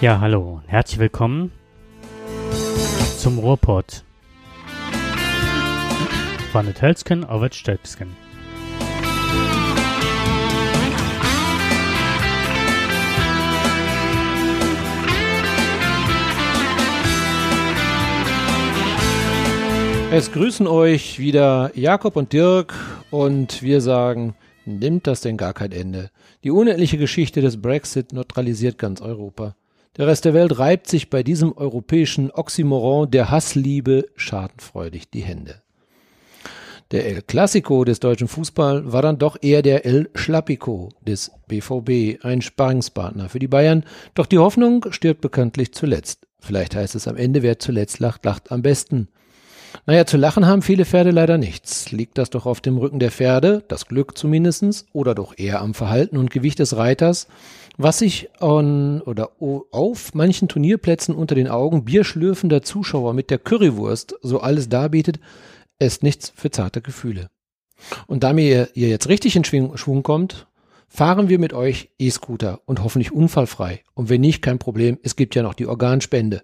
Ja, hallo und herzlich willkommen zum Ruhrpott. Van het Helsken auf het. Es grüßen euch wieder Jakob und Dirk und wir sagen, nimmt das denn gar kein Ende? Die unendliche Geschichte des Brexit neutralisiert ganz Europa. Der Rest der Welt reibt sich bei diesem europäischen Oxymoron der Hassliebe schadenfreudig die Hände. Der El Clasico des deutschen Fußball war dann doch eher der El Schlappico des BVB, ein Sparringspartner für die Bayern. Doch die Hoffnung stirbt bekanntlich zuletzt. Vielleicht heißt es am Ende, wer zuletzt lacht, lacht am besten. Naja, zu lachen haben viele Pferde leider nichts. Liegt das doch auf dem Rücken der Pferde, das Glück zumindestens, oder doch eher am Verhalten und Gewicht des Reiters, was sich an oder auf manchen Turnierplätzen unter den Augen bierschlürfender Zuschauer mit der Currywurst so alles darbietet, ist nichts für zarte Gefühle. Und da mir ihr jetzt richtig in Schwung, Schwung kommt, fahren wir mit euch E-Scooter und hoffentlich unfallfrei. Und wenn nicht, kein Problem, es gibt ja noch die Organspende.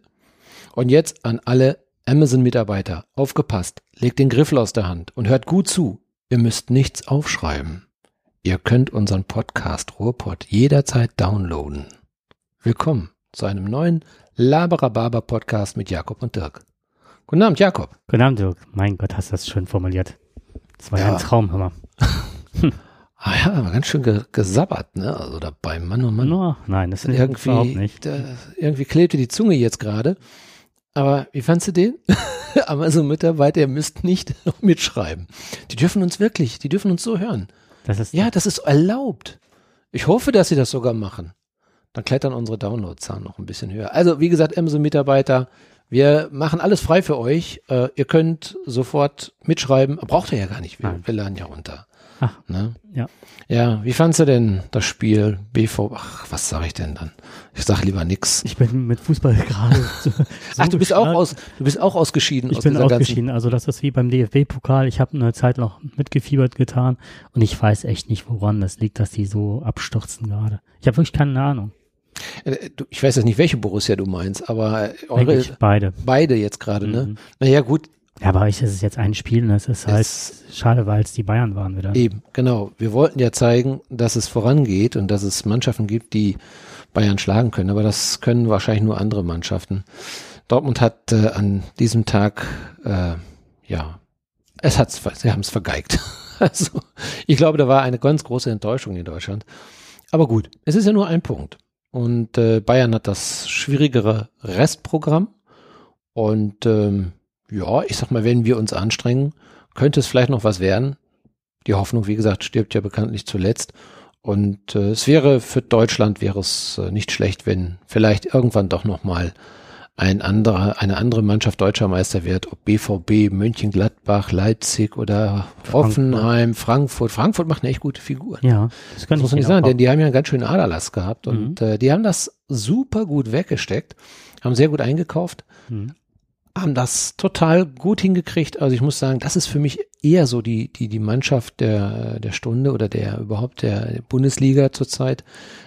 Und jetzt an alle Amazon-Mitarbeiter, aufgepasst, legt den Griffel aus der Hand und hört gut zu. Ihr müsst nichts aufschreiben. Ihr könnt unseren Podcast Ruhrpott jederzeit downloaden. Willkommen zu einem neuen Laberababer Podcast mit Jakob und Dirk. Guten Abend, Jakob. Guten Abend, Dirk. Mein Gott, hast du das schön formuliert. Das war ja, ein Traum, hör mal. ah ja, war ganz schön ge gesabbert, ne? Also dabei, Mann und oh Mann. No, nein, das ist irgendwie, überhaupt nicht. Da, irgendwie klebte die Zunge jetzt gerade. Aber wie fandst du den? Amazon-Mitarbeiter, ihr müsst nicht mitschreiben. Die dürfen uns wirklich, die dürfen uns so hören. Das ist ja, das ist erlaubt. Ich hoffe, dass sie das sogar machen. Dann klettern unsere Downloadzahlen noch ein bisschen höher. Also, wie gesagt, Amazon-Mitarbeiter, wir machen alles frei für euch. Äh, ihr könnt sofort mitschreiben. Braucht ihr ja gar nicht. Wir, wir laden ja runter. Ach, ne? ja. Ja, wie fandst du denn das Spiel BV? Ach, was sage ich denn dann? Ich sag lieber nix. Ich bin mit Fußball gerade. So, so Ach, du bist auch aus, du bist auch ausgeschieden. Ich aus bin ausgeschieden. Also das ist wie beim DFB-Pokal. Ich habe eine Zeit noch mitgefiebert getan und ich weiß echt nicht, woran das liegt, dass die so abstürzen gerade. Ich habe wirklich keine Ahnung. Äh, ich weiß jetzt nicht, welche Borussia du meinst, aber eure, beide. Beide jetzt gerade, ne? Mhm. Naja, gut, ja, bei euch ist es jetzt ein Spiel und es ist halt es schade, weil es die Bayern waren wieder. Eben, genau. Wir wollten ja zeigen, dass es vorangeht und dass es Mannschaften gibt, die Bayern schlagen können, aber das können wahrscheinlich nur andere Mannschaften. Dortmund hat äh, an diesem Tag, äh, ja, es hat's, sie haben es vergeigt. also, ich glaube, da war eine ganz große Enttäuschung in Deutschland. Aber gut, es ist ja nur ein Punkt. Und äh, Bayern hat das schwierigere Restprogramm und ähm, ja, ich sag mal, wenn wir uns anstrengen, könnte es vielleicht noch was werden. Die Hoffnung, wie gesagt, stirbt ja bekanntlich zuletzt. Und äh, es wäre für Deutschland wäre es äh, nicht schlecht, wenn vielleicht irgendwann doch noch mal ein anderer, eine andere Mannschaft deutscher Meister wird, ob BVB, Mönchengladbach, Leipzig oder Hoffenheim, Frankfurt. Frankfurt macht eine echt gute Figur. Ja, das, kann das muss man nicht sagen, denn die haben ja einen ganz schönen Aderlass gehabt mhm. und äh, die haben das super gut weggesteckt, haben sehr gut eingekauft. Mhm haben das total gut hingekriegt. Also ich muss sagen, das ist für mich eher so die, die, die Mannschaft der, der Stunde oder der überhaupt der Bundesliga zurzeit,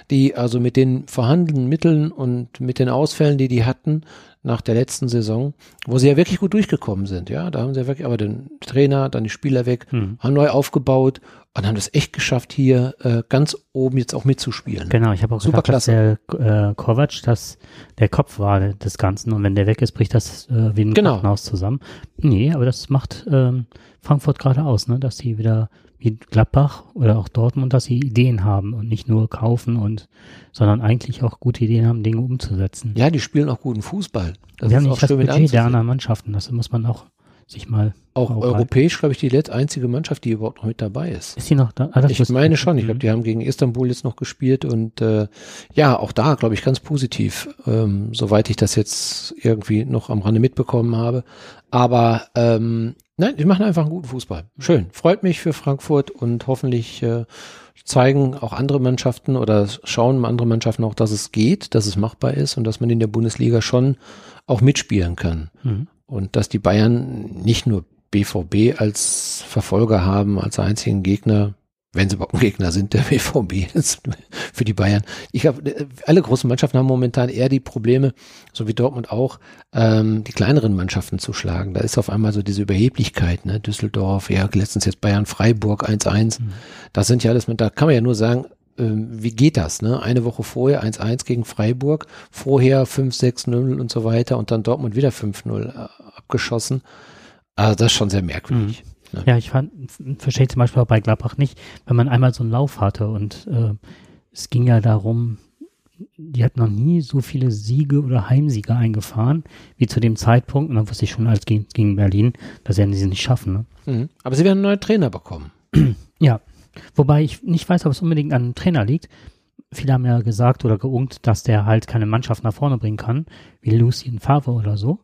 die also mit den vorhandenen Mitteln und mit den Ausfällen, die die hatten nach der letzten Saison, wo sie ja wirklich gut durchgekommen sind. Ja, da haben sie ja wirklich, aber den Trainer, dann die Spieler weg, hm. haben neu aufgebaut und haben das echt geschafft, hier äh, ganz oben jetzt auch mitzuspielen. Genau, ich habe auch Super gedacht, klasse. dass der äh, Kovac das der Kopf war des Ganzen und wenn der weg ist, bricht das äh, wie ein genau. Krankenhaus zusammen. Nee, aber das macht ähm, Frankfurt gerade aus, ne, dass sie wieder wie Gladbach oder auch Dortmund, dass sie Ideen haben und nicht nur kaufen und, sondern eigentlich auch gute Ideen haben, Dinge umzusetzen. Ja, die spielen auch guten Fußball. Das wir haben nicht das Budget der anderen Mannschaften, das muss man auch sich mal. Auch europäisch, glaube ich, die letzte einzige Mannschaft, die überhaupt noch mit dabei ist. Ist die noch da? Ah, ich meine schon. Ich glaube, mhm. die haben gegen Istanbul jetzt noch gespielt und äh, ja, auch da, glaube ich, ganz positiv, ähm, soweit ich das jetzt irgendwie noch am Rande mitbekommen habe. Aber ähm, nein, die machen einfach einen guten Fußball. Schön. Freut mich für Frankfurt und hoffentlich äh, zeigen auch andere Mannschaften oder schauen andere Mannschaften auch, dass es geht, dass es machbar ist und dass man in der Bundesliga schon auch mitspielen kann. Mhm. Und dass die Bayern nicht nur BVB als Verfolger haben, als einzigen Gegner, wenn sie überhaupt ein Gegner sind, der BVB ist für die Bayern. Ich habe äh, alle großen Mannschaften haben momentan eher die Probleme, so wie Dortmund auch, ähm, die kleineren Mannschaften zu schlagen. Da ist auf einmal so diese Überheblichkeit, ne? Düsseldorf, ja, letztens jetzt Bayern Freiburg 1-1. Mhm. Das sind ja alles, da kann man ja nur sagen, ähm, wie geht das? Ne? Eine Woche vorher 1-1 gegen Freiburg, vorher 5-6-0 und so weiter und dann Dortmund wieder 5-0 äh, abgeschossen. Also das ist schon sehr merkwürdig. Mhm. Ne? Ja, ich verstehe zum Beispiel auch bei Gladbach nicht, wenn man einmal so einen Lauf hatte und äh, es ging ja darum, die hat noch nie so viele Siege oder Heimsiege eingefahren wie zu dem Zeitpunkt. Und dann wusste ich schon, als gegen, gegen Berlin, das werden sie nicht schaffen. Ne? Mhm. Aber sie werden einen neuen Trainer bekommen. ja, wobei ich nicht weiß, ob es unbedingt an einem Trainer liegt. Viele haben ja gesagt oder geungt, dass der halt keine Mannschaft nach vorne bringen kann, wie Lucien Favre oder so.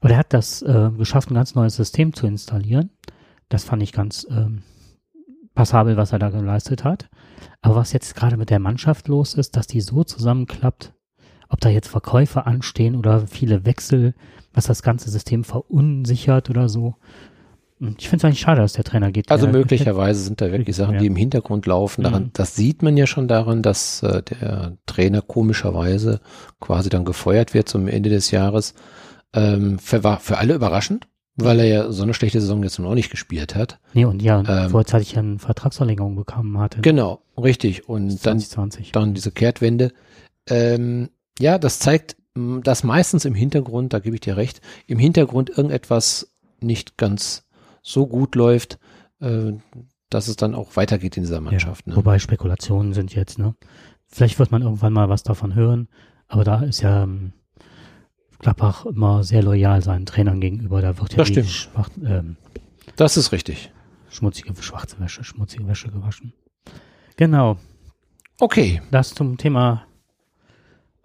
Aber der hat das äh, geschafft, ein ganz neues System zu installieren. Das fand ich ganz ähm, passabel, was er da geleistet hat. Aber was jetzt gerade mit der Mannschaft los ist, dass die so zusammenklappt, ob da jetzt Verkäufe anstehen oder viele Wechsel, was das ganze System verunsichert oder so. Ich finde es eigentlich schade, dass der Trainer geht. Also möglicherweise sind da wirklich Sachen, ja. die im Hintergrund laufen. Daran, mhm. Das sieht man ja schon daran, dass äh, der Trainer komischerweise quasi dann gefeuert wird zum Ende des Jahres. Ähm, für, war für alle überraschend, weil er ja so eine schlechte Saison jetzt noch nicht gespielt hat. Nee, und ja, ähm, vorzeitig ja eine Vertragsverlängerung bekommen hatte. Genau, richtig. Und 2020. dann, dann diese Kehrtwende. Ähm, ja, das zeigt, dass meistens im Hintergrund, da gebe ich dir recht, im Hintergrund irgendetwas nicht ganz so gut läuft, äh, dass es dann auch weitergeht in dieser Mannschaft. Ja, ne? Wobei Spekulationen sind jetzt, ne? Vielleicht wird man irgendwann mal was davon hören, aber da ist ja ähm, Gladbach immer sehr loyal seinen Trainern gegenüber. Da wird ja das stimmt. Schwach, ähm, das ist richtig. Schmutzige, schwarze Wäsche, schmutzige Wäsche gewaschen. Genau. Okay. Das zum Thema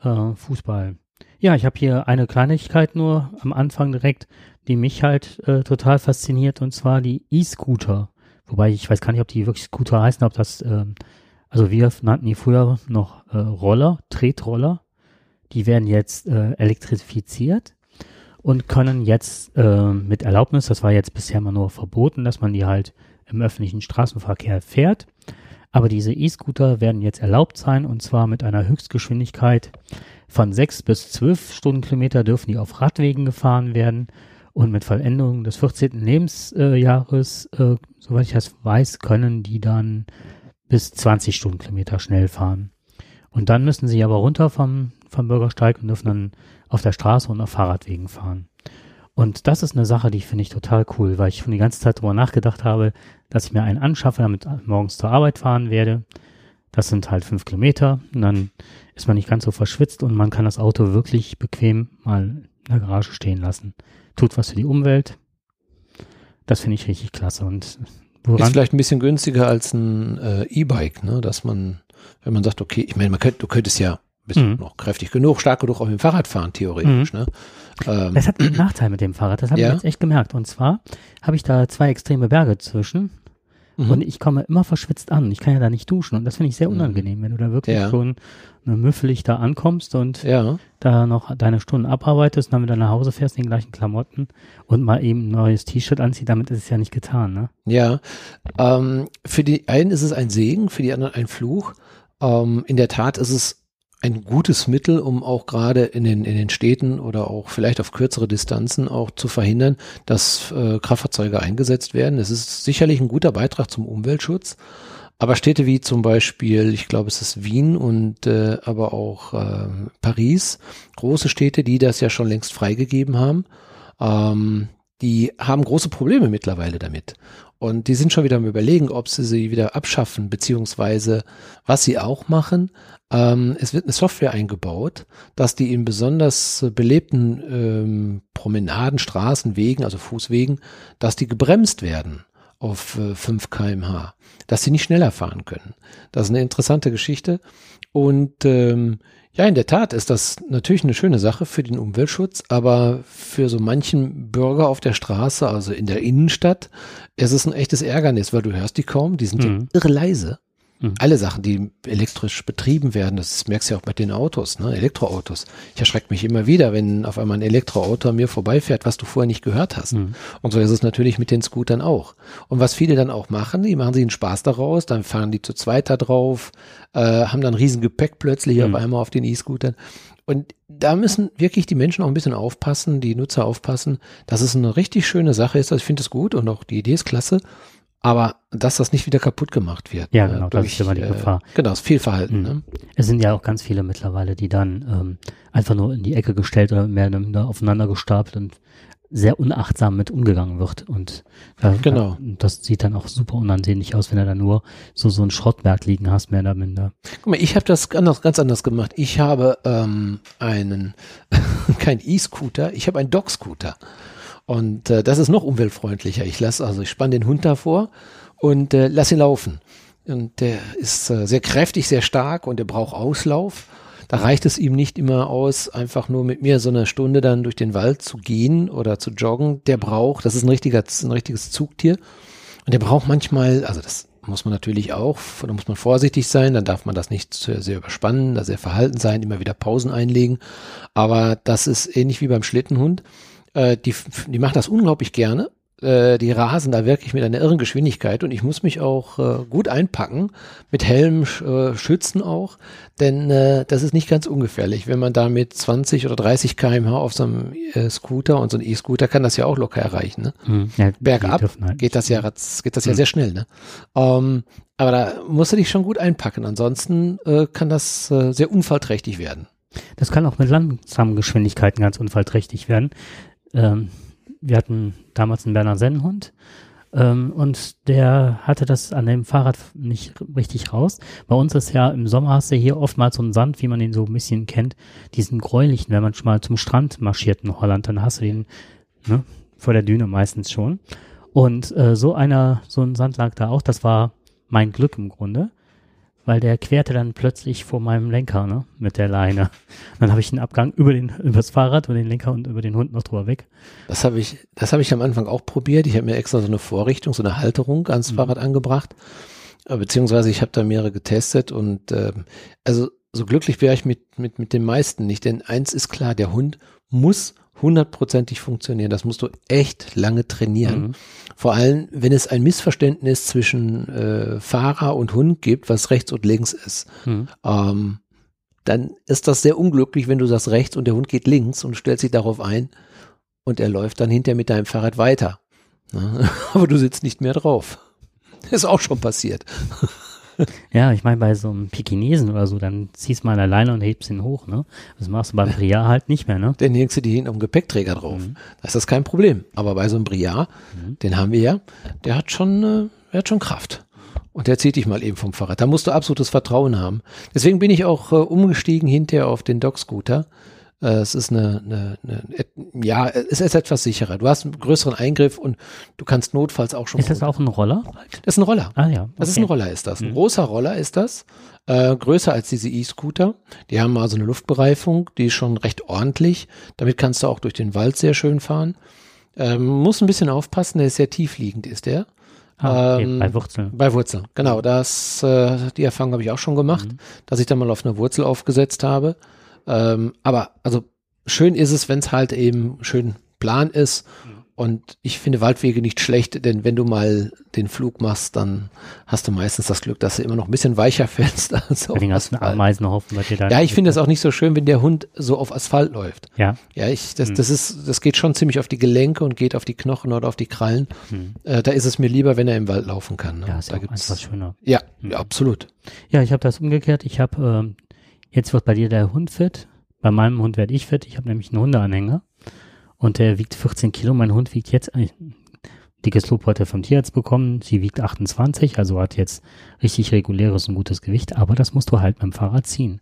äh, Fußball. Ja, ich habe hier eine Kleinigkeit nur am Anfang direkt, die mich halt äh, total fasziniert, und zwar die E-Scooter. Wobei ich weiß gar nicht, ob die wirklich Scooter heißen, ob das, ähm, also wir nannten die früher noch äh, Roller, Tretroller die werden jetzt äh, elektrifiziert und können jetzt äh, mit Erlaubnis, das war jetzt bisher immer nur verboten, dass man die halt im öffentlichen Straßenverkehr fährt. Aber diese E-Scooter werden jetzt erlaubt sein und zwar mit einer Höchstgeschwindigkeit von 6 bis 12 Stundenkilometer dürfen die auf Radwegen gefahren werden und mit Vollendung des 14. Lebensjahres, äh, soweit ich das weiß, können die dann bis 20 Stundenkilometer schnell fahren. Und dann müssen sie aber runter vom vom Bürgersteig und dürfen dann auf der Straße und auf Fahrradwegen fahren. Und das ist eine Sache, die finde ich total cool, weil ich schon die ganze Zeit darüber nachgedacht habe, dass ich mir einen anschaffe, damit morgens zur Arbeit fahren werde. Das sind halt fünf Kilometer und dann ist man nicht ganz so verschwitzt und man kann das Auto wirklich bequem mal in der Garage stehen lassen. Tut was für die Umwelt. Das finde ich richtig klasse und woran ist vielleicht ein bisschen günstiger als ein äh, E-Bike, ne? Dass man, wenn man sagt, okay, ich meine, man könnte, du könntest ja bist mhm. noch kräftig genug, stark genug auf dem Fahrrad fahren, theoretisch. Mhm. Ne? Ähm, das hat einen Nachteil mit dem Fahrrad, das habe ja? ich jetzt echt gemerkt. Und zwar habe ich da zwei extreme Berge zwischen mhm. und ich komme immer verschwitzt an. Ich kann ja da nicht duschen und das finde ich sehr mhm. unangenehm, wenn du da wirklich ja. schon ne, müffelig da ankommst und ja. da noch deine Stunden abarbeitest und dann wieder nach Hause fährst in den gleichen Klamotten und mal eben ein neues T-Shirt anziehst, damit ist es ja nicht getan. Ne? Ja, ähm, für die einen ist es ein Segen, für die anderen ein Fluch. Ähm, in der Tat ist es ein gutes Mittel, um auch gerade in den, in den Städten oder auch vielleicht auf kürzere Distanzen auch zu verhindern, dass äh, Kraftfahrzeuge eingesetzt werden. Es ist sicherlich ein guter Beitrag zum Umweltschutz. Aber Städte wie zum Beispiel, ich glaube, es ist Wien und äh, aber auch äh, Paris, große Städte, die das ja schon längst freigegeben haben, ähm, die haben große Probleme mittlerweile damit. Und die sind schon wieder am Überlegen, ob sie sie wieder abschaffen, beziehungsweise was sie auch machen. Ähm, es wird eine Software eingebaut, dass die in besonders belebten ähm, Promenaden, Straßen, Wegen, also Fußwegen, dass die gebremst werden auf äh, 5 kmh, dass sie nicht schneller fahren können. Das ist eine interessante Geschichte. Und ähm, ja, in der Tat ist das natürlich eine schöne Sache für den Umweltschutz, aber für so manchen Bürger auf der Straße, also in der Innenstadt, ist es ein echtes Ärgernis, weil du hörst die kaum, die sind mhm. ja irre leise. Mhm. Alle Sachen, die elektrisch betrieben werden, das merkst du ja auch bei den Autos, ne? Elektroautos. Ich erschrecke mich immer wieder, wenn auf einmal ein Elektroauto an mir vorbeifährt, was du vorher nicht gehört hast. Mhm. Und so ist es natürlich mit den Scootern auch. Und was viele dann auch machen, die machen sich einen Spaß daraus, dann fahren die zu zweit da drauf, äh, haben dann riesen Gepäck plötzlich mhm. auf einmal auf den E-Scootern. Und da müssen wirklich die Menschen auch ein bisschen aufpassen, die Nutzer aufpassen, dass es eine richtig schöne Sache ist. Also ich finde es gut und auch die Idee ist klasse. Aber dass das nicht wieder kaputt gemacht wird. Ja, genau, durch, das ist immer die äh, Gefahr. Genau, das Fehlverhalten. Mhm. Ne? Es sind ja auch ganz viele mittlerweile, die dann ähm, einfach nur in die Ecke gestellt oder mehr oder minder aufeinander gestapelt und sehr unachtsam mit umgegangen wird. Und äh, genau. das sieht dann auch super unansehnlich aus, wenn du da nur so so ein Schrottberg liegen hast, mehr oder minder. Guck mal, ich habe das anders, ganz anders gemacht. Ich habe ähm, einen, kein E-Scooter, ich habe einen Dog-Scooter. Und äh, das ist noch umweltfreundlicher. Ich lasse, also ich spanne den Hund davor und äh, lass ihn laufen. Und der ist äh, sehr kräftig, sehr stark und der braucht Auslauf. Da reicht es ihm nicht immer aus, einfach nur mit mir so eine Stunde dann durch den Wald zu gehen oder zu joggen. Der braucht, das ist ein richtiger, ein richtiges Zugtier. Und der braucht manchmal, also das muss man natürlich auch, da muss man vorsichtig sein, dann darf man das nicht sehr überspannen, da sehr verhalten sein, immer wieder Pausen einlegen. Aber das ist ähnlich wie beim Schlittenhund. Äh, die, die machen das unglaublich gerne. Äh, die rasen da wirklich mit einer irren Geschwindigkeit und ich muss mich auch äh, gut einpacken, mit Helm äh, schützen auch, denn äh, das ist nicht ganz ungefährlich. Wenn man da mit 20 oder 30 kmh auf so einem äh, Scooter und so ein E-Scooter kann das ja auch locker erreichen. Ne? Mhm. Ja, Bergab halt geht das ja, geht das ja mhm. sehr schnell. Ne? Ähm, aber da musst du dich schon gut einpacken, ansonsten äh, kann das äh, sehr unfallträchtig werden. Das kann auch mit langsamen Geschwindigkeiten ganz unfallträchtig werden ähm, wir hatten damals einen Berner Sennenhund ähm, und der hatte das an dem Fahrrad nicht richtig raus. Bei uns ist ja im Sommer hast du hier oftmals so einen Sand, wie man den so ein bisschen kennt, diesen gräulichen, wenn man schon mal zum Strand marschiert in Holland, dann hast du den ne, vor der Düne meistens schon. Und äh, so einer, so ein Sand lag da auch, das war mein Glück im Grunde weil der querte dann plötzlich vor meinem Lenker, ne, mit der Leine. Dann habe ich einen Abgang über den übers Fahrrad über den Lenker und über den Hund noch drüber weg. Das habe ich, das habe ich am Anfang auch probiert. Ich habe mir extra so eine Vorrichtung, so eine Halterung ans mhm. Fahrrad angebracht, äh, beziehungsweise ich habe da mehrere getestet und äh, also so glücklich wäre ich mit mit mit den meisten nicht, denn eins ist klar, der Hund muss hundertprozentig funktionieren. Das musst du echt lange trainieren. Mhm. Vor allem, wenn es ein Missverständnis zwischen äh, Fahrer und Hund gibt, was rechts und links ist. Mhm. Ähm, dann ist das sehr unglücklich, wenn du sagst rechts und der Hund geht links und stellt sich darauf ein und er läuft dann hinter mit deinem Fahrrad weiter. Aber du sitzt nicht mehr drauf. Ist auch schon passiert. Ja, ich meine, bei so einem Pekinesen oder so, dann ziehst du mal alleine und hebst ihn hoch, ne? Das machst du beim Briar halt nicht mehr, ne? Dann hängst du die hinten am Gepäckträger drauf. Mhm. Da ist das kein Problem. Aber bei so einem Briar, mhm. den haben wir ja, der hat schon, äh, der hat schon Kraft. Und der zieht dich mal eben vom Fahrrad. Da musst du absolutes Vertrauen haben. Deswegen bin ich auch äh, umgestiegen hinterher auf den Dog-Scooter. Äh, es ist eine, eine, eine, ja, es ist etwas sicherer. Du hast einen größeren Eingriff und du kannst notfalls auch schon. Ist das auch ein Roller? Das ist ein Roller. Ah ja. Okay. Das ist ein Roller, ist das. Ein mhm. großer Roller ist das. Äh, größer als diese E-Scooter. Die haben also eine Luftbereifung, die ist schon recht ordentlich. Damit kannst du auch durch den Wald sehr schön fahren. Ähm, muss ein bisschen aufpassen, der ist sehr tiefliegend, ist der. Ah, okay. ähm, bei Wurzeln. Bei Wurzeln, genau. Das, äh, die Erfahrung habe ich auch schon gemacht, mhm. dass ich da mal auf eine Wurzel aufgesetzt habe. Ähm, aber also schön ist es, wenn es halt eben schön plan ist. Und ich finde Waldwege nicht schlecht, denn wenn du mal den Flug machst, dann hast du meistens das Glück, dass du immer noch ein bisschen weicher fällst als auf den ganzen Ameisen hoffen, bei dir da Ja, ich finde es auch nicht so schön, wenn der Hund so auf Asphalt läuft. Ja. Ja, ich, das, hm. das ist, das geht schon ziemlich auf die Gelenke und geht auf die Knochen oder auf die Krallen. Hm. Äh, da ist es mir lieber, wenn er im Wald laufen kann. Ne? Ja, ist da ja gibt's, was schöner. Ja, hm. ja, absolut. Ja, ich habe das umgekehrt. Ich habe ähm, Jetzt wird bei dir der Hund fit. Bei meinem Hund werde ich fit. Ich habe nämlich einen Hundeanhänger. Und der wiegt 14 Kilo. Mein Hund wiegt jetzt ein dickes Lob heute vom Tierarzt bekommen. Sie wiegt 28, also hat jetzt richtig reguläres und gutes Gewicht. Aber das musst du halt mit dem Fahrrad ziehen.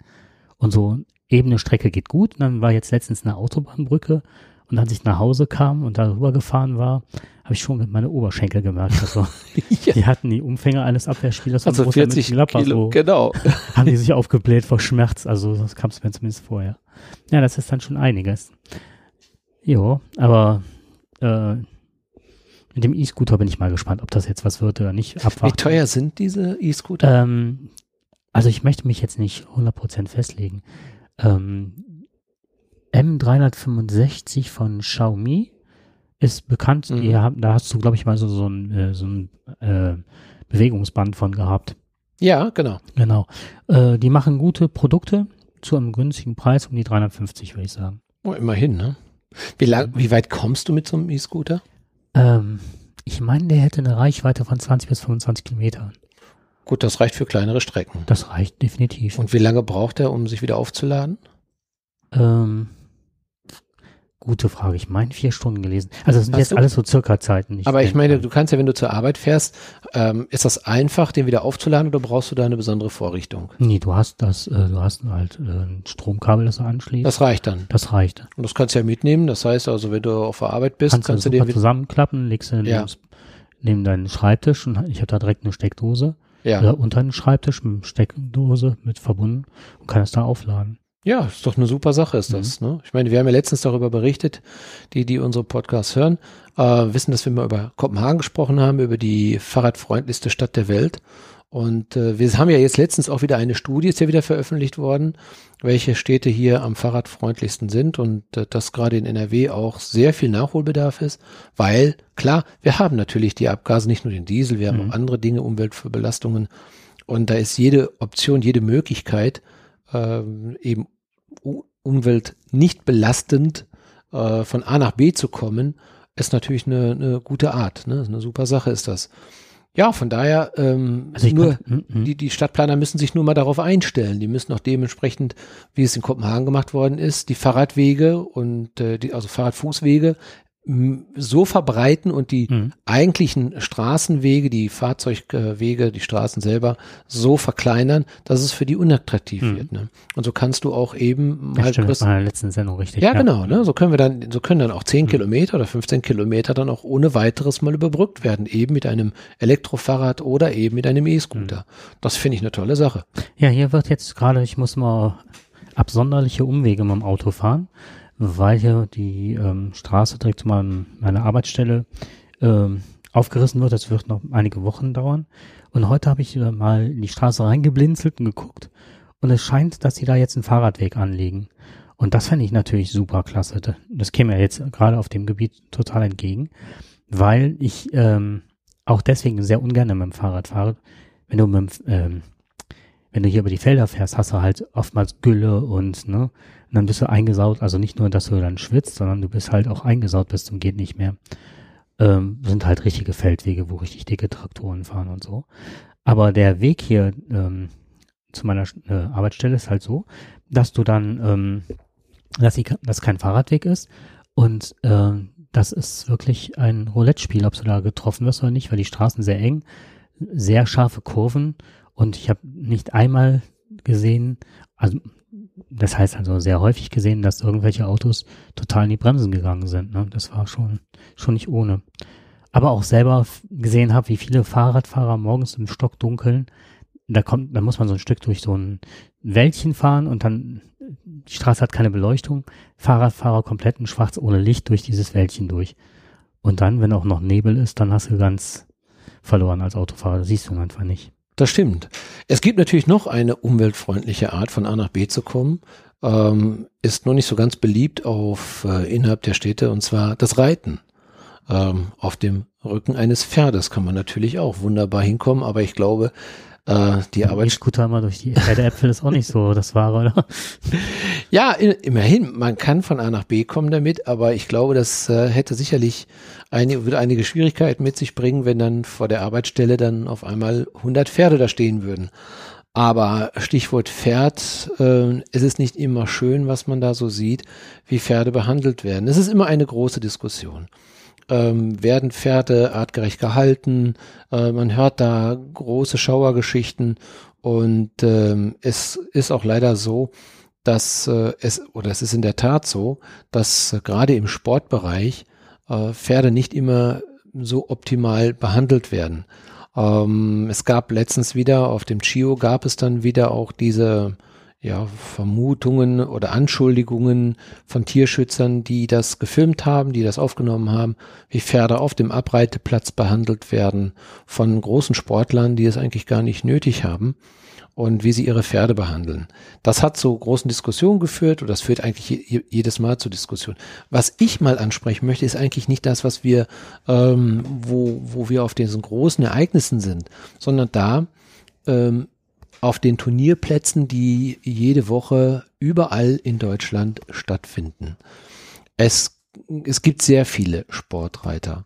Und so ebene Strecke geht gut. Und dann war jetzt letztens eine Autobahnbrücke. Und als ich nach Hause kam und darüber gefahren war, habe ich schon meine Oberschenkel gemerkt. Also, ja. Die hatten die Umfänge eines Abwehrspielers von also 40 Kilo, so genau. haben die sich aufgebläht vor Schmerz. Also das kam es mir zumindest vorher. Ja, das ist dann schon einiges. Jo, aber äh, mit dem E-Scooter bin ich mal gespannt, ob das jetzt was wird oder nicht. Abwarten. Wie teuer sind diese E-Scooter? Ähm, also ich möchte mich jetzt nicht 100% festlegen. Ähm, M365 von Xiaomi ist bekannt. Mhm. Haben, da hast du, glaube ich, mal so, so ein, äh, so ein äh, Bewegungsband von gehabt. Ja, genau. Genau. Äh, die machen gute Produkte zu einem günstigen Preis um die 350, würde ich sagen. Oh, immerhin, ne? Wie, lang, wie weit kommst du mit so einem E-Scooter? Ähm, ich meine, der hätte eine Reichweite von 20 bis 25 Kilometern. Gut, das reicht für kleinere Strecken. Das reicht definitiv. Und wie lange braucht er, um sich wieder aufzuladen? Ähm, Gute Frage. Ich meine vier Stunden gelesen. Also das sind Hast jetzt du? alles so circa Zeiten. Aber ich meine, du kannst ja, wenn du zur Arbeit fährst, ähm, ist das einfach, den wieder aufzuladen oder brauchst du da eine besondere Vorrichtung? Nee, du hast das, äh, du hast halt äh, ein Stromkabel, das du anschließt. Das reicht dann. Das reicht. Und das kannst du ja mitnehmen. Das heißt also, wenn du auf der Arbeit bist, kannst, kannst du den zusammenklappen, legst du ja. neben deinen Schreibtisch und ich habe da direkt eine Steckdose. Ja. Oder unter den Schreibtisch mit Steckdose mit verbunden und kann es da aufladen. Ja, ist doch eine super Sache, ist das. Mhm. Ne? Ich meine, wir haben ja letztens darüber berichtet, die, die unsere Podcasts hören, äh, wissen, dass wir mal über Kopenhagen gesprochen haben, über die fahrradfreundlichste Stadt der Welt. Und äh, wir haben ja jetzt letztens auch wieder eine Studie, ist ja wieder veröffentlicht worden, welche Städte hier am fahrradfreundlichsten sind und äh, dass gerade in NRW auch sehr viel Nachholbedarf ist, weil klar, wir haben natürlich die Abgase, nicht nur den Diesel, wir haben mhm. auch andere Dinge, Umweltbelastungen und da ist jede Option, jede Möglichkeit, ähm, eben Umwelt nicht belastend äh, von A nach B zu kommen, ist natürlich eine, eine gute Art. Ne? Eine super Sache ist das. Ja, von daher, ähm, also nur, kann, mm, mm. die, die Stadtplaner müssen sich nur mal darauf einstellen. Die müssen auch dementsprechend, wie es in Kopenhagen gemacht worden ist, die Fahrradwege und äh, die, also Fahrradfußwege so verbreiten und die mhm. eigentlichen Straßenwege, die Fahrzeugwege, die Straßen selber so verkleinern, dass es für die unattraktiv mhm. wird. Ne? Und so kannst du auch eben das halt stimmt, das war in der letzten Sendung richtig. Ja, ja, genau. Ne? So können wir dann, so können dann auch 10 mhm. Kilometer oder 15 Kilometer dann auch ohne weiteres mal überbrückt werden, eben mit einem Elektrofahrrad oder eben mit einem E-Scooter. Mhm. Das finde ich eine tolle Sache. Ja, hier wird jetzt gerade, ich muss mal absonderliche Umwege mit dem Auto fahren weil hier die ähm, Straße direkt zu meinem, meiner Arbeitsstelle ähm, aufgerissen wird. Das wird noch einige Wochen dauern. Und heute habe ich mal in die Straße reingeblinzelt und geguckt. Und es scheint, dass sie da jetzt einen Fahrradweg anlegen. Und das fände ich natürlich super klasse. Das käme ja jetzt gerade auf dem Gebiet total entgegen, weil ich ähm, auch deswegen sehr ungern mit dem Fahrrad fahre. Wenn du mit, ähm, wenn du hier über die Felder fährst, hast du halt oftmals Gülle und ne, und dann bist du eingesaut, also nicht nur, dass du dann schwitzt, sondern du bist halt auch eingesaut bis zum geht nicht mehr. Ähm, sind halt richtige Feldwege, wo richtig dicke Traktoren fahren und so. Aber der Weg hier ähm, zu meiner äh, Arbeitsstelle ist halt so, dass du dann, ähm, dass ich, dass kein Fahrradweg ist und äh, das ist wirklich ein Roulette-Spiel, ob du da getroffen wirst oder nicht, weil die Straßen sehr eng, sehr scharfe Kurven und ich habe nicht einmal gesehen, also das heißt also sehr häufig gesehen, dass irgendwelche Autos total in die Bremsen gegangen sind. Ne? Das war schon, schon nicht ohne. Aber auch selber gesehen habe, wie viele Fahrradfahrer morgens im Stockdunkeln, da kommt, da muss man so ein Stück durch so ein Wäldchen fahren und dann, die Straße hat keine Beleuchtung, Fahrradfahrer komplett in schwarz ohne Licht durch dieses Wäldchen durch. Und dann, wenn auch noch Nebel ist, dann hast du ganz verloren als Autofahrer, das siehst du einfach nicht. Das stimmt. Es gibt natürlich noch eine umweltfreundliche Art, von A nach B zu kommen. Ähm, ist nur nicht so ganz beliebt auf äh, innerhalb der Städte, und zwar das Reiten. Ähm, auf dem Rücken eines Pferdes kann man natürlich auch wunderbar hinkommen, aber ich glaube, äh, die Arbeit. E-Scooter mal durch die Pferdeäpfel ist auch nicht so das Wahre, oder? ja, immerhin, man kann von A nach B kommen damit, aber ich glaube, das äh, hätte sicherlich eine, würde einige Schwierigkeiten mit sich bringen, wenn dann vor der Arbeitsstelle dann auf einmal 100 Pferde da stehen würden. Aber Stichwort Pferd, äh, es ist nicht immer schön, was man da so sieht, wie Pferde behandelt werden. Es ist immer eine große Diskussion. Ähm, werden Pferde artgerecht gehalten? Äh, man hört da große Schauergeschichten und ähm, es ist auch leider so, dass äh, es, oder es ist in der Tat so, dass äh, gerade im Sportbereich äh, Pferde nicht immer so optimal behandelt werden. Ähm, es gab letztens wieder auf dem Chio gab es dann wieder auch diese ja, Vermutungen oder Anschuldigungen von Tierschützern, die das gefilmt haben, die das aufgenommen haben, wie Pferde auf dem Abreiteplatz behandelt werden von großen Sportlern, die es eigentlich gar nicht nötig haben und wie sie ihre Pferde behandeln. Das hat zu großen Diskussionen geführt und das führt eigentlich jedes Mal zu Diskussionen. Was ich mal ansprechen möchte, ist eigentlich nicht das, was wir, ähm, wo, wo wir auf diesen großen Ereignissen sind, sondern da, ähm, auf den Turnierplätzen, die jede Woche überall in Deutschland stattfinden. Es, es gibt sehr viele Sportreiter.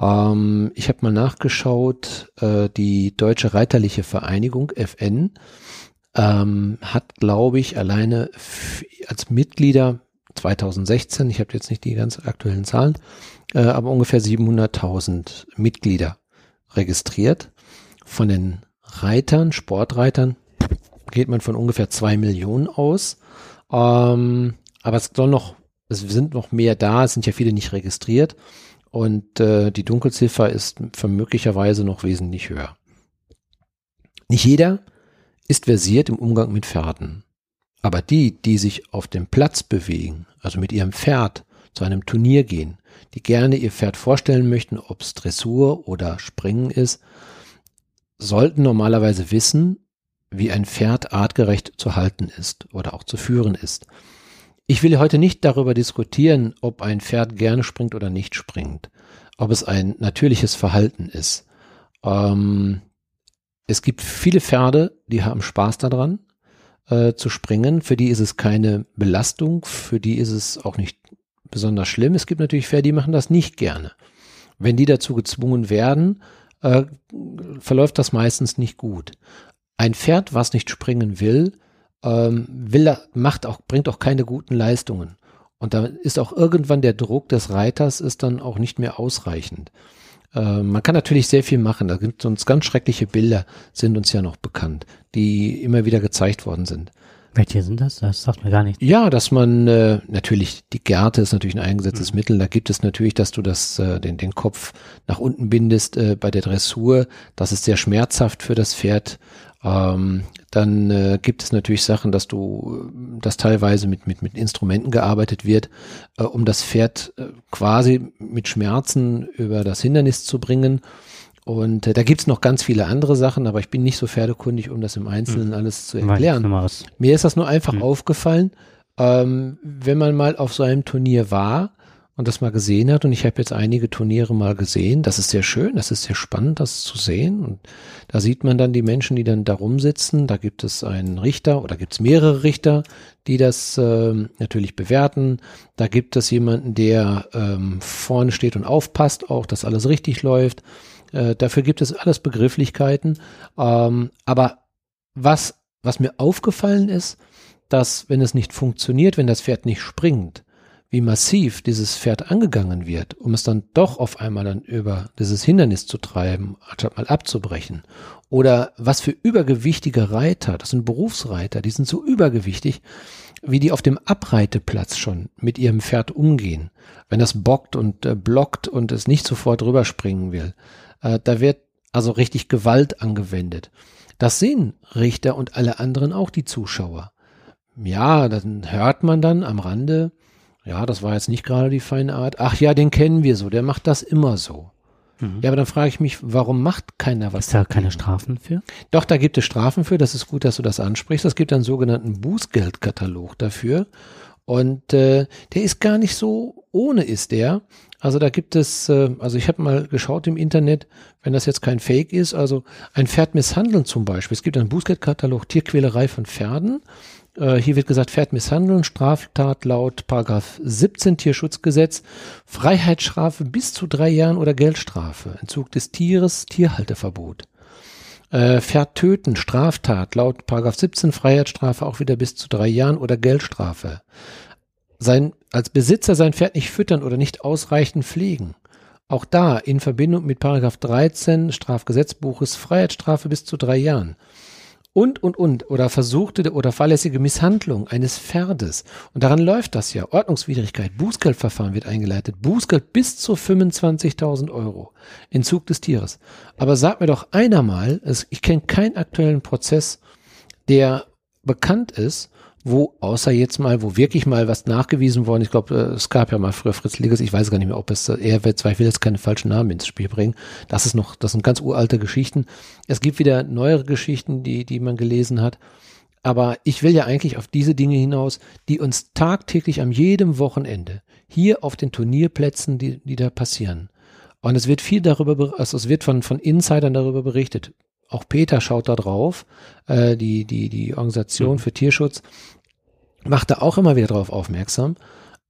Ähm, ich habe mal nachgeschaut, äh, die Deutsche Reiterliche Vereinigung, FN, ähm, hat, glaube ich, alleine als Mitglieder 2016, ich habe jetzt nicht die ganz aktuellen Zahlen, äh, aber ungefähr 700.000 Mitglieder registriert. Von den Reitern, Sportreitern, geht man von ungefähr zwei Millionen aus. Ähm, aber es soll noch, es sind noch mehr da, es sind ja viele nicht registriert und äh, die Dunkelziffer ist vermöglicherweise noch wesentlich höher. Nicht jeder ist versiert im Umgang mit Pferden. Aber die, die sich auf dem Platz bewegen, also mit ihrem Pferd zu einem Turnier gehen, die gerne ihr Pferd vorstellen möchten, ob es Dressur oder Springen ist, sollten normalerweise wissen, wie ein Pferd artgerecht zu halten ist oder auch zu führen ist. Ich will heute nicht darüber diskutieren, ob ein Pferd gerne springt oder nicht springt, ob es ein natürliches Verhalten ist. Ähm, es gibt viele Pferde, die haben Spaß daran äh, zu springen. Für die ist es keine Belastung, für die ist es auch nicht besonders schlimm. Es gibt natürlich Pferde, die machen das nicht gerne. Wenn die dazu gezwungen werden, äh, verläuft das meistens nicht gut. Ein Pferd, was nicht springen will, ähm, will macht auch, bringt auch keine guten Leistungen. Und da ist auch irgendwann der Druck des Reiters ist dann auch nicht mehr ausreichend. Äh, man kann natürlich sehr viel machen. Da gibt es uns ganz schreckliche Bilder, sind uns ja noch bekannt, die immer wieder gezeigt worden sind. Welche sind das? Das sagt mir gar nicht. Ja, dass man äh, natürlich die Gerte ist natürlich ein eingesetztes mhm. Mittel. Da gibt es natürlich, dass du das äh, den den Kopf nach unten bindest äh, bei der Dressur. Das ist sehr schmerzhaft für das Pferd. Ähm, dann äh, gibt es natürlich Sachen, dass du, dass teilweise mit, mit, mit Instrumenten gearbeitet wird, äh, um das Pferd äh, quasi mit Schmerzen über das Hindernis zu bringen. Und äh, da gibt's noch ganz viele andere Sachen, aber ich bin nicht so pferdekundig, um das im Einzelnen hm. alles zu erklären. Mir ist das nur einfach hm. aufgefallen, ähm, wenn man mal auf so einem Turnier war, und das mal gesehen hat. Und ich habe jetzt einige Turniere mal gesehen. Das ist sehr schön, das ist sehr spannend, das zu sehen. Und da sieht man dann die Menschen, die dann da rumsitzen. Da gibt es einen Richter oder gibt es mehrere Richter, die das äh, natürlich bewerten. Da gibt es jemanden, der ähm, vorne steht und aufpasst, auch, dass alles richtig läuft. Äh, dafür gibt es alles Begrifflichkeiten. Ähm, aber was, was mir aufgefallen ist, dass wenn es nicht funktioniert, wenn das Pferd nicht springt, wie massiv dieses Pferd angegangen wird, um es dann doch auf einmal dann über dieses Hindernis zu treiben, anstatt mal abzubrechen. Oder was für übergewichtige Reiter, das sind Berufsreiter, die sind so übergewichtig, wie die auf dem Abreiteplatz schon mit ihrem Pferd umgehen. Wenn das bockt und äh, blockt und es nicht sofort rüberspringen will, äh, da wird also richtig Gewalt angewendet. Das sehen Richter und alle anderen auch die Zuschauer. Ja, dann hört man dann am Rande, ja, das war jetzt nicht gerade die feine Art. Ach ja, den kennen wir so, der macht das immer so. Mhm. Ja, aber dann frage ich mich, warum macht keiner was? Ist da keine Strafen für? Doch, da gibt es Strafen für. Das ist gut, dass du das ansprichst. Es gibt einen sogenannten Bußgeldkatalog dafür. Und äh, der ist gar nicht so ohne ist der. Also da gibt es, äh, also ich habe mal geschaut im Internet, wenn das jetzt kein Fake ist, also ein Pferd misshandeln zum Beispiel. Es gibt einen Bußgeldkatalog Tierquälerei von Pferden äh, hier wird gesagt, Pferd misshandeln, Straftat laut Paragraph 17 Tierschutzgesetz, Freiheitsstrafe bis zu drei Jahren oder Geldstrafe, Entzug des Tieres, Tierhalteverbot. Äh, Pferd töten, Straftat laut Paragraph 17 Freiheitsstrafe auch wieder bis zu drei Jahren oder Geldstrafe. Sein, als Besitzer sein Pferd nicht füttern oder nicht ausreichend pflegen. Auch da in Verbindung mit Paragraph 13 Strafgesetzbuches Freiheitsstrafe bis zu drei Jahren und, und, und, oder versuchte oder fahrlässige Misshandlung eines Pferdes. Und daran läuft das ja. Ordnungswidrigkeit, Bußgeldverfahren wird eingeleitet. Bußgeld bis zu 25.000 Euro. Entzug des Tieres. Aber sag mir doch einer mal, ich kenne keinen aktuellen Prozess, der bekannt ist, wo außer jetzt mal, wo wirklich mal was nachgewiesen worden, ich glaube, äh, es gab ja mal früher Fritz Liggers, ich weiß gar nicht mehr, ob es, er wird zwar, ich will jetzt keine falschen Namen ins Spiel bringen, das ist noch, das sind ganz uralte Geschichten. Es gibt wieder neuere Geschichten, die, die man gelesen hat. Aber ich will ja eigentlich auf diese Dinge hinaus, die uns tagtäglich an jedem Wochenende hier auf den Turnierplätzen, die, die da passieren. Und es wird viel darüber, also es wird von, von Insidern darüber berichtet. Auch Peter schaut da drauf, äh, die, die, die Organisation mhm. für Tierschutz macht da auch immer wieder drauf aufmerksam.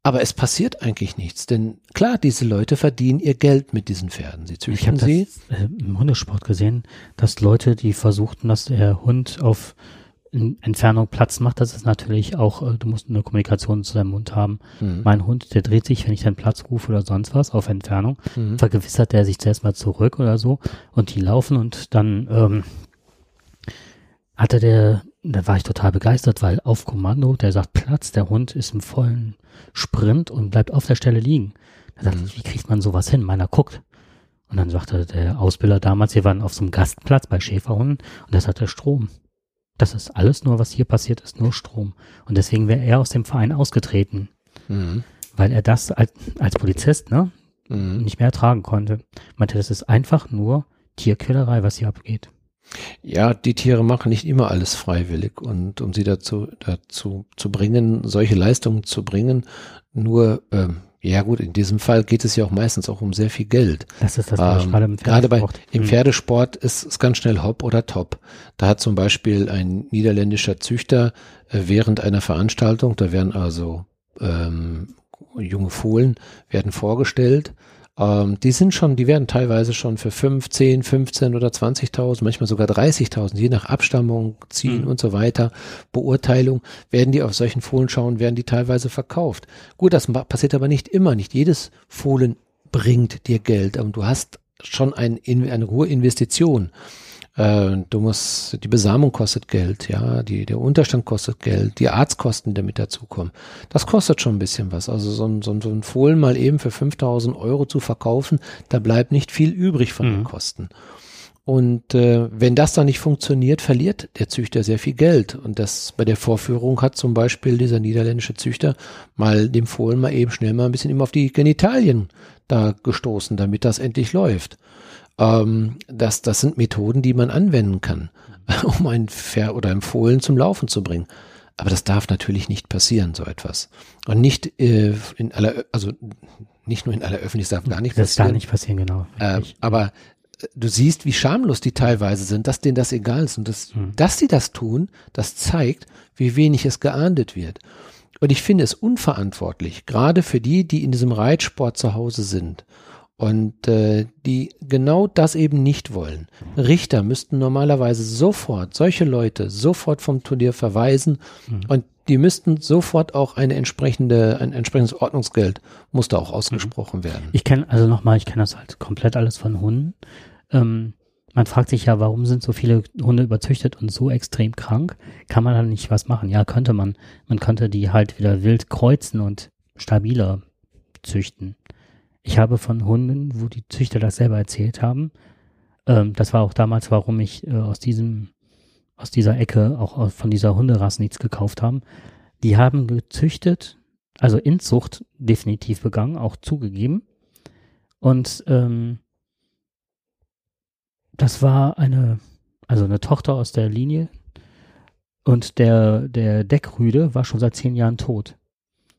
Aber es passiert eigentlich nichts, denn klar, diese Leute verdienen ihr Geld mit diesen Pferden. Sie züchten ich habe sie. Das, äh, im Hundesport gesehen, dass Leute, die versuchten, dass der Hund auf Entfernung Platz macht, das ist natürlich auch, äh, du musst eine Kommunikation zu deinem Hund haben. Mhm. Mein Hund, der dreht sich, wenn ich dann Platz rufe oder sonst was auf Entfernung, mhm. vergewissert der sich zuerst mal zurück oder so und die laufen und dann ähm, hatte der, da war ich total begeistert, weil auf Kommando, der sagt Platz, der Hund ist im vollen Sprint und bleibt auf der Stelle liegen. Da dachte mhm. ich, wie kriegt man sowas hin? Meiner guckt. Und dann sagte der Ausbilder damals, wir waren auf so einem Gastplatz bei Schäferhunden und das hatte Strom. Das ist alles nur, was hier passiert ist, nur Strom. Und deswegen wäre er aus dem Verein ausgetreten. Mhm. Weil er das als, als Polizist, ne, mhm. nicht mehr ertragen konnte. Meinte, das ist einfach nur Tierquälerei, was hier abgeht. Ja, die Tiere machen nicht immer alles freiwillig und um sie dazu, dazu zu bringen, solche Leistungen zu bringen, nur ähm, ja gut, in diesem Fall geht es ja auch meistens auch um sehr viel Geld. Das ist das, ähm, gerade im Gerade bei, im hm. Pferdesport ist es ganz schnell Hop oder Top. Da hat zum Beispiel ein niederländischer Züchter äh, während einer Veranstaltung, da werden also ähm, junge Fohlen werden vorgestellt ähm, die sind schon, die werden teilweise schon für 5, 10, 15 oder 20.000, manchmal sogar 30.000, je nach Abstammung, Ziehen mhm. und so weiter, Beurteilung, werden die auf solchen Fohlen schauen, werden die teilweise verkauft. Gut, das passiert aber nicht immer, nicht jedes Fohlen bringt dir Geld, aber du hast schon ein, eine hohe Investition. Äh, du musst, die Besamung kostet Geld, ja, die, der Unterstand kostet Geld, die Arztkosten, die mit dazukommen. Das kostet schon ein bisschen was. Also so ein, so ein, so ein Fohlen mal eben für 5000 Euro zu verkaufen, da bleibt nicht viel übrig von mhm. den Kosten. Und äh, wenn das dann nicht funktioniert, verliert der Züchter sehr viel Geld. Und das bei der Vorführung hat zum Beispiel dieser niederländische Züchter mal dem Fohlen mal eben schnell mal ein bisschen immer auf die Genitalien da gestoßen, damit das endlich läuft. Ähm, das, das sind Methoden, die man anwenden kann, um ein Pferd oder ein Fohlen zum Laufen zu bringen. Aber das darf natürlich nicht passieren, so etwas. Und nicht äh, in aller, also nicht nur in aller Öffentlichkeit, darf gar nicht das passieren. Das darf nicht passieren, genau. Äh, aber du siehst, wie schamlos die teilweise sind, dass denen das egal ist. Und das, mhm. dass sie das tun, das zeigt, wie wenig es geahndet wird. Und ich finde es unverantwortlich, gerade für die, die in diesem Reitsport zu Hause sind und äh, die genau das eben nicht wollen. Richter müssten normalerweise sofort solche Leute sofort vom Turnier verweisen mhm. und die müssten sofort auch eine entsprechende, ein entsprechendes Ordnungsgeld musste auch ausgesprochen mhm. werden. Ich kenne, also nochmal, ich kenne das halt komplett alles von Hunden. Ähm, man fragt sich ja, warum sind so viele Hunde überzüchtet und so extrem krank? Kann man dann nicht was machen? Ja, könnte man. Man könnte die halt wieder wild kreuzen und stabiler züchten. Ich habe von Hunden, wo die Züchter das selber erzählt haben, ähm, das war auch damals, warum ich äh, aus diesem, aus dieser Ecke, auch von dieser Hunderasse nichts gekauft haben. Die haben gezüchtet, also Inzucht definitiv begangen, auch zugegeben. Und ähm, das war eine, also eine Tochter aus der Linie. Und der, der Deckrüde war schon seit zehn Jahren tot.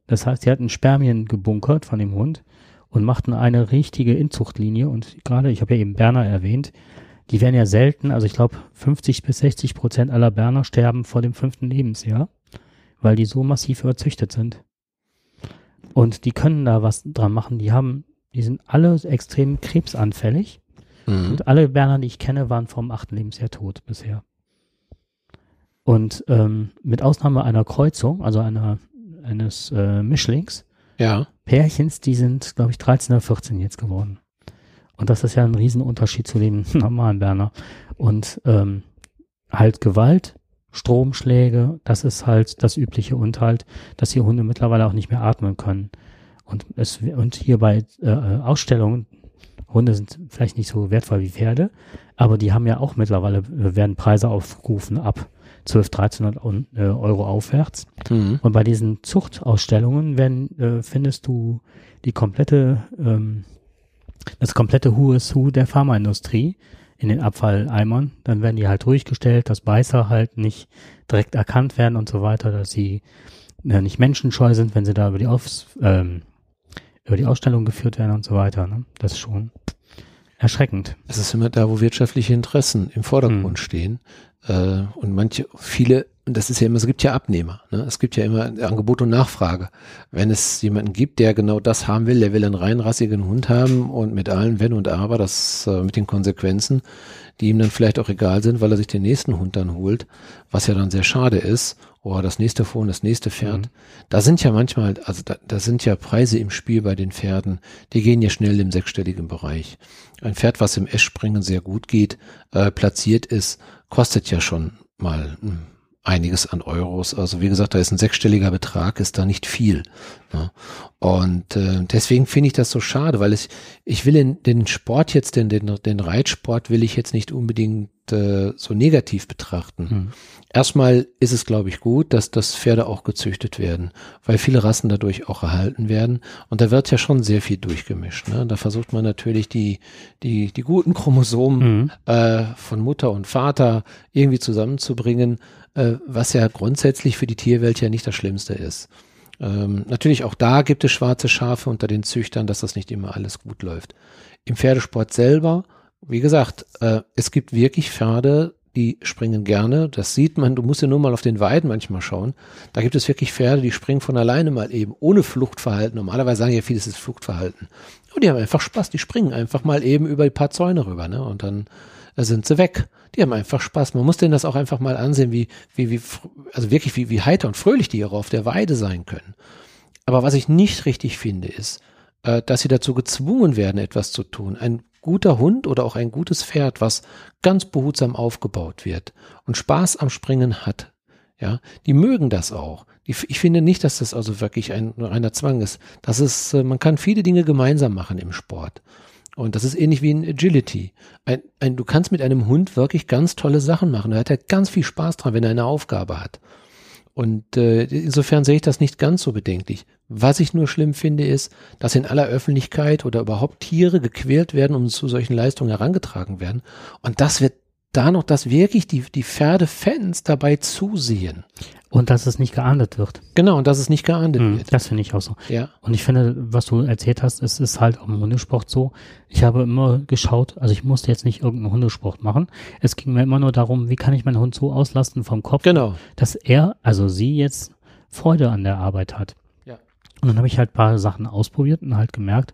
Das heißt, sie hatten Spermien gebunkert von dem Hund und machten eine richtige Inzuchtlinie. Und gerade, ich habe ja eben Berner erwähnt, die werden ja selten, also ich glaube 50 bis 60 Prozent aller Berner sterben vor dem fünften Lebensjahr, weil die so massiv überzüchtet sind. Und die können da was dran machen. Die haben, die sind alle extrem krebsanfällig. Mhm. Und alle Berner, die ich kenne, waren vom achten Lebensjahr tot bisher. Und ähm, mit Ausnahme einer Kreuzung, also einer, eines äh, Mischlings, ja. Pärchens, die sind, glaube ich, 13 oder 14 jetzt geworden. Und das ist ja ein Riesenunterschied zu dem normalen Berner. Und ähm, halt Gewalt, Stromschläge, das ist halt das Übliche und halt, dass die Hunde mittlerweile auch nicht mehr atmen können. Und es und hier bei äh, Ausstellungen Hunde sind vielleicht nicht so wertvoll wie Pferde, aber die haben ja auch mittlerweile, äh, werden Preise aufgerufen ab 12, 1300 äh, Euro aufwärts. Mhm. Und bei diesen Zuchtausstellungen werden, äh, findest du die komplette, ähm, das komplette Who is Who der Pharmaindustrie in den Abfalleimern. Dann werden die halt durchgestellt, dass Beißer halt nicht direkt erkannt werden und so weiter, dass sie äh, nicht menschenscheu sind, wenn sie da über die, Aufs, ähm, über die Ausstellung geführt werden und so weiter. Ne? Das ist schon erschreckend. Es ist immer da, wo wirtschaftliche Interessen im Vordergrund hm. stehen. Äh, und manche, viele, und das ist ja immer, es gibt ja Abnehmer. Ne? Es gibt ja immer Angebot und Nachfrage. Wenn es jemanden gibt, der genau das haben will, der will einen reinrassigen Hund haben und mit allen Wenn und Aber, das äh, mit den Konsequenzen, die ihm dann vielleicht auch egal sind, weil er sich den nächsten Hund dann holt, was ja dann sehr schade ist. Oder das nächste Fohlen, das nächste Pferd. Mhm. Da sind ja manchmal, also da, da sind ja Preise im Spiel bei den Pferden, die gehen ja schnell im sechsstelligen Bereich. Ein Pferd, was im Eschspringen sehr gut geht, äh, platziert ist, kostet ja schon mal hm, einiges an Euros. Also wie gesagt, da ist ein sechsstelliger Betrag, ist da nicht viel. Ne? Und äh, deswegen finde ich das so schade, weil ich, ich will in, den Sport jetzt, den, den, den Reitsport will ich jetzt nicht unbedingt äh, so negativ betrachten. Hm. Erstmal ist es, glaube ich, gut, dass das Pferde auch gezüchtet werden, weil viele Rassen dadurch auch erhalten werden. Und da wird ja schon sehr viel durchgemischt. Ne? Da versucht man natürlich die, die, die guten Chromosomen mhm. äh, von Mutter und Vater irgendwie zusammenzubringen, äh, was ja grundsätzlich für die Tierwelt ja nicht das Schlimmste ist. Ähm, natürlich auch da gibt es schwarze Schafe unter den Züchtern, dass das nicht immer alles gut läuft. Im Pferdesport selber, wie gesagt, äh, es gibt wirklich Pferde, die springen gerne. Das sieht man, du musst ja nur mal auf den Weiden manchmal schauen. Da gibt es wirklich Pferde, die springen von alleine mal eben, ohne Fluchtverhalten. Normalerweise sagen ja viele, es ist Fluchtverhalten. Und die haben einfach Spaß, die springen einfach mal eben über ein paar Zäune rüber, ne? Und dann da sind sie weg. Die haben einfach Spaß. Man muss denen das auch einfach mal ansehen, wie, wie, wie, also wirklich, wie, wie heiter und fröhlich die auch auf der Weide sein können. Aber was ich nicht richtig finde, ist, äh, dass sie dazu gezwungen werden, etwas zu tun. Ein guter Hund oder auch ein gutes Pferd, was ganz behutsam aufgebaut wird und Spaß am Springen hat, ja, die mögen das auch. Ich finde nicht, dass das also wirklich ein reiner Zwang ist. Das ist, äh, man kann viele Dinge gemeinsam machen im Sport. Und das ist ähnlich wie in Agility. Ein, ein, du kannst mit einem Hund wirklich ganz tolle Sachen machen. Er hat ja ganz viel Spaß dran, wenn er eine Aufgabe hat. Und äh, insofern sehe ich das nicht ganz so bedenklich. Was ich nur schlimm finde, ist, dass in aller Öffentlichkeit oder überhaupt Tiere gequält werden und zu solchen Leistungen herangetragen werden. Und das wird da noch, dass wirklich die, die Pferdefans dabei zusehen. Und dass es nicht geahndet wird. Genau, und dass es nicht geahndet hm, wird. Das finde ich auch so. Ja. Und ich finde, was du erzählt hast, es ist halt auch im Hundesport so. Ich habe immer geschaut, also ich musste jetzt nicht irgendeinen Hundesport machen. Es ging mir immer nur darum, wie kann ich meinen Hund so auslasten vom Kopf, genau. dass er, also sie jetzt Freude an der Arbeit hat. Ja. Und dann habe ich halt paar Sachen ausprobiert und halt gemerkt,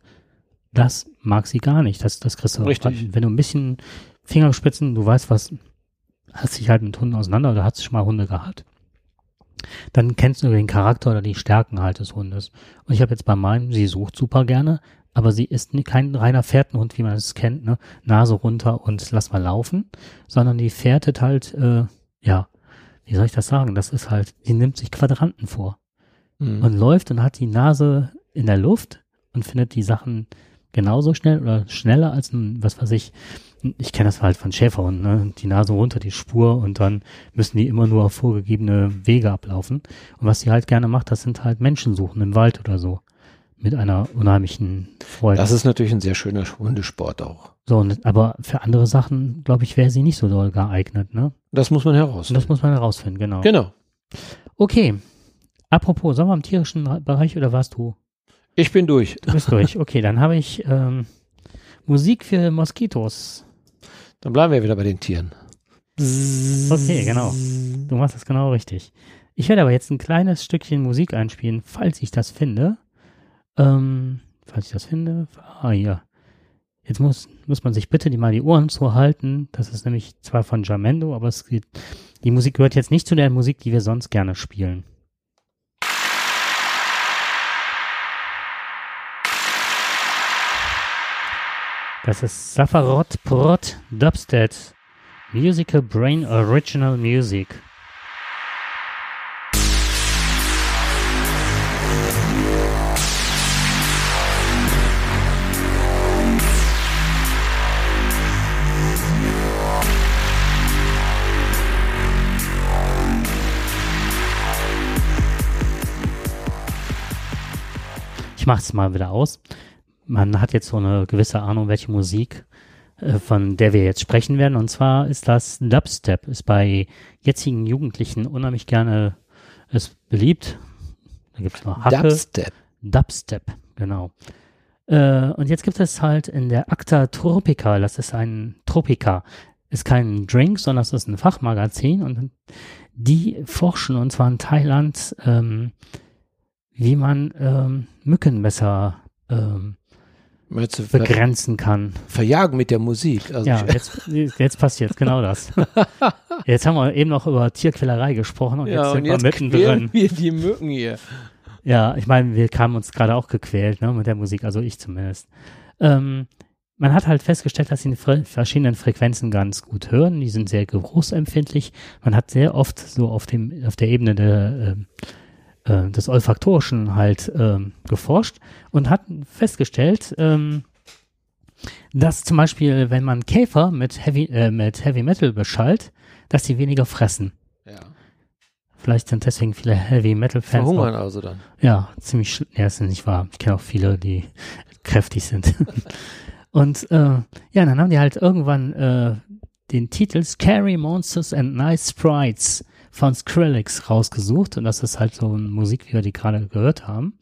das mag sie gar nicht. Das, das kriegst du Richtig. Wenn du ein bisschen Fingerspitzen, du weißt was, hast dich halt mit Hunden auseinander oder hast schon mal Hunde gehabt. Dann kennst du den Charakter oder die Stärken halt des Hundes. Und ich habe jetzt bei meinem, sie sucht super gerne, aber sie ist kein reiner Fährtenhund, wie man es kennt, ne? Nase runter und lass mal laufen, sondern die fährtet halt, äh, ja, wie soll ich das sagen? Das ist halt, sie nimmt sich Quadranten vor mhm. und läuft und hat die Nase in der Luft und findet die Sachen genauso schnell oder schneller als ein, was weiß ich, ich kenne das halt von Schäferhunden, ne? die Nase runter, die Spur und dann müssen die immer nur auf vorgegebene Wege ablaufen. Und was sie halt gerne macht, das sind halt Menschen suchen im Wald oder so. Mit einer unheimlichen Freude. Das ist natürlich ein sehr schöner Hundesport auch. So, aber für andere Sachen, glaube ich, wäre sie nicht so doll geeignet, ne? Das muss man herausfinden. Das muss man herausfinden, genau. Genau. Okay. Apropos, sollen wir im tierischen Bereich oder warst du? Ich bin durch. Du bist durch. Okay, dann habe ich ähm, Musik für Moskitos. Dann bleiben wir wieder bei den Tieren. Okay, genau. Du machst das genau richtig. Ich werde aber jetzt ein kleines Stückchen Musik einspielen, falls ich das finde. Ähm, falls ich das finde. Ah, hier. Jetzt muss, muss man sich bitte die mal die Ohren zuhalten. Das ist nämlich zwar von Jamendo, aber es geht, die Musik gehört jetzt nicht zu der Musik, die wir sonst gerne spielen. Das ist Safarot Prot Dubstead. Musical Brain Original Music. Ich mach's mal wieder aus. Man hat jetzt so eine gewisse Ahnung, welche Musik äh, von der wir jetzt sprechen werden. Und zwar ist das Dubstep, ist bei jetzigen Jugendlichen unheimlich gerne ist beliebt. Da gibt es noch Hacke. Dubstep. Dubstep, genau. Äh, und jetzt gibt es halt in der Acta Tropica, das ist ein Tropica, ist kein Drink, sondern es ist ein Fachmagazin und die forschen, und zwar in Thailand, ähm, wie man ähm, Mücken besser ähm, begrenzen kann. Verjagen mit der Musik. Also ja, jetzt, jetzt passiert genau das. jetzt haben wir eben noch über Tierquälerei gesprochen und ja, jetzt sind und jetzt wir mittendrin. wir die Mücken hier. Ja, ich meine, wir kamen uns gerade auch gequält ne, mit der Musik, also ich zumindest. Ähm, man hat halt festgestellt, dass sie in verschiedenen Frequenzen ganz gut hören. Die sind sehr geruchsempfindlich. Man hat sehr oft so auf dem auf der Ebene der äh, äh, des olfaktorischen halt äh, geforscht und hat festgestellt, ähm, dass zum Beispiel, wenn man Käfer mit Heavy äh, mit Heavy Metal beschallt, dass sie weniger fressen. Ja. Vielleicht sind deswegen viele Heavy Metal Fans. Verhungern auch, also dann. Ja, ziemlich, ja, ist nicht wahr. Ich kenne auch viele, die kräftig sind. Und äh, ja, dann haben die halt irgendwann äh, den Titel Scary Monsters and Nice Sprites von Skrillex rausgesucht. Und das ist halt so wie wir die gerade gehört haben.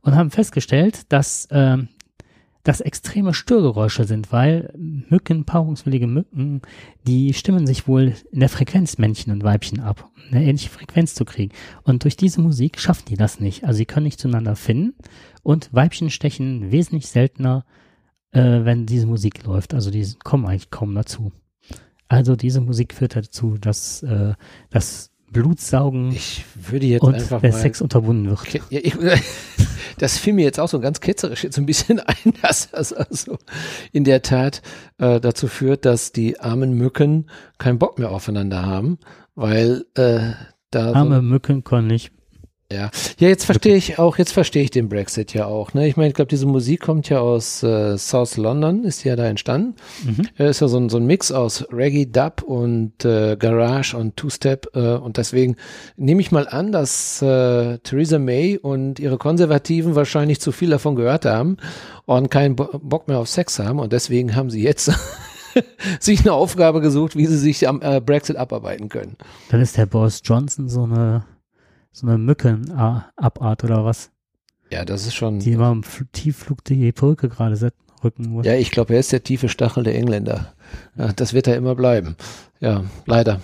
Und haben festgestellt, dass äh, das extreme Störgeräusche sind, weil Mücken, paarungswillige Mücken, die stimmen sich wohl in der Frequenz Männchen und Weibchen ab, um eine ähnliche Frequenz zu kriegen. Und durch diese Musik schaffen die das nicht. Also sie können nicht zueinander finden und Weibchen stechen wesentlich seltener, äh, wenn diese Musik läuft. Also die kommen eigentlich kaum dazu. Also diese Musik führt dazu, dass äh, das Blutsaugen ich würde jetzt und einfach der mal Sex unterbunden wird. Ja, ich, das fiel mir jetzt auch so ganz ketzerisch jetzt ein bisschen ein, dass das also in der Tat äh, dazu führt, dass die armen Mücken keinen Bock mehr aufeinander haben, weil äh, da Arme so, Mücken können nicht. Ja, ja, jetzt verstehe ich auch, jetzt verstehe ich den Brexit ja auch. Ne? Ich meine, ich glaube, diese Musik kommt ja aus äh, South London, ist ja da entstanden. Mhm. Äh, ist ja so ein, so ein Mix aus Reggae, Dub und äh, Garage und Two-Step. Äh, und deswegen nehme ich mal an, dass äh, Theresa May und ihre Konservativen wahrscheinlich zu viel davon gehört haben und keinen Bo Bock mehr auf Sex haben. Und deswegen haben sie jetzt sich eine Aufgabe gesucht, wie sie sich am äh, Brexit abarbeiten können. Dann ist der Boris Johnson so eine so eine Mückenabart oder was, Ja, das ist schon. die immer im Fl- Tiefflug die Brücke gerade rücken muss. Ja, ich glaube, er ist der tiefe Stachel der Engländer. Ja, das wird er immer bleiben. Ja, leider.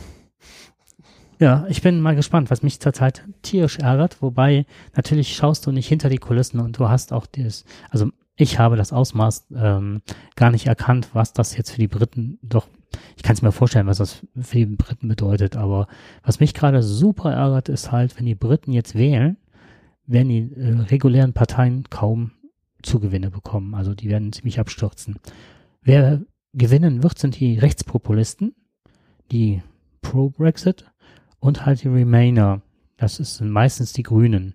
Ja, ich bin mal gespannt, was mich zurzeit tierisch ärgert, wobei natürlich schaust du nicht hinter die Kulissen und du hast auch das, also ich habe das Ausmaß ähm, gar nicht erkannt, was das jetzt für die Briten doch, ich kann es mir vorstellen, was das für die Briten bedeutet, aber was mich gerade super ärgert, ist halt, wenn die Briten jetzt wählen, werden die äh, regulären Parteien kaum Zugewinne bekommen, also die werden ziemlich abstürzen. Wer gewinnen wird, sind die Rechtspopulisten, die Pro-Brexit und halt die Remainer. Das sind meistens die Grünen.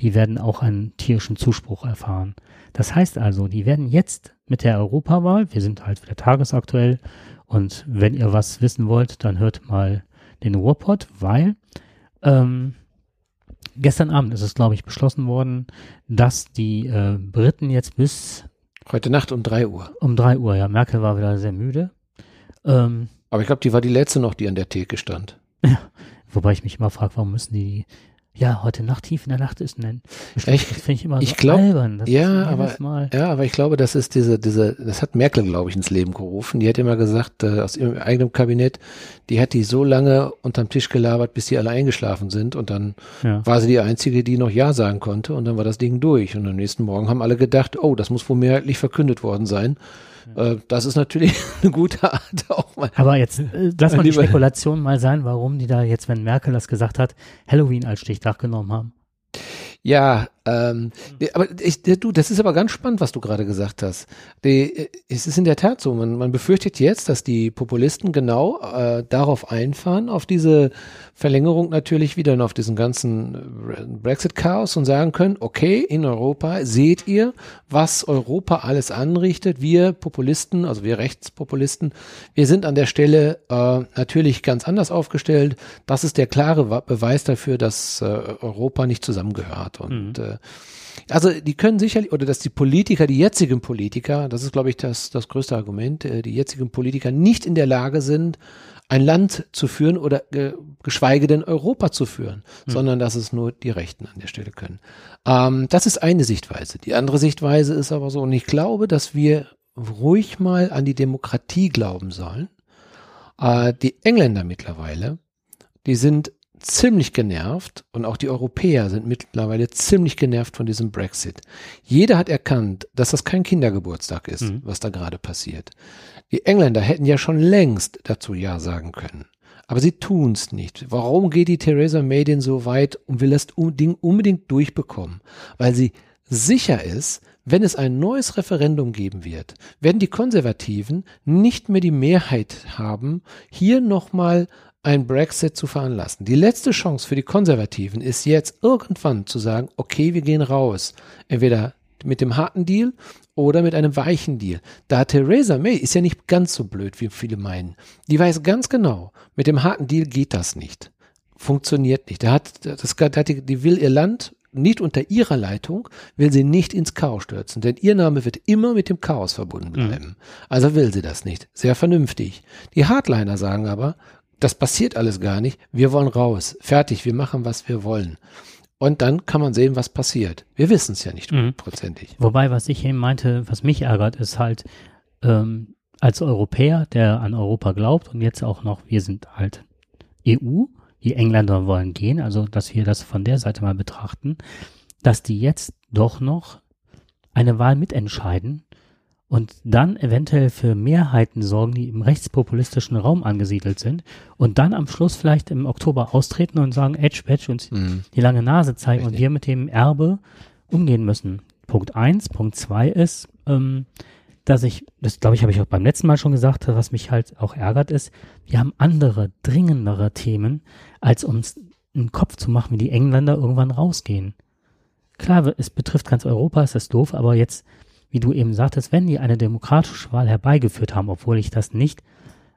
Die werden auch einen tierischen Zuspruch erfahren. Das heißt also, die werden jetzt mit der Europawahl, wir sind halt wieder tagesaktuell und wenn ihr was wissen wollt, dann hört mal den Ruhrpott, weil ähm, gestern Abend ist es, glaube ich, beschlossen worden, dass die äh, Briten jetzt bis Heute Nacht um drei Uhr. um drei Uhr, ja, Merkel war wieder sehr müde, ähm, Aber ich glaube, die war die letzte noch, die an der Theke stand. Wobei ich mich immer frage, warum müssen die, ja, heute Nacht, tief in der Nacht ist nennen. Das finde ich immer Ich so glaub- albern. Das ja, aber- Mal. Ja, aber ich glaube, das ist diese, diese, das hat Merkel, glaube ich, ins Leben gerufen. Die hat immer gesagt, äh, aus ihrem eigenen Kabinett, die hat die so lange unterm Tisch gelabert, bis die alle eingeschlafen sind und dann Ja. war sie die Einzige, die noch Ja sagen konnte und dann war das Ding durch. Und am nächsten Morgen haben alle gedacht, oh, das muss wohl mehrheitlich verkündet worden sein. Äh, das ist natürlich eine gute Art auch mal. Aber jetzt, äh, lass mal die Spekulation mal sein, warum die da jetzt, wenn Merkel das gesagt hat, Halloween als Stichtag genommen haben. Ja, ähm, die- aber ich, du, das ist aber ganz spannend, was du gerade gesagt hast. Die, äh, es ist in der Tat so, man, man befürchtet jetzt, dass die Populisten genau äh, darauf einfahren, auf diese Verlängerung natürlich wieder und auf diesen ganzen Brexit-Chaos und sagen können, okay, in Europa seht ihr, was Europa alles anrichtet. Wir Populisten, also wir Rechtspopulisten, wir sind an der Stelle äh, natürlich ganz anders aufgestellt. Das ist der klare Beweis dafür, dass äh, Europa nicht zusammengehört. Und Mhm. äh, Also die können sicherlich, oder dass die Politiker, die jetzigen Politiker, das ist, glaube ich, das, das größte Argument, äh, die jetzigen Politiker nicht in der Lage sind, ein Land zu führen oder geschweige denn Europa zu führen, hm. sondern dass es nur die Rechten an der Stelle können. Ähm, das ist eine Sichtweise. Die andere Sichtweise ist aber so, und ich glaube, dass wir ruhig mal an die Demokratie glauben sollen. Äh, die Engländer mittlerweile, die sind ziemlich genervt und auch die Europäer sind mittlerweile ziemlich genervt von diesem Brexit. Jeder hat erkannt, dass das kein Kindergeburtstag ist, mhm. was da gerade passiert. Die Engländer hätten ja schon längst dazu Ja sagen können. Aber sie tun's nicht. Warum geht die Theresa May denn so weit und will das Ding unbedingt durchbekommen? Weil sie sicher ist, wenn es ein neues Referendum geben wird, werden die Konservativen nicht mehr die Mehrheit haben, hier nochmal ein Brexit zu veranlassen. Die letzte Chance für die Konservativen ist jetzt irgendwann zu sagen, okay, wir gehen raus. Entweder mit dem harten Deal oder mit einem weichen Deal. Da Theresa May ist ja nicht ganz so blöd, wie viele meinen. Die weiß ganz genau, mit dem harten Deal geht das nicht. Funktioniert nicht. Da hat, das, da hat die, die will ihr Land nicht unter ihrer Leitung, will sie nicht ins Chaos stürzen, denn ihr Name wird immer mit dem Chaos verbunden bleiben. Mhm. Also will sie das nicht. Sehr vernünftig. Die Hardliner sagen aber, das passiert alles gar nicht. Wir wollen raus. Fertig. Wir machen, was wir wollen. Und dann kann man sehen, was passiert. Wir wissen es ja nicht mhm. hundertprozentig. Mhm. Wobei, was ich eben meinte, was mich ärgert, ist halt, ähm, als Europäer, der an Europa glaubt und jetzt auch noch, wir sind halt EU, die Engländer wollen gehen, also dass wir das von der Seite mal betrachten, dass die jetzt doch noch eine Wahl mitentscheiden und dann eventuell für Mehrheiten sorgen, die im rechtspopulistischen Raum angesiedelt sind und dann am Schluss vielleicht im Oktober austreten und sagen, Edge, Edge uns mhm. die lange Nase zeigen Richtig. und wir mit dem Erbe umgehen müssen. Punkt eins. Punkt zwei ist, ähm, dass ich, das glaube ich, habe ich auch beim letzten Mal schon gesagt, was mich halt auch ärgert ist, wir haben andere, dringendere Themen, als uns einen Kopf zu machen, wie die Engländer irgendwann rausgehen. Klar, es betrifft ganz Europa, ist doof, aber jetzt wie du eben sagtest, wenn die eine demokratische Wahl herbeigeführt haben, obwohl ich das nicht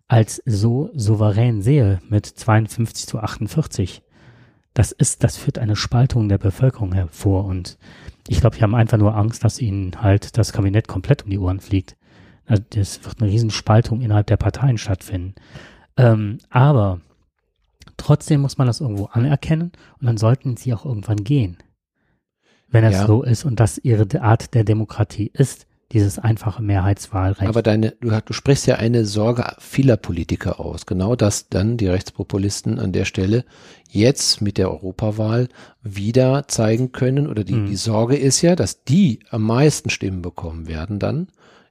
als so souverän sehe mit 52 zu 48, das ist, das führt eine Spaltung der Bevölkerung hervor und ich glaube, die haben einfach nur Angst, dass ihnen halt das Kabinett komplett um die Ohren fliegt. Also das wird eine Riesenspaltung innerhalb der Parteien stattfinden. Ähm, aber trotzdem muss man das irgendwo anerkennen und dann sollten sie auch irgendwann gehen wenn es ja. so ist und das ihre Art der Demokratie ist, dieses einfache Mehrheitswahlrecht. Aber deine, du, du sprichst ja eine Sorge vieler Politiker aus. Genau, dass dann die Rechtspopulisten an der Stelle jetzt mit der Europawahl wieder zeigen können oder die, mhm. die Sorge ist ja, dass die am meisten Stimmen bekommen werden dann,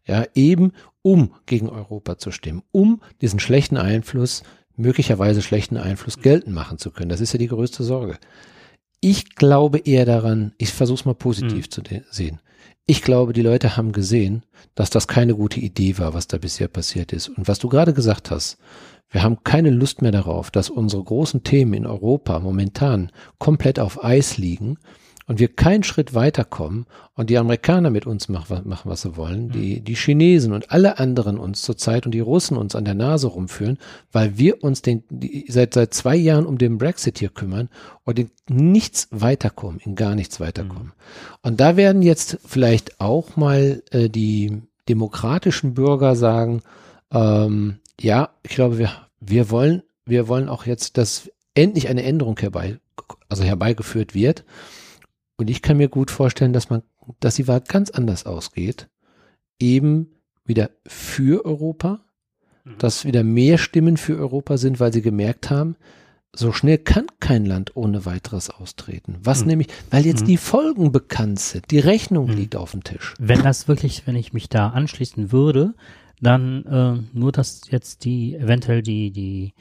ja, eben um gegen Europa zu stimmen, um diesen schlechten Einfluss, möglicherweise schlechten Einfluss geltend machen zu können. Das ist ja die größte Sorge. Ich glaube eher daran, ich versuche es mal positiv mhm. zu sehen. Ich glaube, die Leute haben gesehen, dass das keine gute Idee war, was da bisher passiert ist. Und was du gerade gesagt hast, wir haben keine Lust mehr darauf, dass unsere großen Themen in Europa momentan komplett auf Eis liegen und wir keinen Schritt weiterkommen und die Amerikaner mit uns machen, machen was sie wollen, mhm. die, die Chinesen und alle anderen uns zurzeit und die Russen uns an der Nase rumführen, weil wir uns den, die, seit, seit zwei Jahren um den Brexit hier kümmern und in nichts weiterkommen, in gar nichts weiterkommen. Mhm. Und da werden jetzt vielleicht auch mal äh, die demokratischen Bürger sagen, ähm, ja, ich glaube, wir, wir wollen, wir wollen auch jetzt, dass endlich eine Änderung herbei, also herbeigeführt wird. Und ich kann mir gut vorstellen, dass man, dass die Wahl ganz anders ausgeht. Eben wieder für Europa, mhm. dass wieder mehr Stimmen für Europa sind, weil sie gemerkt haben, so schnell kann kein Land ohne weiteres austreten. Was mhm. nämlich, weil jetzt mhm. die Folgen bekannt sind, die Rechnung mhm. liegt auf dem Tisch. Wenn das wirklich, wenn ich mich da anschließen würde, dann äh, nur, dass jetzt die eventuell die die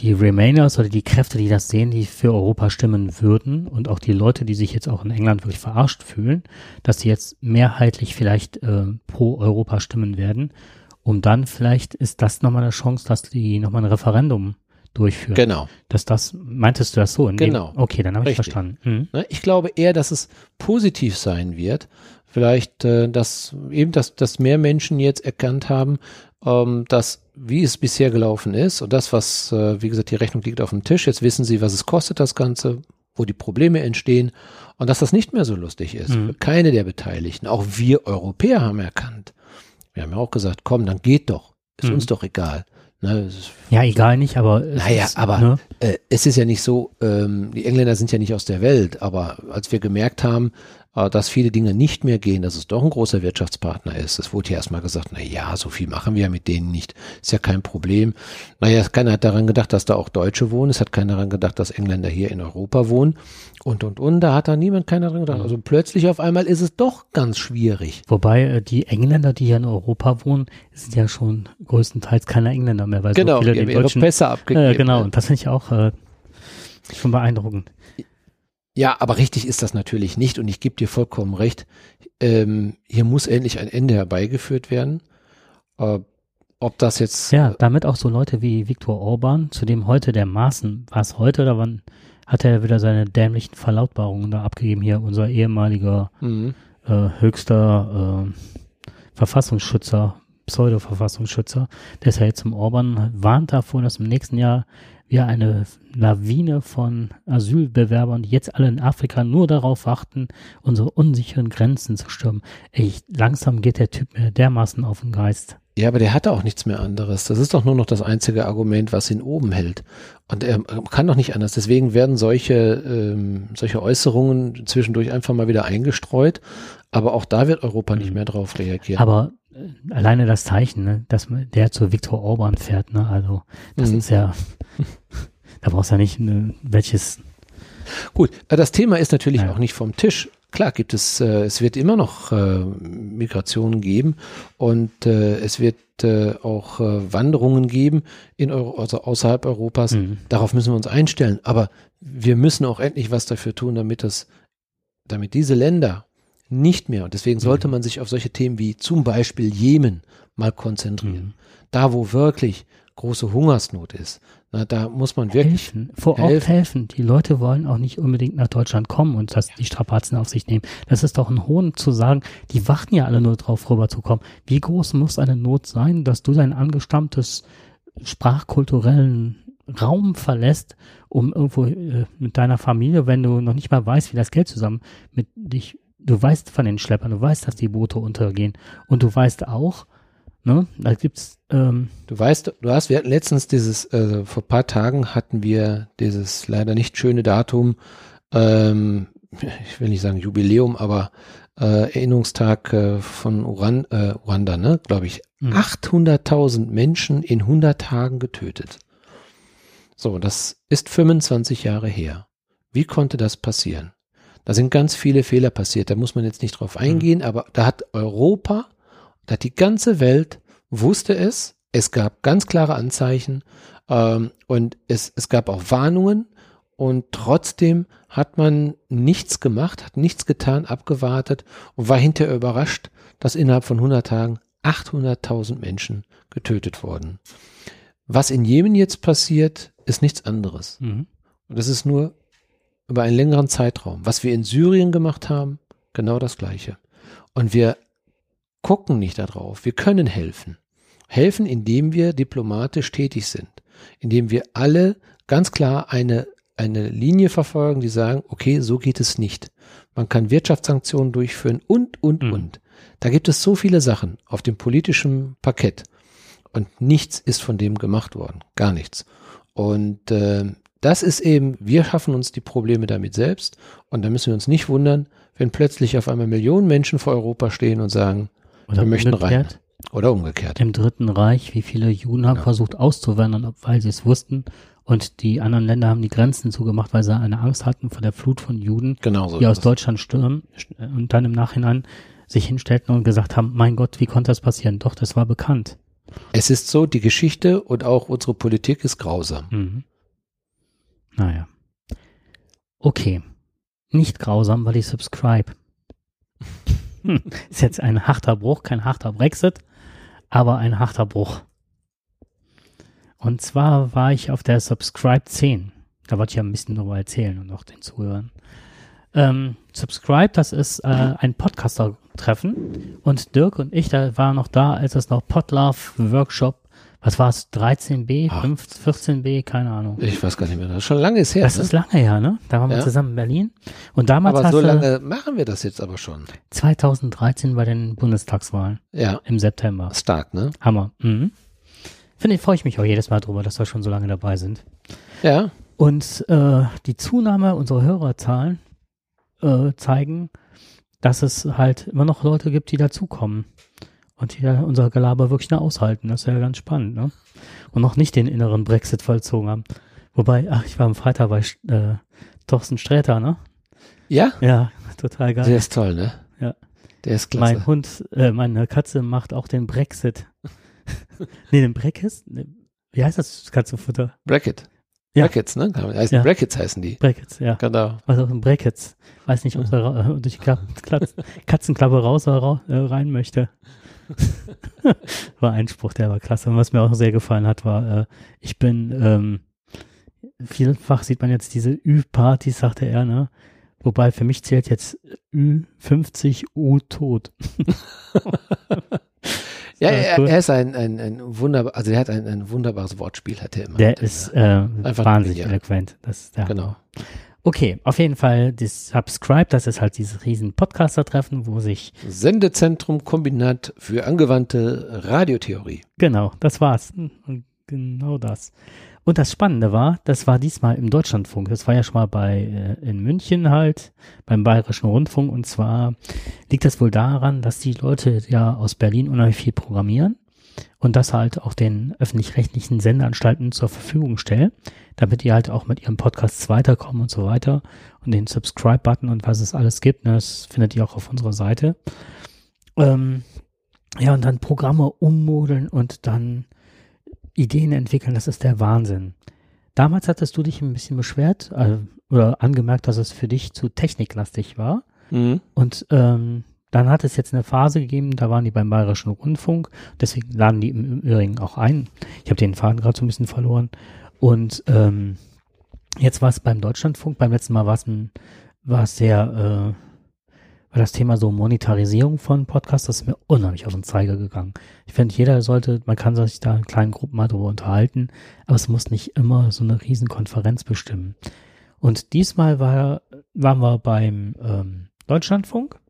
die Remainers oder die Kräfte, die das sehen, die für Europa stimmen würden und auch die Leute, die sich jetzt auch in England wirklich verarscht fühlen, dass sie jetzt mehrheitlich vielleicht äh, pro Europa stimmen werden. Und dann vielleicht ist das nochmal eine Chance, dass die nochmal ein Referendum durchführen. Genau. Dass das, meintest du das so? genau. Dem, okay, dann habe ich verstanden. Mhm. Ne, ich glaube eher, dass es positiv sein wird. Vielleicht, äh, dass eben, dass, dass mehr Menschen jetzt erkannt haben, ähm, dass wie es bisher gelaufen ist und das, was, äh, wie gesagt, die Rechnung liegt auf dem Tisch. Jetzt wissen Sie, was es kostet, das Ganze. wo die Probleme entstehen und dass das nicht mehr so lustig ist mhm. für keine der Beteiligten. Auch wir Europäer haben erkannt. Wir haben ja auch gesagt, komm, dann geht doch. Ist mhm. uns doch egal. Ne, ja, egal nicht, aber. Naja, ist, aber ne? äh, es ist ja nicht so, ähm, die Engländer sind ja nicht aus der Welt, aber als wir gemerkt haben, dass viele Dinge nicht mehr gehen, dass es doch ein großer Wirtschaftspartner ist. Es wurde ja erstmal gesagt, na ja, so viel machen wir ja mit denen nicht. Ist ja kein Problem. Naja, keiner hat daran gedacht, dass da auch Deutsche wohnen. Es hat keiner daran gedacht, dass Engländer hier in Europa wohnen. Und, und, und. Da hat da niemand keiner daran gedacht. Also plötzlich auf einmal ist es doch ganz schwierig. Wobei äh, die Engländer, die hier in Europa wohnen, sind ja schon größtenteils keine Engländer mehr, weil genau, so viele die den deutschen, Pässe abgegeben. Äh, genau, und das finde ich auch äh, schon beeindruckend. Ja, aber richtig ist das natürlich nicht und ich gebe dir vollkommen recht. Ähm, hier muss endlich ein Ende herbeigeführt werden. Äh, ob das jetzt. Ja, damit auch so Leute wie Viktor Orban, zu dem heute der Maßen, war es heute oder wann hat er wieder seine dämlichen Verlautbarungen da abgegeben? Hier unser ehemaliger mhm. äh, höchster äh, Verfassungsschützer, Pseudo-Verfassungsschützer, der ist ja jetzt zum Orban, warnt davor, dass im nächsten Jahr wir eine Lawine von Asylbewerbern, die jetzt alle in Afrika nur darauf warten, unsere unsicheren Grenzen zu stürmen. Ey, langsam geht der Typ mir dermaßen auf den Geist. Ja, aber der hatte auch nichts mehr anderes. Das ist doch nur noch das einzige Argument, was ihn oben hält. Und er kann doch nicht anders. Deswegen werden solche, ähm, solche Äußerungen zwischendurch einfach mal wieder eingestreut. Aber auch da wird Europa nicht mehr drauf reagieren. Aber äh, alleine das Zeichen, ne, dass der zu Viktor Orban fährt, ne, also das mhm. ist ja, da brauchst du ja nicht ne, welches. Gut, äh, das Thema ist natürlich ja. auch nicht vom Tisch. Klar gibt es, äh, es wird immer noch äh, Migrationen geben und äh, es wird äh, auch äh, Wanderungen geben in Euro, also außerhalb Europas. Mhm. Darauf müssen wir uns einstellen. Aber wir müssen auch endlich was dafür tun, damit das, damit diese Länder nicht mehr. Und deswegen sollte man sich auf solche Themen wie zum Beispiel Jemen mal konzentrieren. Mhm. Da, wo wirklich große Hungersnot ist. Na, da muss man wirklich helfen. Vor helfen. Ort helfen. Die Leute wollen auch nicht unbedingt nach Deutschland kommen und das, die Strapazen auf sich nehmen. Das ist doch ein Hohn zu sagen, die warten ja alle nur drauf rüberzukommen. Wie groß muss eine Not sein, dass du dein angestammtes sprachkulturellen Raum verlässt, um irgendwo äh, mit deiner Familie, wenn du noch nicht mal weißt, wie das Geld zusammen mit dich du weißt von den Schleppern, du weißt, dass die Boote untergehen und du weißt auch, ne, da gibt's ähm, Du weißt, du hast, wir hatten letztens dieses, äh, vor paar Tagen hatten wir dieses leider nicht schöne Datum, ähm, ich will nicht sagen Jubiläum, aber äh, Erinnerungstag äh, von Uran, äh, Ruanda, ne, glaube ich. Mhm. 800.000 Menschen in 100 Tagen getötet. So, das ist 25 Jahre her. Wie konnte das passieren? Da sind ganz viele Fehler passiert. Da muss man jetzt nicht drauf mhm. eingehen, mhm. aber da hat Europa, da hat die ganze Welt wusste es. Es gab ganz klare Anzeichen ähm, und es, es gab auch Warnungen und trotzdem hat man nichts gemacht, hat nichts getan, abgewartet und war hinterher überrascht, dass innerhalb von 100 Tagen 800.000 Menschen getötet wurden. Was in Jemen jetzt passiert, ist nichts anderes. Mhm. Und das ist nur über einen längeren Zeitraum. Was wir in Syrien gemacht haben, genau das Gleiche. Und wir gucken nicht darauf. Wir können helfen. Helfen, indem wir diplomatisch tätig sind. Indem wir alle ganz klar eine, eine Linie verfolgen, die sagen, okay, so geht es nicht. Man kann Wirtschaftssanktionen durchführen und, und, mhm. und. Da gibt es so viele Sachen auf dem politischen Parkett. Und nichts ist von dem gemacht worden. Gar nichts. Und äh, das ist eben, wir schaffen uns die Probleme damit selbst und da müssen wir uns nicht wundern, wenn plötzlich auf einmal Millionen Menschen vor Europa stehen und sagen, Oder wir möchten rein. Oder umgekehrt. Im Dritten Reich, wie viele Juden haben ja. versucht auszuwandern, weil sie es wussten. Und die anderen Länder haben die Grenzen zugemacht, weil sie eine Angst hatten vor der Flut von Juden, genau so die aus Deutschland stürmen und dann im Nachhinein sich hinstellten und gesagt haben, mein Gott, wie konnte das passieren? Doch, das war bekannt. Es ist so, die Geschichte und auch unsere Politik ist grausam. Mhm. Naja. Okay. Nicht grausam, weil ich subscribe. Hm. Ist jetzt ein harter Bruch, kein harter Brexit, aber ein harter Bruch. Und zwar war ich auf der Subscribe 10. Da wollte ich ja ein bisschen darüber erzählen und auch den Zuhörern. Ähm, Subscribe, das ist äh, ein Podcaster-Treffen. Und Dirk und ich, da waren noch da, als es noch Podlove Workshop was war es, 13b, 5, 14b, keine Ahnung. Ich weiß gar nicht mehr, das ist schon lange her. Das ne? ist lange her, ne? Da waren wir zusammen in Berlin. Und damals aber so lange machen wir das jetzt aber schon. 2013 bei den Bundestagswahlen. Ja. Im September. Stark, ne? Hammer. Mhm. Finde ich, freue ich mich auch jedes Mal drüber, dass wir schon so lange dabei sind. Ja. Und äh, die Zunahme unserer Hörerzahlen äh, zeigen, dass es halt immer noch Leute gibt, die dazukommen und die unser Gelaber wirklich noch aushalten. Das ist ja ganz spannend, ne? Und noch nicht den inneren Brexit vollzogen haben. Wobei, ach, ich war am Freitag bei äh, Thorsten Sträter, ne? Ja? Ja, total geil. Der ist toll, ne? Ja. Der ist klasse. Mein Hund, äh, meine Katze macht auch den Brexit. nee, den Brexit? Wie heißt das Katzenfutter? Bracket. Ja. Brackets, ne? Heißen, Ja. Brackets heißen die. Brackets, ja. Genau. Was auch ein Brackets. Weiß nicht, ob er äh, durch die Katzenklappe raus oder äh, rein möchte. war ein Spruch, der war klasse. Und was mir auch sehr gefallen hat, war, äh, ich bin, ähm, vielfach sieht man jetzt diese Ü-Partys, sagte er, ne? Wobei für mich zählt jetzt Ü50 U tot. Ja, er, er ist ein, ein, ein wunderbar, also er hat ein, ein wunderbares Wortspiel, hat er immer. Der er ist äh, Einfach wahnsinnig eloquent. Das ist der Genau. Okay, auf jeden Fall das Subscribe, das ist halt dieses riesen Podcaster-Treffen, wo sich, Sendezentrum Kombinat für angewandte Radiotheorie. genau, das war's. Genau das. Und das Spannende war, das war diesmal im Deutschlandfunk. Das war ja schon mal bei äh, in München halt, beim Bayerischen Rundfunk. Und zwar liegt das wohl daran, dass die Leute ja aus Berlin unheimlich viel programmieren und das halt auch den öffentlich-rechtlichen Sendeanstalten zur Verfügung stellen, damit die halt auch mit ihren Podcasts weiterkommen und so weiter. Und den Subscribe-Button und was es alles gibt, ne, das findet ihr auch auf unserer Seite. Ähm, ja, und dann Programme ummodeln und dann Ideen entwickeln, das ist der Wahnsinn. Damals hattest du dich ein bisschen beschwert äh, oder angemerkt, dass es für dich zu techniklastig war. Mhm. Und ähm, dann hat es jetzt eine Phase gegeben, da waren die beim Bayerischen Rundfunk, deswegen laden die im Übrigen auch ein. Ich habe den Faden gerade so ein bisschen verloren. Und ähm, jetzt war es beim Deutschlandfunk, beim letzten Mal war es ein, war es sehr, äh, war das Thema so Monetarisierung von Podcasts, das ist mir unheimlich auf den Zeiger gegangen. Ich finde, jeder sollte, man kann sich da in kleinen Gruppen mal drüber unterhalten, aber es muss nicht immer so eine Riesenkonferenz bestimmen. Und diesmal war, waren wir beim ähm, Deutschlandfunk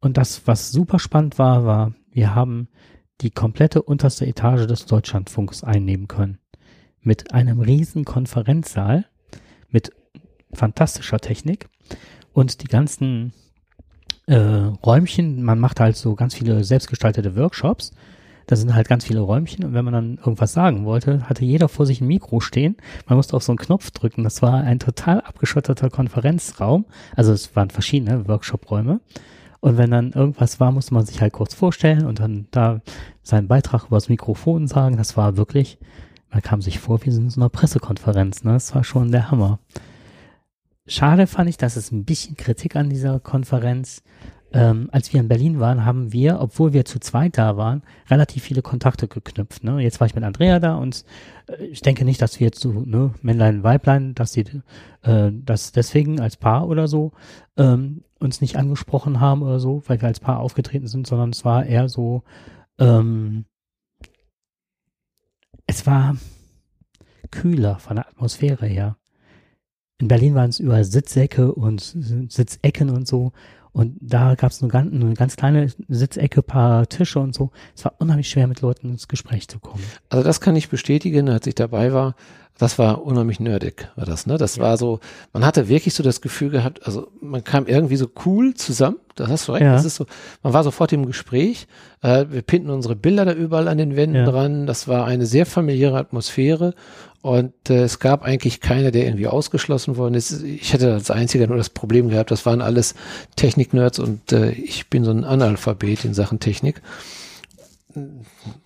und das, was super spannend war, war, wir haben die komplette unterste Etage des Deutschlandfunks einnehmen können. Mit einem riesen Konferenzsaal, mit fantastischer Technik und die ganzen äh, Räumchen, man macht halt so ganz viele selbstgestaltete Workshops. Da sind halt ganz viele Räumchen und wenn man dann irgendwas sagen wollte, hatte jeder vor sich ein Mikro stehen. Man musste auf so einen Knopf drücken. Das war ein total abgeschotteter Konferenzraum. Also es waren verschiedene Workshop-Räume. Und wenn dann irgendwas war, musste man sich halt kurz vorstellen und dann da seinen Beitrag übers Mikrofon sagen. Das war wirklich, man kam sich vor wie in so einer Pressekonferenz. Ne? Das war schon der Hammer. Schade fand ich, dass es ein bisschen Kritik an dieser Konferenz. Ähm, als wir in Berlin waren, haben wir, obwohl wir zu zweit da waren, relativ viele Kontakte geknüpft. Ne? Jetzt war ich mit Andrea da und äh, ich denke nicht, dass wir jetzt so, ne, Männlein, Weiblein, dass die äh, das deswegen als Paar oder so ähm, uns nicht angesprochen haben oder so, weil wir als Paar aufgetreten sind, sondern es war eher so, ähm, es war kühler von der Atmosphäre her. In Berlin waren es überall Sitzsäcke und Sitzecken und so. Und da gab es eine, ganz- eine ganz kleine Sitzecke, paar Tische und so. Es war unheimlich schwer, mit Leuten ins Gespräch zu kommen. Also das kann ich bestätigen, als ich dabei war. Das war unheimlich nerdig, war das, ne? Das war so, man hatte wirklich so das Gefühl gehabt, also man kam irgendwie so cool zusammen, das hast du recht, Ja. das ist so, man war sofort im Gespräch, äh, wir pinnten unsere Bilder da überall an den Wänden Ja. dran, das war eine sehr familiäre Atmosphäre und äh, es gab eigentlich keiner, der irgendwie ausgeschlossen worden ist. Ich hätte als einziger nur das Problem gehabt, das waren alles Technik-Nerds und äh, ich bin so ein Analphabet in Sachen Technik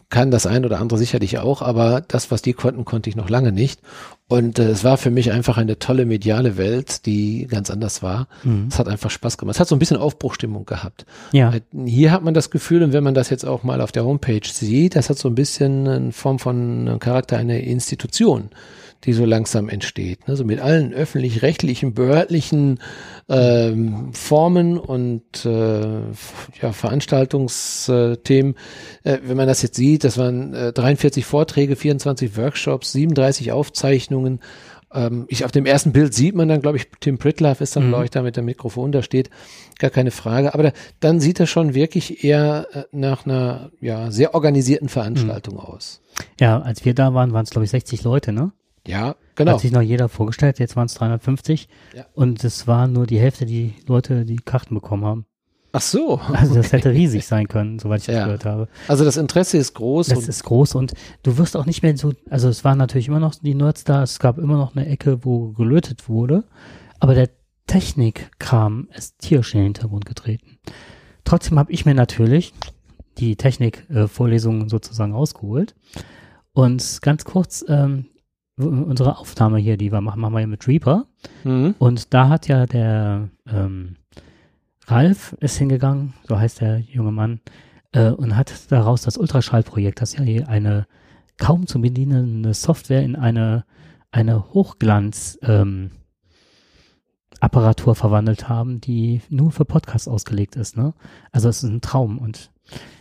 kann das ein oder andere sicherlich auch, aber das, was die konnten, konnte ich noch lange nicht. Und äh, es war für mich einfach eine tolle mediale Welt, die ganz anders war. Mhm. Es hat einfach Spaß gemacht. Es hat so ein bisschen Aufbruchstimmung gehabt. Ja, Äh, Hier hat man das Gefühl, und wenn man das jetzt auch mal auf der Homepage sieht, das hat so ein bisschen eine Form von äh, Charakter einer Institution. Die so langsam entsteht. Ne? So mit allen öffentlich-rechtlichen, behördlichen ähm, Formen und äh, ja, Veranstaltungsthemen. Äh, wenn man das jetzt sieht, das waren äh, 43 Vorträge, 24 Workshops, 37 Aufzeichnungen ähm, ich, auf dem ersten Bild sieht man dann, glaube ich, Tim Pritlove ist dann, mhm. glaube ich, da mit dem Mikrofon da steht. Gar keine Frage. Aber da, dann sieht er schon wirklich eher äh, nach einer ja, sehr organisierten Veranstaltung mhm. aus. Ja, als wir da waren, waren es, glaube ich, 60 Leute, ne? Ja, genau. Hat sich noch jeder vorgestellt, jetzt waren es 350. Ja. Und es war nur die Hälfte die Leute, die Karten bekommen haben. Ach so. Also das hätte riesig sein können, soweit ich das ja. gehört habe. Also das Interesse ist groß. Das ist groß und du wirst auch nicht mehr so, also es waren natürlich immer noch die Nerds da, es gab immer noch eine Ecke, wo gelötet wurde, aber der Technikkram ist tierisch in den Hintergrund getreten. Trotzdem habe ich mir natürlich die Technikvorlesungen äh, sozusagen ausgeholt und ganz kurz ähm, unsere Aufnahme hier, die wir machen, machen wir ja mit Reaper mhm. und da hat ja der ähm, Ralf ist hingegangen, so heißt der junge Mann, äh, und hat daraus das Ultraschallprojekt, das ja hier eine kaum zu bedienende Software in eine, eine Hochglanz ähm, Apparatur verwandelt haben, die nur für Podcasts ausgelegt ist. Ne? Also es ist ein Traum. Und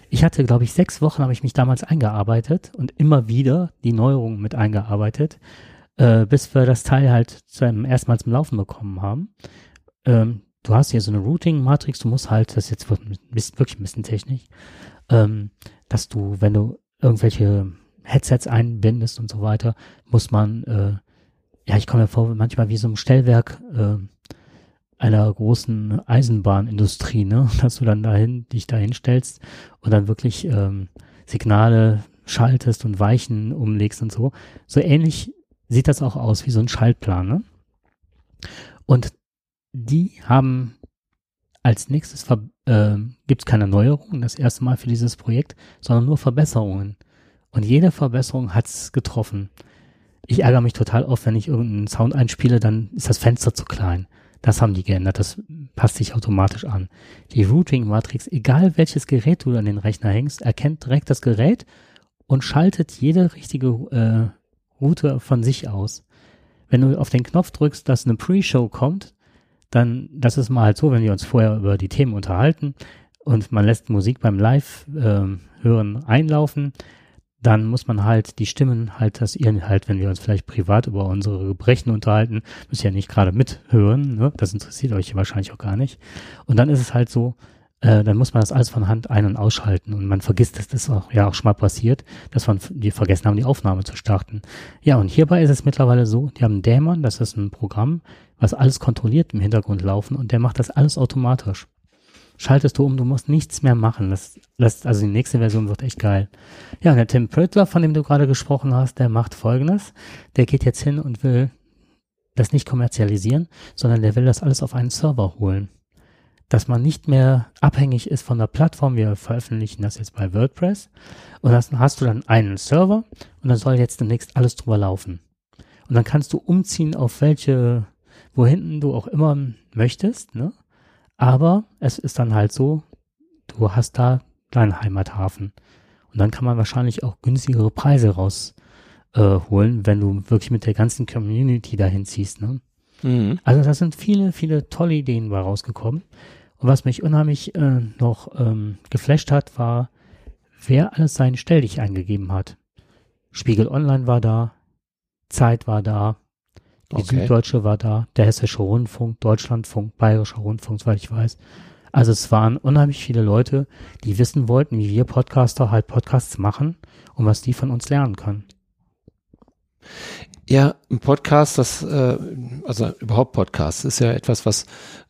ich hatte, glaube ich, sechs Wochen habe ich mich damals eingearbeitet und immer wieder die Neuerungen mit eingearbeitet, äh, bis wir das Teil halt zum ersten Mal zum Laufen bekommen haben. Ähm, du hast hier so eine Routing-Matrix, du musst halt, das ist jetzt wirklich ein bisschen technisch, ähm, dass du, wenn du irgendwelche Headsets einbindest und so weiter, muss man, äh, ja, ich komme mir vor, manchmal wie so ein Stellwerk äh, einer großen Eisenbahnindustrie, ne, dass du dann dahin, dich dahin stellst und dann wirklich ähm, Signale schaltest und Weichen umlegst und so. So ähnlich sieht das auch aus wie so ein Schaltplan, ne? Und die haben als nächstes äh, gibt es keine Neuerungen, das erste Mal für dieses Projekt, sondern nur Verbesserungen. Und jede Verbesserung hat's getroffen. Ich ärgere mich total oft, wenn ich irgendeinen Sound einspiele, dann ist das Fenster zu klein. Das haben die geändert, das passt sich automatisch an. Die Routing-Matrix, egal welches Gerät du an den Rechner hängst, erkennt direkt das Gerät und schaltet jede richtige äh, Route von sich aus. Wenn du auf den Knopf drückst, dass eine Pre-Show kommt, dann, das ist mal halt so, wenn wir uns vorher über die Themen unterhalten und man lässt Musik beim Live-Hören ähm, einlaufen, dann muss man halt die Stimmen halt, dass ihr halt, wenn wir uns vielleicht privat über unsere Gebrechen unterhalten, müsst ihr ja nicht gerade mithören, ne? das interessiert euch wahrscheinlich auch gar nicht. Und dann ist es halt so, äh, dann muss man das alles von Hand ein- und ausschalten und man vergisst, dass das auch, ja auch schon mal passiert, dass man die vergessen haben, die Aufnahme zu starten. Ja, und hierbei ist es mittlerweile so, die haben einen Dämon, das ist ein Programm, was alles kontrolliert im Hintergrund laufen und der macht das alles automatisch. Schaltest du um, du musst nichts mehr machen. Das, das, also die nächste Version wird echt geil. Ja, der Tim Prittler, von dem du gerade gesprochen hast, der macht folgendes. Der geht jetzt hin und will das nicht kommerzialisieren, sondern der will das alles auf einen Server holen. Dass man nicht mehr abhängig ist von der Plattform. Wir veröffentlichen das jetzt bei WordPress. Und dann hast du dann einen Server und dann soll jetzt demnächst alles drüber laufen. Und dann kannst du umziehen auf welche wohin du auch immer möchtest, ne? Aber es ist dann halt so, du hast da deinen Heimathafen. Und dann kann man wahrscheinlich auch günstigere Preise rausholen, äh, wenn du wirklich mit der ganzen Community dahin ziehst, ne? Mhm. Also da sind viele, viele tolle Ideen bei rausgekommen. Und was mich unheimlich äh, noch ähm, geflasht hat, war, wer alles seinen Stelldich eingegeben hat. Spiegel Online war da, Zeit war da, die okay. Süddeutsche war da, der Hessische Rundfunk, Deutschlandfunk, Bayerischer Rundfunk, soweit ich weiß. Also es waren unheimlich viele Leute, die wissen wollten, wie wir Podcaster halt Podcasts machen und was die von uns lernen können. Ja, ein Podcast, das, äh, also überhaupt Podcast, ist ja etwas, was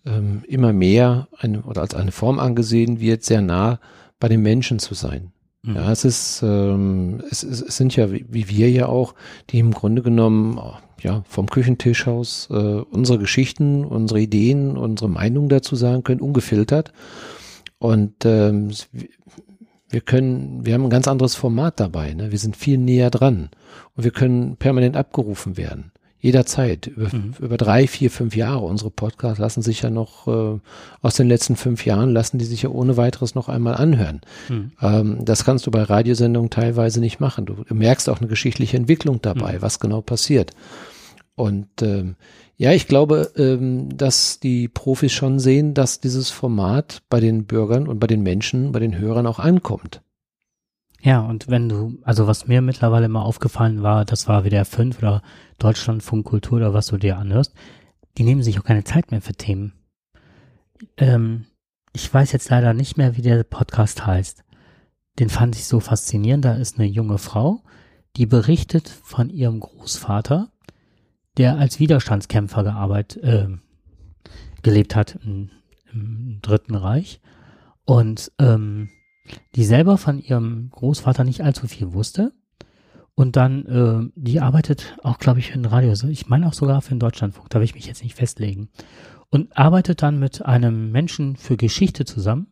ähm, immer mehr eine, oder als eine Form angesehen wird, sehr nah bei den Menschen zu sein. Mhm. Ja, es ist, ähm, es, es, es sind ja, wie, wie wir ja auch, die im Grunde genommen ja, vom Küchentisch aus äh, unsere Geschichten, unsere Ideen, unsere Meinung dazu sagen können, ungefiltert. Und ähm, wir können, wir haben ein ganz anderes Format dabei. Ne? Wir sind viel näher dran und wir können permanent abgerufen werden. Jederzeit. Über, mhm. über drei, vier, fünf Jahre. Unsere Podcasts lassen sich ja noch äh, aus den letzten fünf Jahren, lassen die sich ja ohne weiteres noch einmal anhören. Mhm. Ähm, das kannst du bei Radiosendungen teilweise nicht machen. Du, merkst auch eine geschichtliche Entwicklung dabei, mhm. was genau passiert. Und ähm, ja, ich glaube, ähm, dass die Profis schon sehen, dass dieses Format bei den Bürgern und bei den Menschen, bei den Hörern auch ankommt. Ja, und wenn du, also was mir mittlerweile mal aufgefallen war, das war wieder fünf oder Deutschlandfunk Kultur oder was du dir anhörst, die nehmen sich auch keine Zeit mehr für Themen. Ähm, ich weiß jetzt leider nicht mehr, wie der Podcast heißt. Den fand ich so faszinierend. Da ist eine junge Frau, die berichtet von ihrem Großvater, der als Widerstandskämpfer gearbeitet, äh, gelebt hat im, im Dritten Reich und ähm, die selber von ihrem Großvater nicht allzu viel wusste. Und dann, äh, die arbeitet auch, glaube ich, für ein Radio, ich meine auch sogar für den Deutschlandfunk, da will ich mich jetzt nicht festlegen. Und arbeitet dann mit einem Menschen für Geschichte zusammen.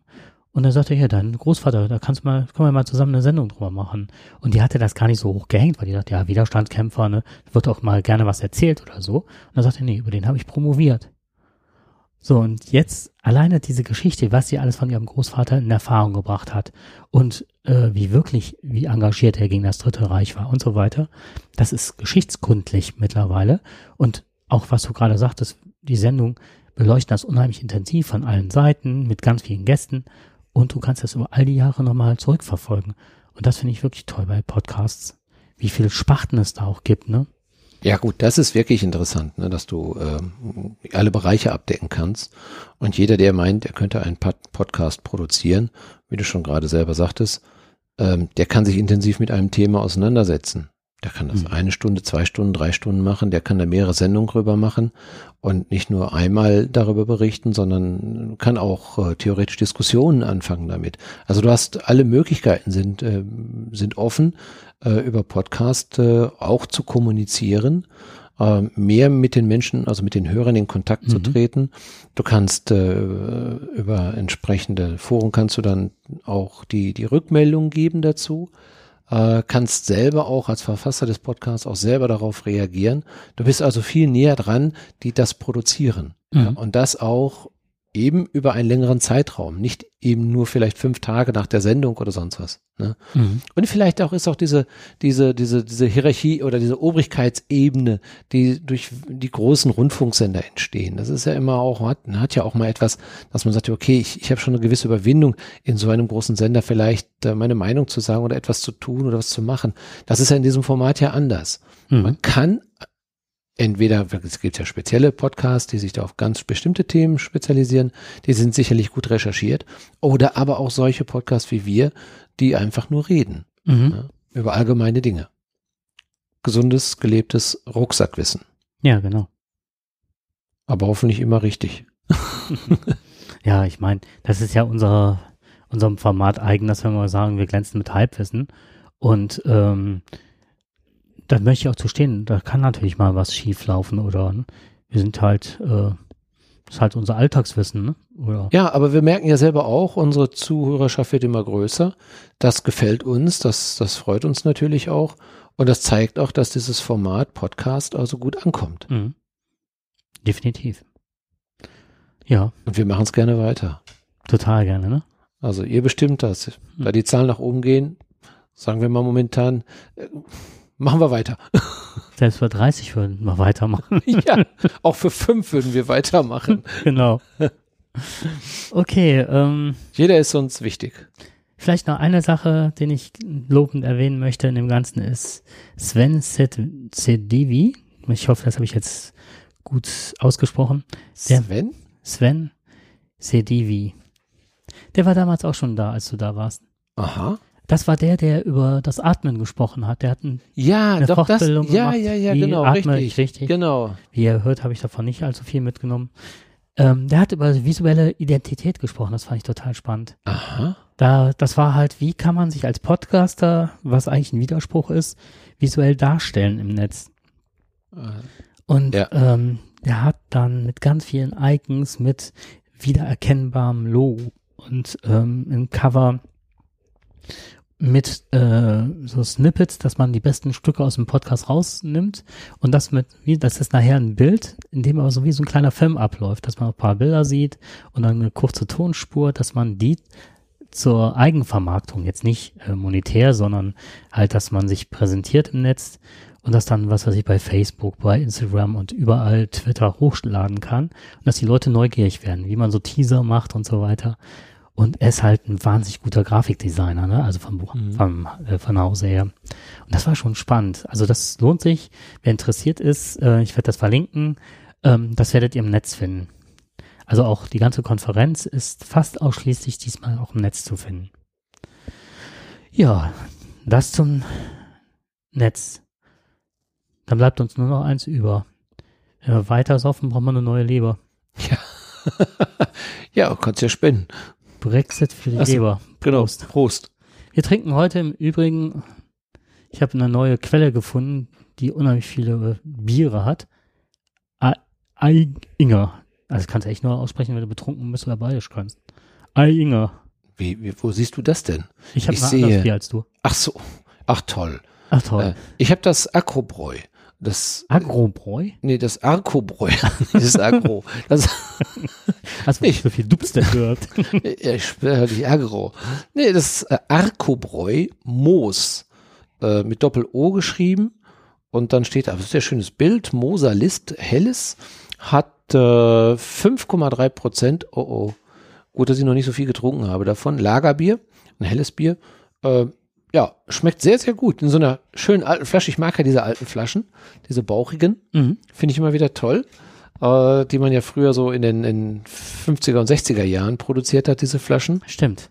Und dann sagte er, ja, dein Großvater, da kannst du mal, können wir mal zusammen eine Sendung drüber machen. Und die hatte das gar nicht so hoch gehängt, weil die dachte, ja, Widerstandskämpfer, ne, wird auch mal gerne was erzählt oder so. Und dann sagte er, nee, über den habe ich promoviert. So, und jetzt alleine diese Geschichte, was sie alles von ihrem Großvater in Erfahrung gebracht hat und äh, wie wirklich, wie engagiert er gegen das Dritte Reich war und so weiter, das ist geschichtskundlich mittlerweile. Und auch was du gerade sagtest, die Sendung beleuchtet das unheimlich intensiv von allen Seiten mit ganz vielen Gästen und du kannst das über all die Jahre nochmal zurückverfolgen. Und das finde ich wirklich toll bei Podcasts, wie viele Spachten es da auch gibt, ne? Ja gut, das ist wirklich interessant, ne, dass du äh, alle Bereiche abdecken kannst. Und jeder, der meint, er könnte einen Pod Podcast produzieren, wie du schon gerade selber sagtest, ähm, der kann sich intensiv mit einem Thema auseinandersetzen. Der kann das mhm. eine Stunde, zwei Stunden, drei Stunden machen. Der kann da mehrere Sendungen drüber machen und nicht nur einmal darüber berichten, sondern kann auch äh, theoretisch Diskussionen anfangen damit. Also du hast alle Möglichkeiten sind äh, sind offen äh, über Podcast äh, auch zu kommunizieren äh, mehr mit den Menschen, also mit den Hörern in Kontakt mhm. zu treten. Du kannst äh, über entsprechende Foren kannst du dann auch die die Rückmeldung geben dazu äh, kannst selber auch als Verfasser des Podcasts auch selber darauf reagieren. Du bist also viel näher dran, die das produzieren. Mhm. Ja, und das auch eben über einen längeren Zeitraum, nicht eben nur vielleicht fünf Tage nach der Sendung oder sonst was. Ne? Mhm. Und vielleicht auch ist auch diese, diese, diese, diese Hierarchie oder diese Obrigkeitsebene, die durch die großen Rundfunksender entstehen. Das ist ja immer auch, hat, hat ja auch mal etwas, dass man sagt, okay, ich, ich habe schon eine gewisse Überwindung, in so einem großen Sender vielleicht äh, meine Meinung zu sagen oder etwas zu tun oder was zu machen. Das ist ja in diesem Format ja anders. Mhm. Man kann entweder, es gibt ja spezielle Podcasts, die sich da auf ganz bestimmte Themen spezialisieren, die sind sicherlich gut recherchiert, oder aber auch solche Podcasts wie wir, die einfach nur reden mhm. ja, über allgemeine Dinge. Gesundes, gelebtes Rucksackwissen. Ja, genau. Aber hoffentlich immer richtig. ja, ich meine, das ist ja unser, unserem Format eigen, dass wir mal sagen, wir glänzen mit Halbwissen. Und ähm, da möchte ich auch zu stehen. Da kann natürlich mal was schief laufen oder ne? wir sind halt, äh, das ist halt unser Alltagswissen, ne? Oder? Ja, aber wir merken ja selber auch, unsere Zuhörerschaft wird immer größer. Das gefällt uns, das, das freut uns natürlich auch. Und das zeigt auch, dass dieses Format Podcast also gut ankommt. Mhm. Definitiv. Ja. Und wir machen es gerne weiter. Total gerne, ne? Also ihr bestimmt das. Da die Zahlen nach oben gehen, sagen wir mal momentan, äh, machen wir weiter. Selbst für 30 würden wir weitermachen. ja, auch für 5 würden wir weitermachen. genau. Okay. Ähm, Jeder ist uns wichtig. Vielleicht noch eine Sache, den ich lobend erwähnen möchte in dem Ganzen ist Sven Sedivi. Ich hoffe, das habe ich jetzt gut ausgesprochen. Der Sven? Sven Sedivi. Der war damals auch schon da, als du da warst. Aha. Das war der, der über das Atmen gesprochen hat. Der hat ein, ja, eine doch, Fortbildung das, ja, gemacht. Ja, ja, ja, genau, atme richtig, richtig. Genau. Wie ihr hört, habe ich davon nicht allzu viel mitgenommen. Ähm, der hat über visuelle Identität gesprochen. Das fand ich total spannend. Aha. Da, das war halt, wie kann man sich als Podcaster, was eigentlich ein Widerspruch ist, visuell darstellen im Netz. Äh, Und ja. ähm, der hat dann mit ganz vielen Icons, mit wiedererkennbarem Logo und ähm, im Cover mit äh, so Snippets, dass man die besten Stücke aus dem Podcast rausnimmt und das mit, wie, das ist nachher ein Bild, in dem aber so wie so ein kleiner Film abläuft, dass man ein paar Bilder sieht und dann eine kurze Tonspur, dass man die zur Eigenvermarktung, jetzt nicht äh, monetär, sondern halt, dass man sich präsentiert im Netz und das dann, was weiß ich, bei Facebook, bei Instagram und überall Twitter hochladen kann und dass die Leute neugierig werden, wie man so Teaser macht und so weiter. Und er ist halt ein wahnsinnig guter Grafikdesigner, ne? also vom, mhm. vom, äh, von Hause her. Und das war schon spannend. Also das lohnt sich. Wer interessiert ist, äh, ich werde das verlinken, ähm, das werdet ihr im Netz finden. Also auch die ganze Konferenz ist fast ausschließlich diesmal auch im Netz zu finden. Ja, das zum Netz. Dann bleibt uns nur noch eins über. Wenn wir weiter saufen, brauchen wir eine neue Leber. Ja. ja, kannst ja spenden. Brexit für die so, Leber. Genau. Prost. Prost. Wir trinken heute im Übrigen, ich habe eine neue Quelle gefunden, die unheimlich viele Biere hat. Einger. Also kannst du echt nur aussprechen, wenn du betrunken bist oder bayerisch kannst. Einger. Wie, wie, wo siehst du das denn? Ich habe ein anderes Bier als du. Ach so. Ach toll. Ach toll. Äh, ich habe das Akrobräu. Das Agrobräu? Nee, das Arkobräu. Dieses Agro. Das Hast du nicht so viel Dubstep gehört? ich höre die Agro. Nee, das äh, Arkobräu Moos äh, mit Doppel-O geschrieben und dann steht da, das ist ein sehr schönes Bild, Moser List Helles hat äh, 5,3 Prozent. Oh oh. Gut, dass ich noch nicht so viel getrunken habe davon. Lagerbier, ein helles Bier. Äh, ja, schmeckt sehr, sehr gut. In so einer schönen alten Flasche. Ich mag ja diese alten Flaschen, diese bauchigen. Mhm. Finde ich immer wieder toll. Äh, die man ja früher so in den in 50er und 60er Jahren produziert hat, diese Flaschen. Stimmt.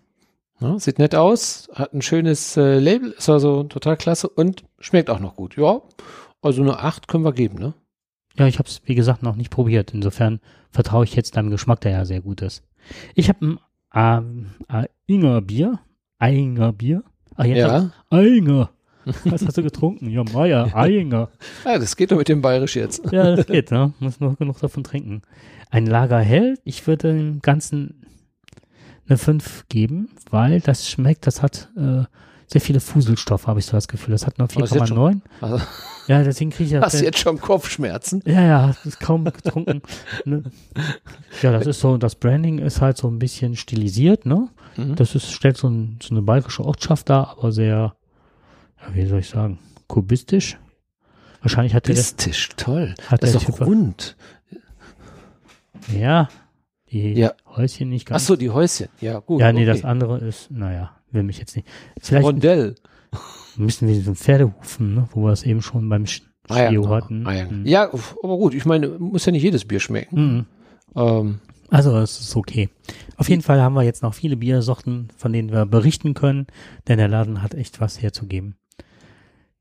Ja, sieht nett aus, hat ein schönes äh, Label, ist also total klasse und schmeckt auch noch gut. Ja, also eine 8 können wir geben, ne? Ja, ich habe es, wie gesagt, noch nicht probiert. Insofern vertraue ich jetzt deinem Geschmack, der ja sehr gut ist. Ich habe ein äh, Inger Bier. Einger Bier. Ah, jetzt ja. Einger. Was hast du getrunken? Ja, Meier, Einger. ja, das geht doch mit dem Bayerisch jetzt. ja, das geht, ne? Muss nur genug davon trinken. Ein Lager hell. Ich würde dem Ganzen eine 5 geben, weil das schmeckt, das hat äh, sehr viele Fuselstoffe, habe ich so das Gefühl. Das hat nur 4,9. Also, ja, deswegen kriege ich ja. Hast du jetzt schon Kopfschmerzen? Ja, ja, ist kaum getrunken. ne? Ja, das ist so, das Branding ist halt so ein bisschen stilisiert, ne? Mhm. Das ist, stellt so, ein, so eine bayerische Ortschaft dar, aber sehr, ja, wie soll ich sagen, kubistisch. Wahrscheinlich hat Kubistisch, der, toll. Hat das ist doch rund. Ja, die ja. Häuschen nicht ganz. Ach so, die Häuschen, ja, gut. Ja, nee, okay. das andere ist, naja, will mich jetzt nicht. Vielleicht Rondell. Müssen wir so Pferdehufen, ne, wo wir es eben schon beim Sch ah, ja, hatten. Ah, ja. Mhm. ja. aber gut, ich meine, muss ja nicht jedes Bier schmecken. Mhm. Ähm. Also, es ist okay. Auf jeden Fall haben wir jetzt noch viele Biersorten, von denen wir berichten können, denn der Laden hat echt was herzugeben.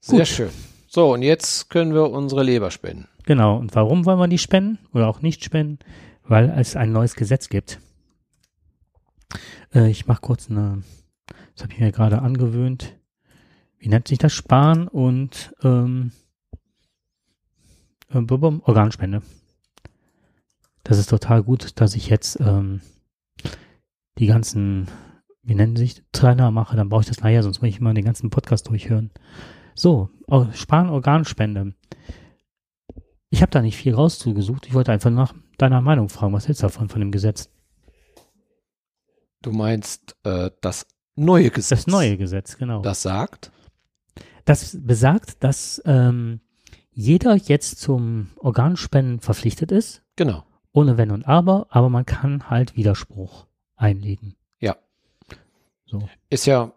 Sehr gut. schön. So, und jetzt können wir unsere Leber spenden. Genau. Und warum wollen wir die spenden oder auch nicht spenden? Weil es ein neues Gesetz gibt. Äh, ich mache kurz eine, das habe ich mir gerade angewöhnt wie nennt sich das, Sparen und ähm, äh, Organspende. Das ist total gut, dass ich jetzt ähm, die ganzen, wie nennen sich, Trainer mache, dann brauche ich das nachher, sonst muss ich immer den ganzen Podcast durchhören. So, Sparen, Organspende. Ich habe da nicht viel rauszugesucht. Ich wollte einfach nach deiner Meinung fragen. Was hältst du davon, von dem Gesetz? Du meinst äh, das neue Gesetz? Das neue Gesetz, genau. Das sagt? Das besagt, dass ähm, jeder jetzt zum Organspenden verpflichtet ist. Genau. Ohne Wenn und Aber, aber man kann halt Widerspruch einlegen. Ja. So. Ist ja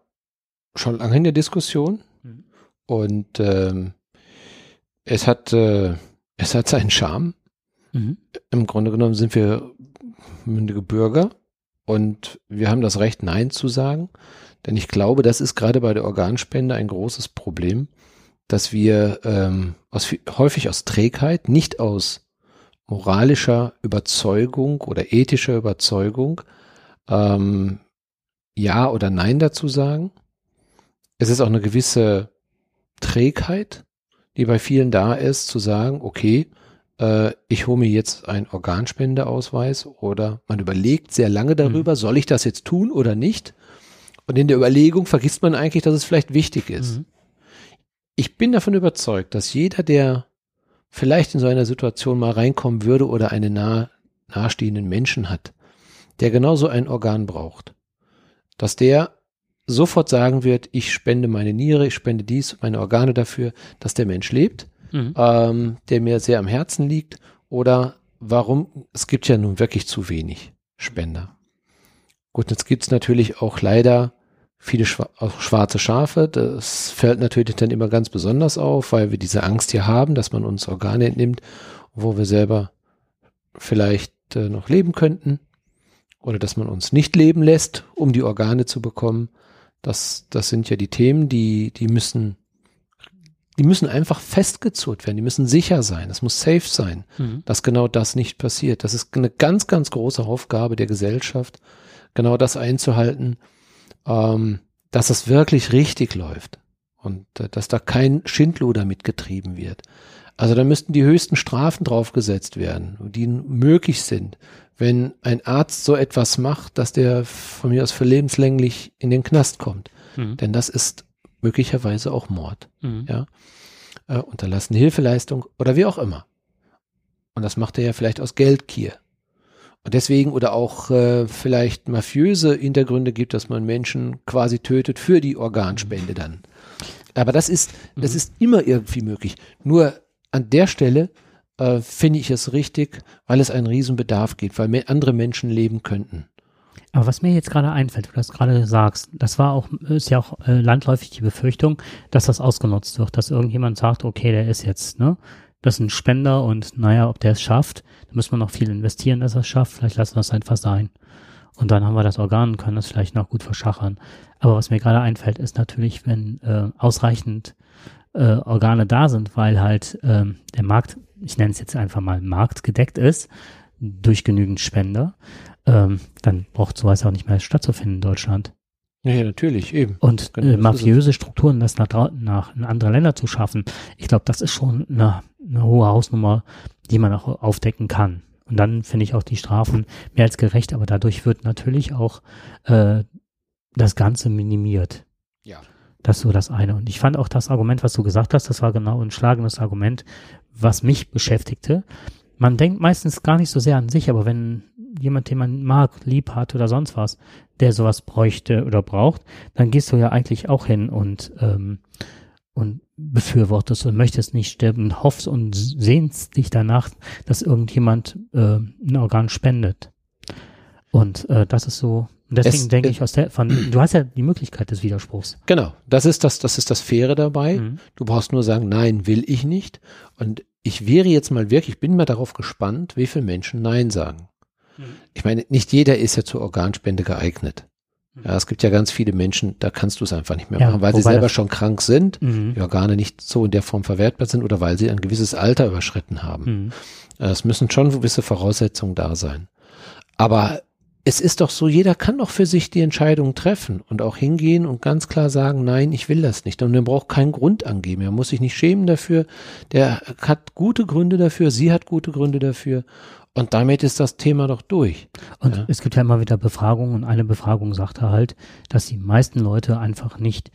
schon lange in der Diskussion mhm. und ähm, es hat äh, es hat seinen Charme. Mhm. Im Grunde genommen sind wir mündige Bürger und wir haben das Recht, Nein zu sagen. Denn ich glaube, das ist gerade bei der Organspende ein großes Problem, dass wir ähm, aus, häufig aus Trägheit, nicht aus moralischer Überzeugung oder ethischer Überzeugung ähm, Ja oder Nein dazu sagen. Es ist auch eine gewisse Trägheit, die bei vielen da ist, zu sagen, okay, äh, ich hole mir jetzt einen Organspendeausweis oder man überlegt sehr lange darüber, mhm. soll ich das jetzt tun oder nicht? Und in der Überlegung vergisst man eigentlich, dass es vielleicht wichtig ist. Mhm. Ich bin davon überzeugt, dass jeder, der vielleicht in so einer Situation mal reinkommen würde oder einen nah, nahestehenden Menschen hat, der genauso ein Organ braucht, dass der sofort sagen wird, ich spende meine Niere, ich spende dies, meine Organe dafür, dass der Mensch lebt, mhm. ähm, der mir sehr am Herzen liegt, oder warum, es gibt ja nun wirklich zu wenig Spender. Gut, jetzt gibt's natürlich auch leider viele schwarze Schafe. Das fällt natürlich dann immer ganz besonders auf, weil wir diese Angst hier haben, dass man uns Organe entnimmt, wo wir selber vielleicht äh, noch leben könnten oder dass man uns nicht leben lässt, um die Organe zu bekommen. Das, das sind ja die Themen, die, die müssen, die müssen einfach festgezurrt werden, die müssen sicher sein, es muss safe sein, mhm. dass genau das nicht passiert. Das ist eine ganz, ganz große Aufgabe der Gesellschaft, genau das einzuhalten, ähm, dass es wirklich richtig läuft und äh, dass da kein Schindluder mitgetrieben wird. Also da müssten die höchsten Strafen draufgesetzt werden, die möglich sind, wenn ein Arzt so etwas macht, dass der von mir aus für lebenslänglich in den Knast kommt. Mhm. Denn das ist möglicherweise auch Mord. Mhm. Ja. Äh, unterlassene Hilfeleistung oder wie auch immer. Und das macht er ja vielleicht aus Geldgier. Und deswegen oder auch äh, vielleicht mafiöse Hintergründe gibt, dass man Menschen quasi tötet für die Organspende dann. Aber das ist, das mhm. ist immer irgendwie möglich. Nur an der Stelle äh, finde ich es richtig, weil es einen Riesenbedarf gibt, weil andere Menschen leben könnten. Aber was mir jetzt gerade einfällt, du das gerade sagst, das war auch, ist ja auch äh, landläufig die Befürchtung, dass das ausgenutzt wird, dass irgendjemand sagt, okay, der ist jetzt, ne, das ist ein Spender und naja, ob der es schafft, da müssen wir noch viel investieren, dass er es schafft. Vielleicht lassen wir es einfach sein. Und dann haben wir das Organ und können das vielleicht noch gut verschachern. Aber was mir gerade einfällt, ist natürlich, wenn äh, ausreichend äh, Organe da sind, weil halt äh, der Markt, ich nenne es jetzt einfach mal Markt gedeckt ist, durch genügend Spender, ähm, dann braucht sowas auch nicht mehr stattzufinden in Deutschland. Ja, ja natürlich, eben. Und genau, äh, mafiöse Strukturen, das nach, nach in andere Länder zu schaffen, ich glaube, das ist schon eine, eine hohe Hausnummer, die man auch aufdecken kann. Und dann finde ich auch die Strafen mehr als gerecht, aber dadurch wird natürlich auch äh, das Ganze minimiert. Ja. Das ist so das eine. Und ich fand auch das Argument, was du gesagt hast, das war genau ein schlagendes Argument, was mich beschäftigte. Man denkt meistens gar nicht so sehr an sich, aber wenn jemand, den man mag, lieb hat oder sonst was, der sowas bräuchte oder braucht, dann gehst du ja eigentlich auch hin und, ähm, und befürwortest und möchtest nicht sterben, hoffst und sehnst dich danach, dass irgendjemand äh, ein Organ spendet. Und äh, das ist so, deswegen es, denke ich aus der, von, du hast ja die Möglichkeit des Widerspruchs. Genau, das ist das, das ist das Faire dabei. Mhm. Du brauchst nur sagen, nein, will ich nicht. Und ich wäre jetzt mal wirklich, ich bin mal darauf gespannt, wie viele Menschen Nein sagen. Ich meine, nicht jeder ist ja zur Organspende geeignet. Ja, es gibt ja ganz viele Menschen, da kannst du es einfach nicht mehr ja, machen, weil sie selber schon krank sind, mhm. die Organe nicht so in der Form verwertbar sind oder weil sie ein gewisses Alter überschritten haben. Mhm. Es müssen schon gewisse Voraussetzungen da sein. Aber es ist doch so, jeder kann doch für sich die Entscheidung treffen und auch hingehen und ganz klar sagen, nein, ich will das nicht. Und er braucht keinen Grund angeben. Er muss sich nicht schämen dafür. Der hat gute Gründe dafür. Sie hat gute Gründe dafür. Und damit ist das Thema doch durch. Und ja. es gibt ja immer wieder Befragungen und eine Befragung sagte halt, dass die meisten Leute einfach nicht,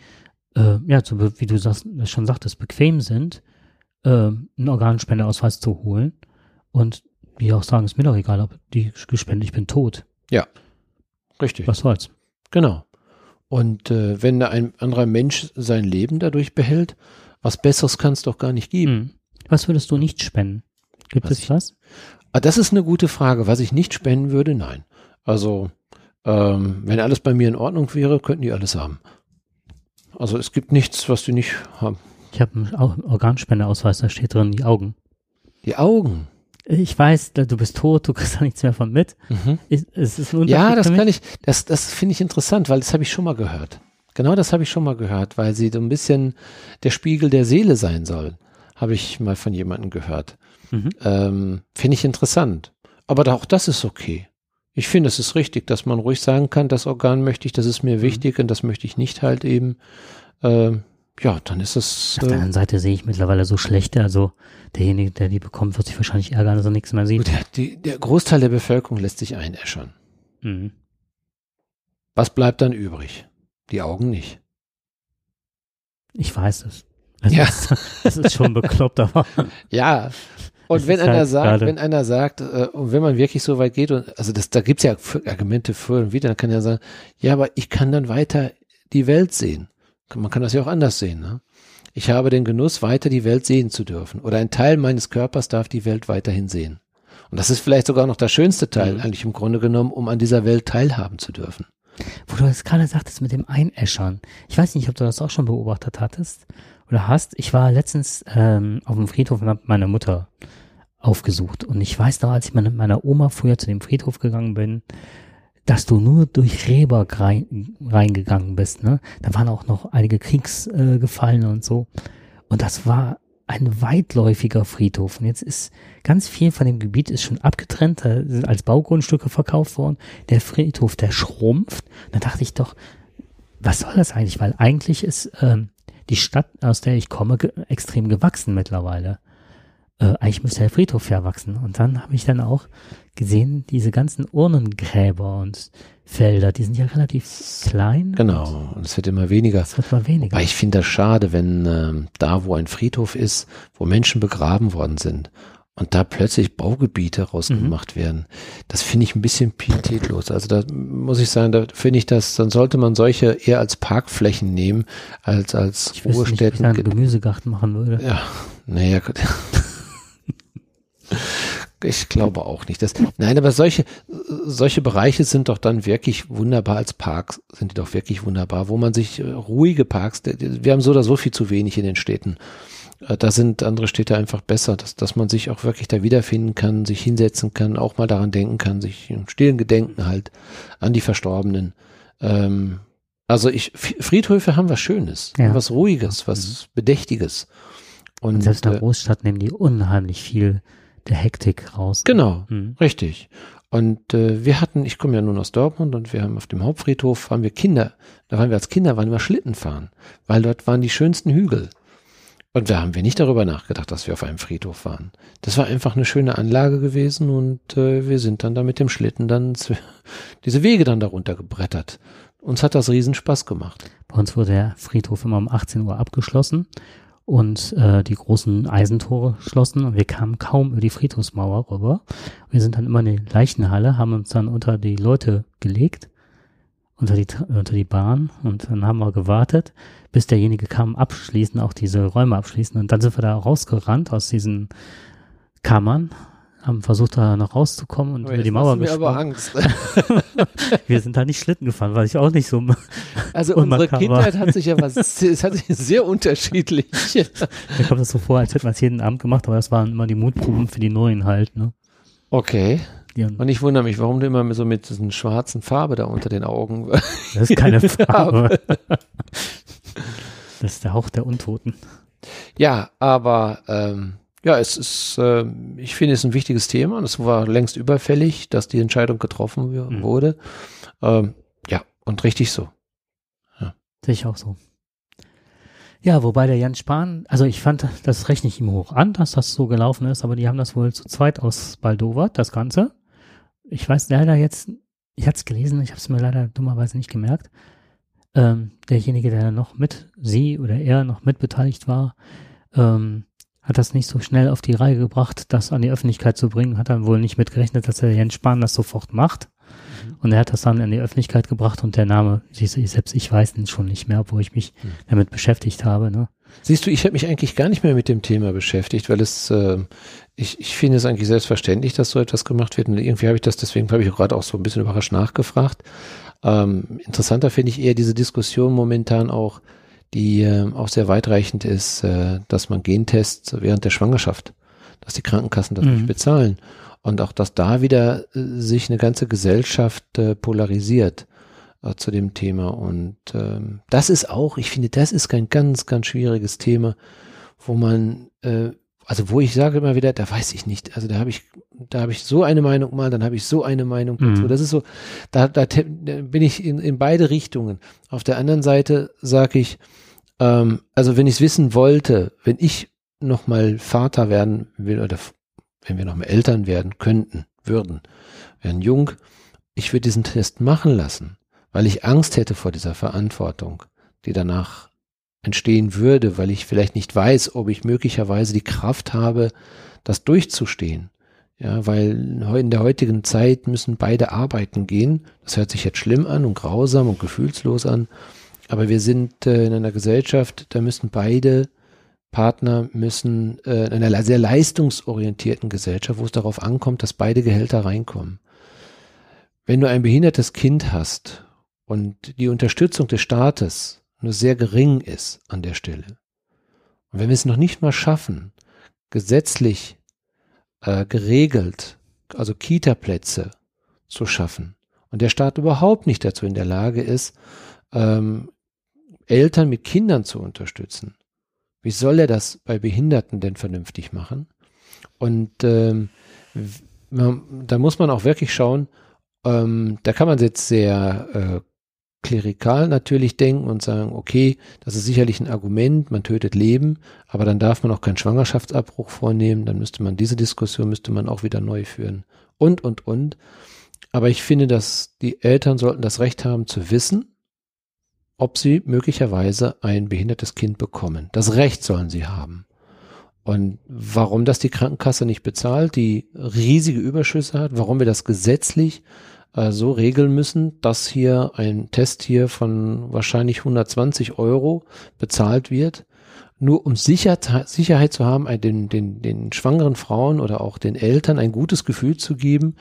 äh, ja, so wie du das schon sagtest, bequem sind, äh, einen Organspendeausweis zu holen. Und die auch sagen, ist mir doch egal, ob die gespendet, ich bin tot. Ja, richtig. Was soll's? Genau. Und äh, wenn da ein anderer Mensch sein Leben dadurch behält, was Besseres kann es doch gar nicht geben. Hm. Was würdest du nicht spenden? Gibt was es was? Ah, das ist eine gute Frage. Was ich nicht spenden würde, nein. Also, ähm, wenn alles bei mir in Ordnung wäre, könnten die alles haben. Also es gibt nichts, was die nicht haben. Ich habe einen Organspendeausweis, da steht drin die Augen. Die Augen? Ich weiß, du bist tot, du kriegst da nichts mehr von mit. Mhm. Es ist ein ja, das kann ich, das, das finde ich interessant, weil das habe ich schon mal gehört. Genau das habe ich schon mal gehört, weil sie so ein bisschen der Spiegel der Seele sein soll. Habe ich mal von jemandem gehört. Mhm. Ähm, finde ich interessant. Aber auch das ist okay. Ich finde, es ist richtig, dass man ruhig sagen kann, das Organ möchte ich, das ist mir mhm. wichtig und das möchte ich nicht halt eben. Ähm, ja, dann ist es. Auf der anderen Seite sehe ich mittlerweile so schlechte. Also derjenige, der die bekommt, wird sich wahrscheinlich ärgern, dass er nichts mehr sieht. Der, die, der Großteil der Bevölkerung lässt sich einäschern. Mhm. Was bleibt dann übrig? Die Augen nicht. Ich weiß es. Das, ja. ist, das ist schon bekloppt, aber. Ja. Und wenn einer halt sagt, wenn einer sagt, äh, und wenn man wirklich so weit geht, und also das, da gibt's ja Argumente für und wieder, dann kann er sagen, ja, aber ich kann dann weiter die Welt sehen. Man kann das ja auch anders sehen. Ne? Ich habe den Genuss, weiter die Welt sehen zu dürfen. Oder ein Teil meines Körpers darf die Welt weiterhin sehen. Und das ist vielleicht sogar noch der schönste Teil, mhm. eigentlich im Grunde genommen, um an dieser Welt teilhaben zu dürfen. Wo du das gerade sagtest mit dem Einäschern. Ich weiß nicht, ob du das auch schon beobachtet hattest oder hast. Ich war letztens ähm, auf dem Friedhof und habe meine Mutter aufgesucht. Und ich weiß noch, als ich mit meiner Oma früher zu dem Friedhof gegangen bin, dass du nur durch Gräber rein, reingegangen bist. Ne? Da waren auch noch einige Kriegsgefallene äh, und so. Und das war ein weitläufiger Friedhof. Und jetzt ist ganz viel von dem Gebiet ist schon abgetrennt, da sind als Baugrundstücke verkauft worden. Der Friedhof, der schrumpft. Da dachte ich doch, was soll das eigentlich? Weil eigentlich ist ähm, die Stadt, aus der ich komme, ge extrem gewachsen mittlerweile. Äh, eigentlich müsste der Friedhof ja wachsen. Und dann habe ich dann auch gesehen, diese ganzen Urnengräber und Felder, die sind ja relativ klein. Genau, und es wird immer weniger. Es wird immer weniger. Aber ich finde das schade, wenn äh, da, wo ein Friedhof ist, wo Menschen begraben worden sind und da plötzlich Baugebiete rausgemacht mhm. werden. Das finde ich ein bisschen pietätlos. Also da muss ich sagen, da finde ich das, dann sollte man solche eher als Parkflächen nehmen, als als ich Ruhestätten. Nicht, ich einen Gemüsegarten machen würde. Ja, naja. Ich glaube auch nicht. Dass, nein, aber solche, solche Bereiche sind doch dann wirklich wunderbar als Parks, sind die doch wirklich wunderbar, wo man sich äh, ruhige Parks, wir haben so oder so viel zu wenig in den Städten. Äh, da sind andere Städte einfach besser, dass, dass man sich auch wirklich da wiederfinden kann, sich hinsetzen kann, auch mal daran denken kann, sich im stillen Gedenken halt an die Verstorbenen. Ähm, also ich, Friedhöfe haben was Schönes, ja. was Ruhiges, was mhm. Bedächtiges. Und, Und selbst in der äh, Großstadt nehmen die unheimlich viel der Hektik raus. Genau, mhm. richtig. Und äh, wir hatten, ich komme ja nun aus Dortmund und wir haben auf dem Hauptfriedhof, waren wir Kinder, da waren wir als Kinder, waren wir Schlitten fahren, weil dort waren die schönsten Hügel. Und da haben wir nicht darüber nachgedacht, dass wir auf einem Friedhof waren. Das war einfach eine schöne Anlage gewesen und äh, wir sind dann da mit dem Schlitten dann zu, diese Wege dann darunter gebrettert. Uns hat das Riesenspaß gemacht. Bei uns wurde der Friedhof immer um 18 Uhr abgeschlossen und äh, die großen Eisentore schlossen und wir kamen kaum über die Friedhofsmauer rüber. Wir sind dann immer in die Leichenhalle, haben uns dann unter die Leute gelegt, unter die, unter die Bahn und dann haben wir gewartet, bis derjenige kam, abschließen, auch diese Räume abschließen und dann sind wir da rausgerannt aus diesen Kammern haben versucht, da noch rauszukommen und aber über die Mauer gesprungen. aber Angst. wir sind da nicht Schlitten gefahren, weil ich auch nicht so. Also unsere Kindheit hat sich ja was, es hat sich sehr unterschiedlich. Mir kommt das so vor, als hätte man es jeden Abend gemacht, aber das waren immer die Mutproben für die Neuen halt, ne? Okay. Und ich wundere mich, warum du immer so mit diesen schwarzen Farbe da unter den Augen. Das ist keine Farbe. das ist der Hauch der Untoten. Ja, aber ähm, ja, es ist, äh, ich finde es ein wichtiges Thema und es war längst überfällig, dass die Entscheidung getroffen mhm. wurde. Ähm, ja, und richtig so. Ja. Sehe ich auch so. Ja, wobei der Jan Spahn, also ich fand, das rechne ich ihm hoch an, dass das so gelaufen ist, aber die haben das wohl zu zweit aus Baldowert, das Ganze. Ich weiß leider jetzt, ich hatte es gelesen, ich habe es mir leider dummerweise nicht gemerkt. Ähm, derjenige, der noch mit sie oder er noch mitbeteiligt war, ähm, hat das nicht so schnell auf die Reihe gebracht, das an die Öffentlichkeit zu bringen, hat dann wohl nicht mitgerechnet, dass der Jens Spahn das sofort macht. Mhm. Und er hat das dann in die Öffentlichkeit gebracht und der Name, selbst ich weiß ihn schon nicht mehr, obwohl ich mich mhm. damit beschäftigt habe. Ne? Siehst du, ich habe mich eigentlich gar nicht mehr mit dem Thema beschäftigt, weil es, äh, ich, ich finde es eigentlich selbstverständlich, dass so etwas gemacht wird. Und irgendwie habe ich das, deswegen habe ich gerade auch so ein bisschen überrascht nachgefragt. Ähm, interessanter finde ich eher diese Diskussion momentan auch, die äh, auch sehr weitreichend ist, äh, dass man Gentests während der Schwangerschaft, dass die Krankenkassen das mhm. nicht bezahlen. Und auch, dass da wieder äh, sich eine ganze Gesellschaft äh, polarisiert äh, zu dem Thema. Und ähm, das ist auch, ich finde, das ist kein ganz, ganz schwieriges Thema, wo man äh, also wo ich sage immer wieder, da weiß ich nicht. Also da habe ich, da habe ich so eine Meinung mal, dann habe ich so eine Meinung dazu. Mhm. Das ist so, da, da bin ich in, in beide Richtungen. Auf der anderen Seite sage ich, ähm, also wenn ich es wissen wollte, wenn ich nochmal Vater werden will oder wenn wir nochmal Eltern werden könnten, würden, werden jung, ich würde diesen Test machen lassen, weil ich Angst hätte vor dieser Verantwortung, die danach entstehen würde, weil ich vielleicht nicht weiß, ob ich möglicherweise die Kraft habe, das durchzustehen. Ja, weil in der heutigen Zeit müssen beide arbeiten gehen. Das hört sich jetzt schlimm an und grausam und gefühlslos an. Aber wir sind äh, in einer Gesellschaft, da müssen beide Partner müssen äh, in einer sehr leistungsorientierten Gesellschaft, wo es darauf ankommt, dass beide Gehälter reinkommen. Wenn du ein behindertes Kind hast und die Unterstützung des Staates nur sehr gering ist an der Stelle, und wenn wir es noch nicht mal schaffen, gesetzlich äh, geregelt, also Kita-Plätze zu schaffen, und der Staat überhaupt nicht dazu in der Lage ist, ähm, Eltern mit Kindern zu unterstützen, wie soll er das bei Behinderten denn vernünftig machen? Und ähm, man, da muss man auch wirklich schauen, ähm, da kann man jetzt sehr äh, klerikal natürlich denken und sagen, okay, das ist sicherlich ein Argument, man tötet Leben, aber dann darf man auch keinen Schwangerschaftsabbruch vornehmen, dann müsste man diese Diskussion müsste man auch wieder neu führen und und und. Aber ich finde, dass die Eltern sollten das Recht haben zu wissen, ob sie möglicherweise ein behindertes Kind bekommen. Das Recht sollen sie haben. Und warum das die Krankenkasse nicht bezahlt, die riesige Überschüsse hat, warum wir das gesetzlich äh, so regeln müssen, dass hier ein Test hier von wahrscheinlich 120 Euro bezahlt wird, nur um Sicherheit, Sicherheit zu haben, den, den, den schwangeren Frauen oder auch den Eltern ein gutes Gefühl zu geben,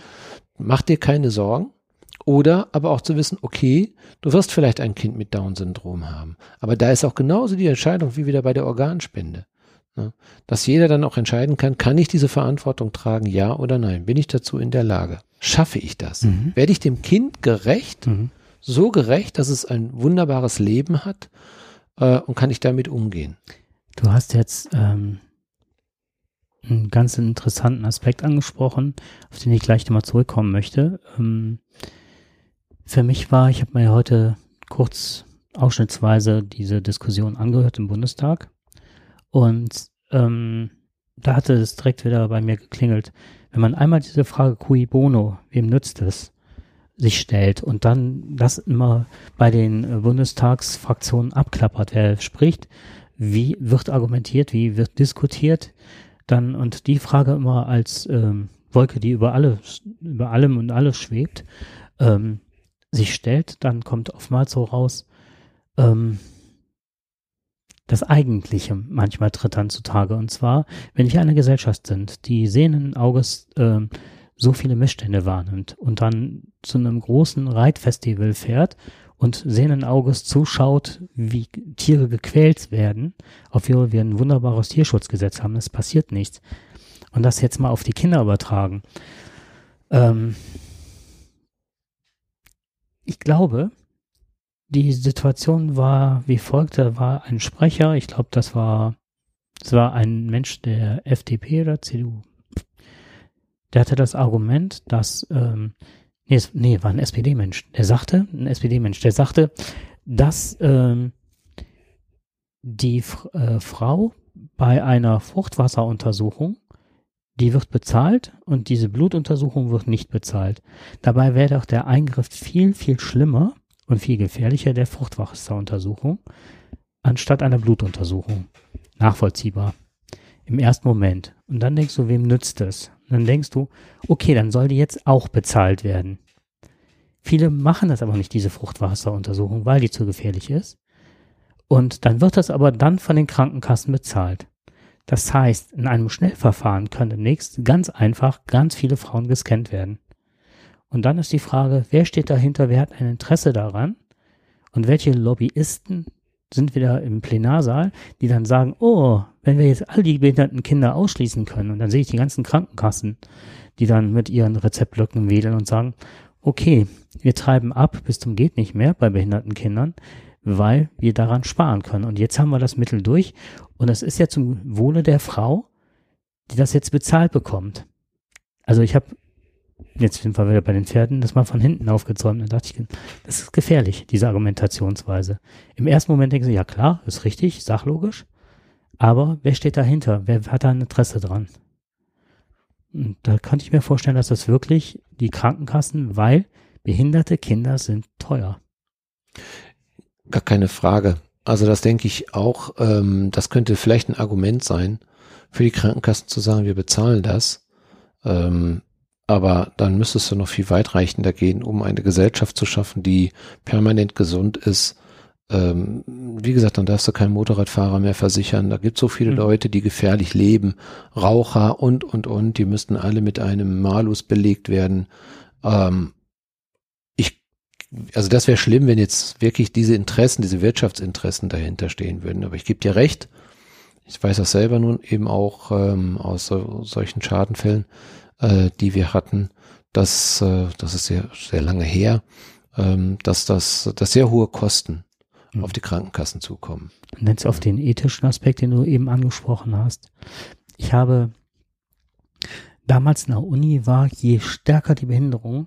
mach dir keine Sorgen. Oder aber auch zu wissen, okay, du wirst vielleicht ein Kind mit Down-Syndrom haben. Aber da ist auch genauso die Entscheidung wie wieder bei der Organspende. Ne? Dass jeder dann auch entscheiden kann, kann ich diese Verantwortung tragen, ja oder nein? Bin ich dazu in der Lage? Schaffe ich das? Mhm. Werde ich dem Kind gerecht? Mhm. So gerecht, dass es ein wunderbares Leben hat? Äh, und kann ich damit umgehen? Du hast jetzt ähm, einen ganz interessanten Aspekt angesprochen, auf den ich gleich nochmal zurückkommen möchte. Ähm, für mich war, ich habe mir heute kurz ausschnittsweise diese Diskussion angehört im Bundestag und ähm, da hatte es direkt wieder bei mir geklingelt. Wenn man einmal diese Frage cui bono, wem nützt es, sich stellt und dann das immer bei den Bundestagsfraktionen abklappert, wer spricht, wie wird argumentiert, wie wird diskutiert, dann und die Frage immer als ähm, Wolke, die über alle, über allem und alles schwebt, ähm, sich stellt, dann kommt oftmals so raus, ähm, das Eigentliche manchmal tritt dann zutage. Und zwar, wenn wir eine Gesellschaft sind, die sehenden Auges äh, so viele Missstände wahrnimmt und dann zu einem großen Reitfestival fährt und sehenden Auges zuschaut, wie Tiere gequält werden, obwohl wir ein wunderbares Tierschutzgesetz haben, es passiert nichts. Und das jetzt mal auf die Kinder übertragen. Ähm ich glaube, die Situation war wie folgt, da war ein Sprecher, ich glaube, das war, das war ein Mensch der FDP oder CDU. Der hatte das Argument, dass, ähm, nee, nee war ein SPD-Mensch, der sagte, ein SPD-Mensch, der sagte, dass ähm, die äh, Frau bei einer Fruchtwasseruntersuchung, die wird bezahlt und diese Blutuntersuchung wird nicht bezahlt. Dabei wäre doch der Eingriff viel, viel schlimmer, und viel gefährlicher der Fruchtwasseruntersuchung anstatt einer Blutuntersuchung. Nachvollziehbar. Im ersten Moment. Und dann denkst du, wem nützt es? Und dann denkst du, okay, dann soll die jetzt auch bezahlt werden. Viele machen das aber nicht, diese Fruchtwasseruntersuchung, weil die zu gefährlich ist. Und dann wird das aber dann von den Krankenkassen bezahlt. Das heißt, in einem Schnellverfahren können demnächst ganz einfach ganz viele Frauen gescannt werden. Und dann ist die Frage, wer steht dahinter, wer hat ein Interesse daran und welche Lobbyisten sind wieder im Plenarsaal, die dann sagen, oh, wenn wir jetzt all die behinderten Kinder ausschließen können, und dann sehe ich die ganzen Krankenkassen, die dann mit ihren Rezeptblöcken wedeln und sagen, okay, wir treiben ab bis zum geht nicht mehr bei behinderten Kindern, weil wir daran sparen können. Und jetzt haben wir das Mittel durch und es ist ja zum Wohle der Frau, die das jetzt bezahlt bekommt. Also ich habe jetzt sind wir wieder bei den Pferden, das mal von hinten aufgezäumt. Dann dachte ich, das ist gefährlich, diese Argumentationsweise. Im ersten Moment denken sie, ja klar, ist richtig, sachlogisch. Aber wer steht dahinter? Wer hat da ein Interesse dran? Und da könnte ich mir vorstellen, dass das wirklich die Krankenkassen, weil behinderte Kinder sind teuer. Gar keine Frage. Also das denke ich auch, ähm, das könnte vielleicht ein Argument sein, für die Krankenkassen zu sagen, wir bezahlen das. Ähm, aber dann müsstest du noch viel weitreichender gehen, um eine Gesellschaft zu schaffen, die permanent gesund ist. Ähm, wie gesagt, dann darfst du keinen Motorradfahrer mehr versichern. Da gibt so viele mhm. Leute, die gefährlich leben, Raucher und, und, und. Die müssten alle mit einem Malus belegt werden. Ähm, ich, also das wäre schlimm, wenn jetzt wirklich diese Interessen, diese Wirtschaftsinteressen dahinter stehen würden. Aber ich gebe dir recht. Ich weiß das selber nun eben auch ähm, aus so, solchen Schadenfällen äh, die wir hatten, dass, äh, das ist sehr, sehr lange her, ähm, dass das, dass sehr hohe Kosten mhm. auf die Krankenkassen zukommen. Du nennst auf den ethischen Aspekt, den du eben angesprochen hast. Ich habe damals in der Uni war, je stärker die Behinderung,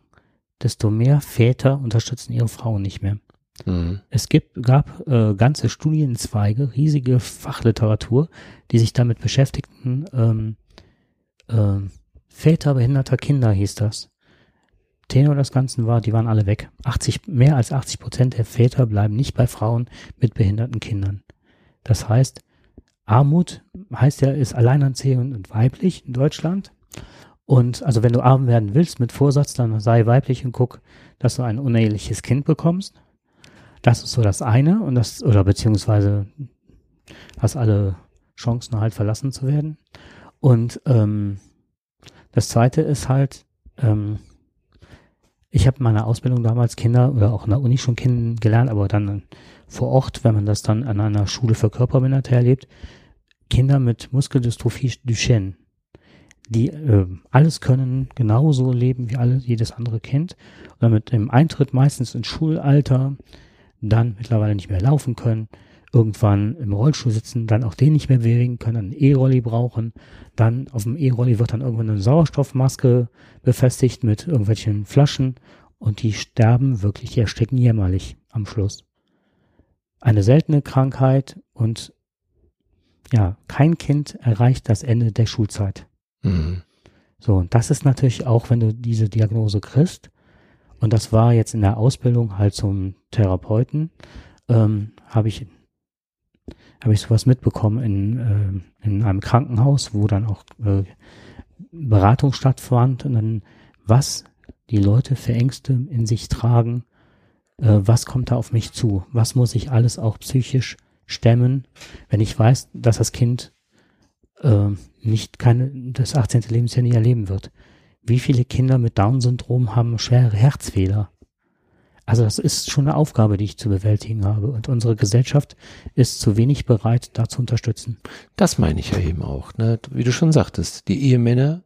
desto mehr Väter unterstützen ihre Frauen nicht mehr. Mhm. Es gibt, gab äh, ganze Studienzweige, riesige Fachliteratur, die sich damit beschäftigten, ähm, äh, Väter behinderter Kinder hieß das. Tenor des Ganzen war, die waren alle weg. 80, mehr als 80 Prozent der Väter bleiben nicht bei Frauen mit behinderten Kindern. Das heißt, Armut heißt ja, ist alleinerziehend und weiblich in Deutschland. Und also wenn du arm werden willst mit Vorsatz, dann sei weiblich und guck, dass du ein uneheliches Kind bekommst. Das ist so das eine und das, oder beziehungsweise hast alle Chancen halt verlassen zu werden. Und ähm, das zweite ist halt, ähm, ich habe meine Ausbildung damals Kinder oder auch in der Uni schon kennengelernt, aber dann vor Ort, wenn man das dann an einer Schule für Körperbehinderte erlebt, Kinder mit Muskeldystrophie Duchenne, die äh, alles können, genauso leben wie alle, jedes andere Kind, oder mit dem Eintritt meistens ins Schulalter dann mittlerweile nicht mehr laufen können, irgendwann im Rollstuhl sitzen, dann auch den nicht mehr bewegen können, einen E-Rolli brauchen. Dann auf dem E-Rolli wird dann irgendwann eine Sauerstoffmaske befestigt mit irgendwelchen Flaschen und die sterben wirklich, die ersticken jämmerlich am Schluss. Eine seltene Krankheit und ja, kein Kind erreicht das Ende der Schulzeit. Mhm. So, und das ist natürlich auch, wenn du diese Diagnose kriegst, und das war jetzt in der Ausbildung halt zum Therapeuten, ähm, habe ich habe ich sowas mitbekommen in, äh, in einem Krankenhaus, wo dann auch äh, Beratung stattfand und dann, was die Leute für Ängste in sich tragen, äh, was kommt da auf mich zu, was muss ich alles auch psychisch stemmen, wenn ich weiß, dass das Kind äh, nicht keine, das 18. Lebensjahr nie erleben wird. Wie viele Kinder mit Down-Syndrom haben schwere Herzfehler? Also das ist schon eine Aufgabe, die ich zu bewältigen habe. Und unsere Gesellschaft ist zu wenig bereit, da zu unterstützen. Das meine ich ja eben auch. Ne? Wie du schon sagtest, die Ehemänner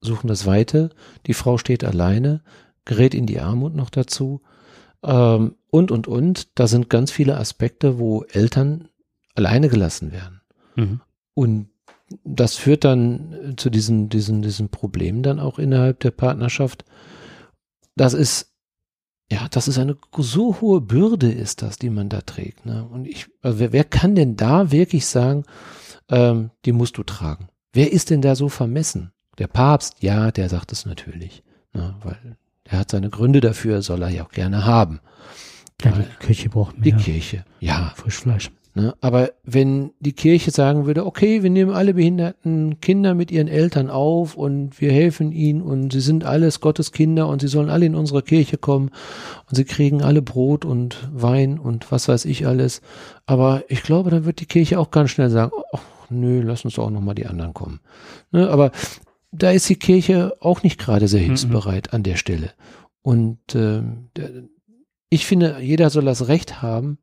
suchen das Weite, die Frau steht alleine, gerät in die Armut noch dazu. Ähm, und, und, und. Da sind ganz viele Aspekte, wo Eltern alleine gelassen werden. Mhm. Und das führt dann zu diesen, diesen, diesen Problemen dann auch innerhalb der Partnerschaft. Das ist ja, das ist eine so hohe Bürde ist das, die man da trägt. Ne? Und ich, also wer, wer kann denn da wirklich sagen, ähm, die musst du tragen? Wer ist denn da so vermessen? Der Papst, ja, der sagt es natürlich, ne? weil er hat seine Gründe dafür, soll er ja auch gerne haben. Ja, die Kirche braucht mehr. Die Kirche, ja. Frischfleisch. Ne? Aber wenn die Kirche sagen würde, okay, wir nehmen alle behinderten Kinder mit ihren Eltern auf und wir helfen ihnen und sie sind alles Gottes Kinder und sie sollen alle in unsere Kirche kommen und sie kriegen alle Brot und Wein und was weiß ich alles. Aber ich glaube, dann wird die Kirche auch ganz schnell sagen, oh, nö, lass uns doch auch nochmal die anderen kommen. Ne? Aber da ist die Kirche auch nicht gerade sehr mhm. hilfsbereit an der Stelle. Und äh, ich finde, jeder soll das Recht haben,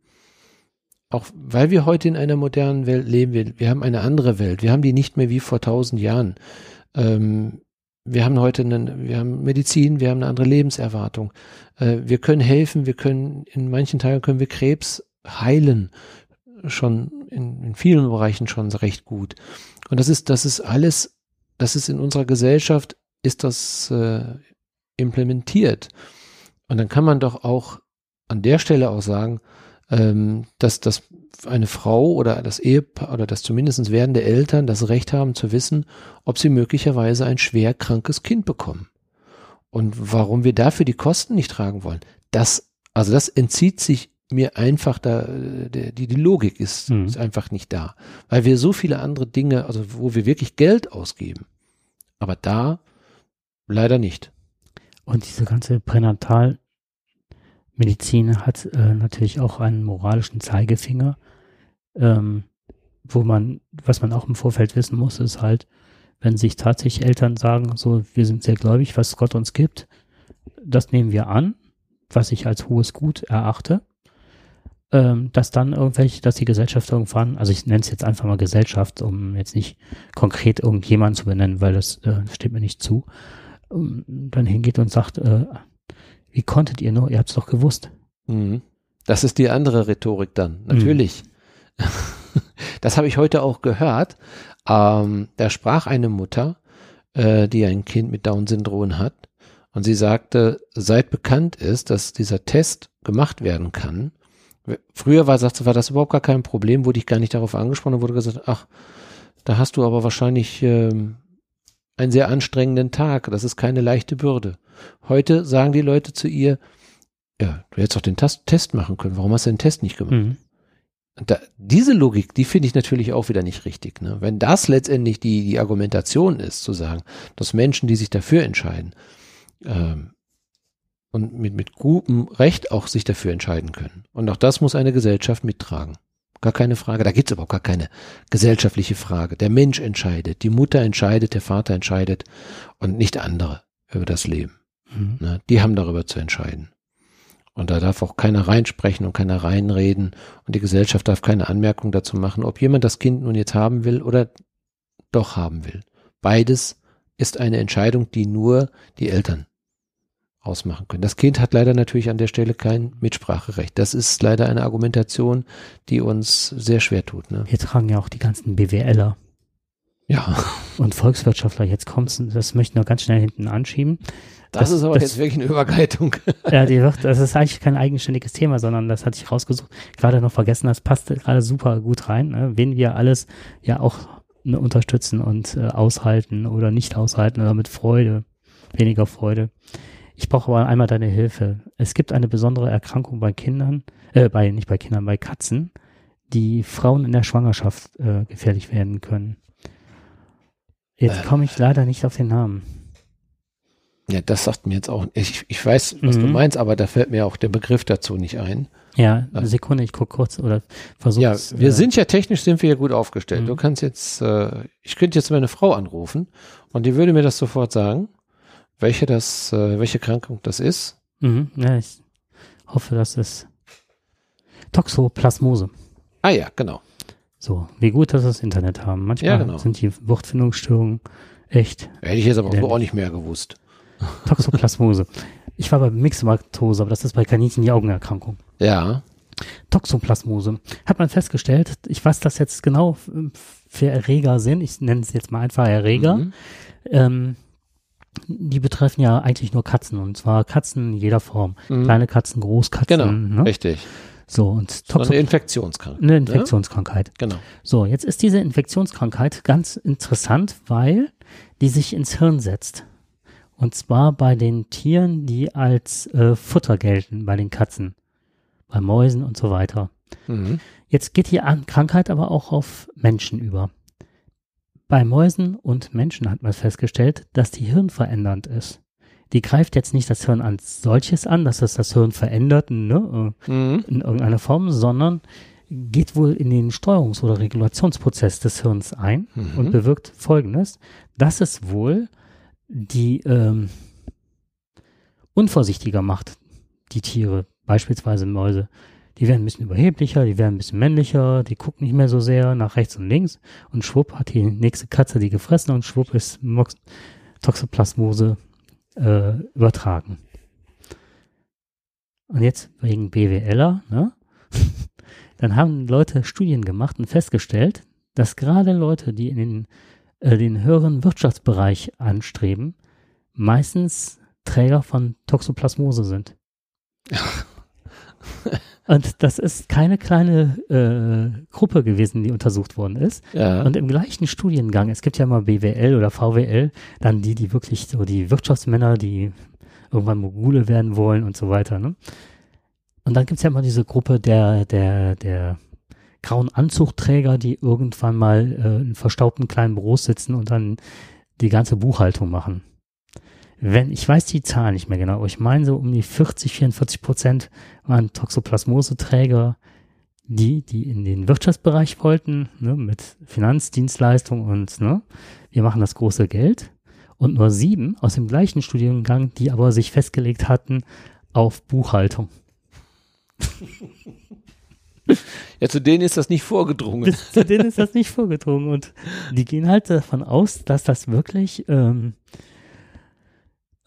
auch weil wir heute in einer modernen Welt leben, wir, wir haben eine andere Welt. Wir haben die nicht mehr wie vor tausend Jahren. Ähm, wir haben heute einen, wir haben Medizin, wir haben eine andere Lebenserwartung. Äh, wir können helfen, wir können, in manchen Teilen können wir Krebs heilen. Schon in, in vielen Bereichen schon recht gut. Und das ist, das ist alles, das ist in unserer Gesellschaft, ist das äh, implementiert. Und dann kann man doch auch an der Stelle auch sagen, ähm, dass, dass eine Frau oder das Ehepaar oder das zumindest werdende Eltern das Recht haben zu wissen, ob sie möglicherweise ein schwer krankes Kind bekommen. Und warum wir dafür die Kosten nicht tragen wollen, das, also das entzieht sich mir einfach da, die, die Logik ist, mhm. ist einfach nicht da. Weil wir so viele andere Dinge, also wo wir wirklich Geld ausgeben, aber da leider nicht. Und diese ganze Pränatalmedizin hat äh, natürlich auch einen moralischen Zeigefinger, ähm, wo man, was man auch im Vorfeld wissen muss, ist halt, wenn sich tatsächlich Eltern sagen, so, wir sind sehr gläubig, was Gott uns gibt, das nehmen wir an, was ich als hohes Gut erachte, ähm, dass dann irgendwelche, dass die Gesellschaft irgendwann, also ich nenne es jetzt einfach mal Gesellschaft, um jetzt nicht konkret irgendjemanden zu benennen, weil das äh, steht mir nicht zu, ähm, dann hingeht und sagt, äh, wie konntet ihr nur, ihr habt es doch gewusst. Mhm. Das ist die andere Rhetorik dann, natürlich. Mhm. Das habe ich heute auch gehört. Ähm, da sprach eine Mutter, äh, die ein Kind mit Down-Syndrom hat, und sie sagte, seit bekannt ist, dass dieser Test gemacht werden kann, früher war, sagte, war das überhaupt gar kein Problem, wurde ich gar nicht darauf angesprochen, wurde gesagt, ach, da hast du aber wahrscheinlich ähm, einen sehr anstrengenden Tag, das ist keine leichte Bürde. Heute sagen die Leute zu ihr, ja, du hättest doch den Test, Test machen können, warum hast du den Test nicht gemacht? Mhm. Da, diese Logik, die finde ich natürlich auch wieder nicht richtig. Ne? Wenn das letztendlich die, die Argumentation ist, zu sagen, dass Menschen, die sich dafür entscheiden, ähm, und mit, mit gutem Recht auch sich dafür entscheiden können. Und auch das muss eine Gesellschaft mittragen. Gar keine Frage. Da gibt es aber auch gar keine gesellschaftliche Frage. Der Mensch entscheidet, die Mutter entscheidet, der Vater entscheidet und nicht andere über das Leben. Mhm. Ne? Die haben darüber zu entscheiden. Und da darf auch keiner reinsprechen und keiner reinreden. Und die Gesellschaft darf keine Anmerkung dazu machen, ob jemand das Kind nun jetzt haben will oder doch haben will. Beides ist eine Entscheidung, die nur die Eltern ausmachen können. Das Kind hat leider natürlich an der Stelle kein Mitspracherecht. Das ist leider eine Argumentation, die uns sehr schwer tut. Ne? Wir tragen ja auch die ganzen BWLer. Ja. Und Volkswirtschaftler, jetzt kommt's, das möchten wir ganz schnell hinten anschieben. Das, das ist aber das, jetzt wirklich eine Übergleitung. Ja, die wird, das ist eigentlich kein eigenständiges Thema, sondern das hatte ich rausgesucht. Gerade noch vergessen, das passt gerade super gut rein, ne? wen wir alles ja auch ne, unterstützen und äh, aushalten oder nicht aushalten oder mit Freude, weniger Freude. Ich brauche aber einmal deine Hilfe. Es gibt eine besondere Erkrankung bei Kindern, äh, bei, nicht bei Kindern, bei Katzen, die Frauen in der Schwangerschaft äh, gefährlich werden können. Jetzt äh. komme ich leider nicht auf den Namen. Ja, das sagt mir jetzt auch, ich, ich weiß, was mhm. du meinst, aber da fällt mir auch der Begriff dazu nicht ein. Ja, eine Sekunde, ich gucke kurz oder versuche. Ja, wir äh, sind ja technisch sind wir ja gut aufgestellt. Mhm. Du kannst jetzt, äh, ich könnte jetzt meine Frau anrufen und die würde mir das sofort sagen welche das, äh, welche Krankung das ist? Mhm, ja, ich hoffe, dass es Toxoplasmose. Ah ja, genau. So, wie gut, dass wir das Internet haben. Manchmal ja, genau. sind die Wortfindungsstörungen echt. Hätte ich jetzt aber auch nicht mehr gewusst. Toxoplasmose. Ich war bei Myxomatose, aber das ist bei Kaninchen die Augenerkrankung. Ja. Toxoplasmose. Hat man festgestellt, ich weiß das jetzt genau für Erreger sind, ich nenne es jetzt mal einfach Erreger. Mhm. Ähm, die betreffen ja eigentlich nur Katzen und zwar Katzen in jeder Form. Mhm. Kleine Katzen, Großkatzen. Genau, ne? richtig. So, und Toxop eine Infektionskrankheit. Eine Infektionskrankheit. Ja? Genau. So, jetzt ist diese Infektionskrankheit ganz interessant, weil die sich ins Hirn setzt. Und zwar bei den Tieren, die als äh, Futter gelten, bei den Katzen, bei Mäusen und so weiter. Mhm. Jetzt geht die Krankheit aber auch auf Menschen über. Bei Mäusen und Menschen hat man festgestellt, dass die Hirn verändernd ist. Die greift jetzt nicht das Hirn als solches an, dass es das Hirn verändert ne, äh, mhm. in irgendeiner Form, sondern geht wohl in den Steuerungs- oder Regulationsprozess des Hirns ein mhm. und bewirkt Folgendes, dass es wohl die ähm, unvorsichtiger macht, die Tiere, beispielsweise Mäuse, die werden ein bisschen überheblicher, die werden ein bisschen männlicher, die gucken nicht mehr so sehr nach rechts und links und schwupp hat die nächste Katze die gefressen und schwupp ist Mox Toxoplasmose äh, übertragen. Und jetzt wegen BWLer, ne? dann haben Leute Studien gemacht und festgestellt, dass gerade Leute, die in den, äh, den höheren Wirtschaftsbereich anstreben, meistens Träger von Toxoplasmose sind. Und das ist keine kleine äh, Gruppe gewesen, die untersucht worden ist. Ja. Und im gleichen Studiengang, es gibt ja mal BWL oder VWL, dann die, die wirklich so die Wirtschaftsmänner, die irgendwann Mogule werden wollen und so weiter. Ne? und dann gibt's ja immer diese Gruppe der, der, der grauen Anzugträger, die irgendwann mal äh, in verstaubten kleinen Büros sitzen und dann die ganze Buchhaltung machen. Wenn, ich weiß die Zahl nicht mehr genau, aber ich meine so um die 40, 44 Prozent waren Toxoplasmose-Träger, die, die in den Wirtschaftsbereich wollten, ne, mit Finanzdienstleistungen und ne, wir machen das große Geld. Und nur sieben aus dem gleichen Studiengang, die aber sich festgelegt hatten auf Buchhaltung. Ja, zu denen ist das nicht vorgedrungen. zu denen ist das nicht vorgedrungen. Und die gehen halt davon aus, dass das wirklich, ähm,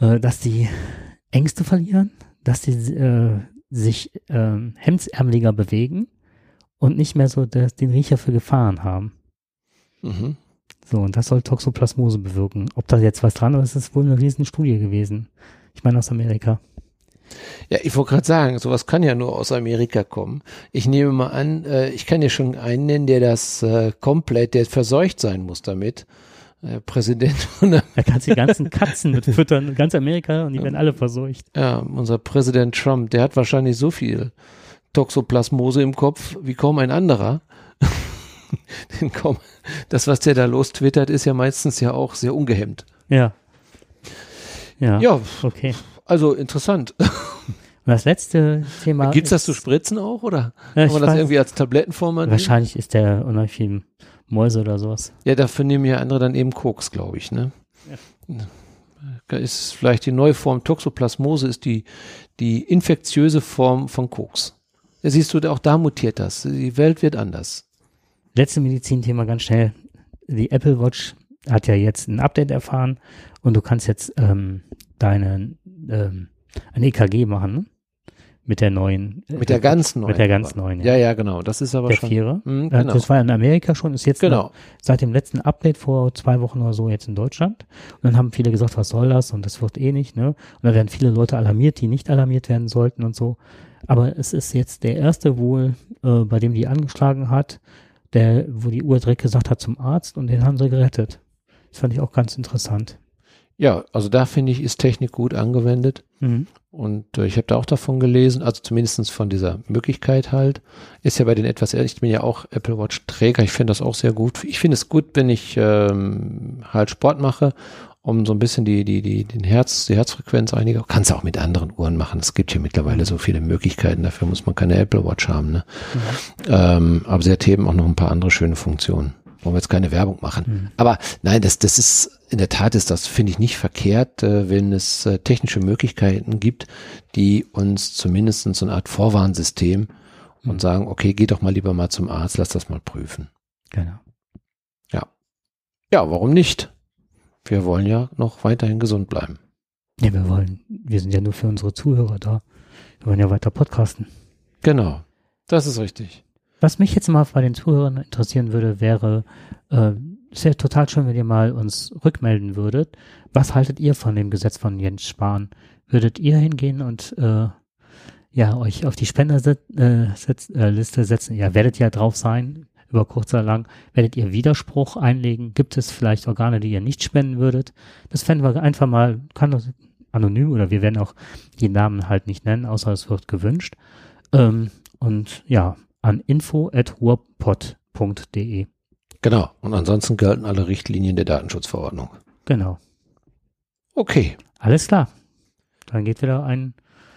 äh, dass die Ängste verlieren, dass die äh, sich äh, hemdsärmeliger bewegen und nicht mehr so das, den Riecher für Gefahren haben. Mhm. So, und das soll Toxoplasmose bewirken. Ob da jetzt was dran ist, ist wohl eine riesen Studie gewesen. Ich meine aus Amerika. Ja, ich wollte gerade sagen, sowas kann ja nur aus Amerika kommen. Ich nehme mal an, äh, ich kann ja schon einen nennen, der das äh, komplett, der verseucht sein muss damit. Äh, Präsident. Er kann die ganzen Katzen mit füttern, ganz Amerika, und die werden alle verseucht. Ja, unser Präsident Trump, der hat wahrscheinlich so viel Toxoplasmose im Kopf wie kaum ein anderer. Den kaum, das, was der da los twittert, ist ja meistens ja auch sehr ungehemmt. Ja. Ja, ja okay. Also interessant. Und das letzte Thema. Gibt es das zu spritzen auch oder ja, kann man das irgendwie als Tablettenform annehmen? Wahrscheinlich ist der viel Mäuse oder sowas. Ja, dafür nehmen ja andere dann eben Koks, glaube ich, ne? Ja. Ist vielleicht die neue Form Toxoplasmose ist die, die infektiöse Form von Koks. Ja, siehst du, auch da mutiert das. Die Welt wird anders. Letzte Medizinthema ganz schnell. Die Apple Watch hat ja jetzt ein Update erfahren und du kannst jetzt ähm, deine ähm, ein EKG machen, ne? Mit der neuen. Äh, mit der ganz neuen. Mit der ganz neuen. Ja, ja, ja genau. Das ist aber der schon. Vierer. Mh, genau. Das war in Amerika schon, ist jetzt genau. seit dem letzten Update vor zwei Wochen oder so jetzt in Deutschland. Und dann haben viele gesagt, was soll das? Und das wird eh nicht, ne? Und da werden viele Leute alarmiert, die nicht alarmiert werden sollten und so. Aber es ist jetzt der erste wohl, äh, bei dem die angeschlagen hat, der, wo die Uhr direkt gesagt hat zum Arzt und den haben sie gerettet. Das fand ich auch ganz interessant. Ja, also da finde ich, ist Technik gut angewendet. Mhm. Und äh, ich habe da auch davon gelesen, also zumindestens von dieser Möglichkeit halt. Ist ja bei den etwas, ich bin ja auch Apple Watch Träger, ich finde das auch sehr gut. Ich finde es gut, wenn ich ähm, halt Sport mache, um so ein bisschen die, die, die, den Herz, die Herzfrequenz einiger. Kannst du auch mit anderen Uhren machen. Es gibt ja mittlerweile so viele Möglichkeiten, dafür muss man keine Apple Watch haben. Ne? Mhm. Ähm, aber sie hat eben auch noch ein paar andere schöne Funktionen wollen wir jetzt keine Werbung machen. Mhm. Aber nein, das, das ist, in der Tat ist das, finde ich, nicht verkehrt, äh, wenn es äh, technische Möglichkeiten gibt, die uns zumindest so eine Art Vorwarnsystem mhm. und sagen, okay, geh doch mal lieber mal zum Arzt, lass das mal prüfen. Genau. Ja. Ja, warum nicht? Wir wollen ja noch weiterhin gesund bleiben. Ja, wir wollen, wir sind ja nur für unsere Zuhörer da. Wir wollen ja weiter podcasten. Genau. Das ist richtig. Was mich jetzt mal bei den Zuhörern interessieren würde, wäre, äh, es wäre total schön, wenn ihr mal uns rückmelden würdet. Was haltet ihr von dem Gesetz von Jens Spahn? Würdet ihr hingehen und äh, ja euch auf die Spenderliste äh, äh, setzen? Ja, werdet ihr drauf sein, über kurz oder lang. Werdet ihr Widerspruch einlegen? Gibt es vielleicht Organe, die ihr nicht spenden würdet? Das fänden wir einfach mal, kann das anonym oder wir werden auch die Namen halt nicht nennen, außer es wird gewünscht. Ähm, und ja, an info.ruhrpott.de. Genau. Und ansonsten gelten alle Richtlinien der Datenschutzverordnung. Genau. Okay. Alles klar. Dann geht wieder ein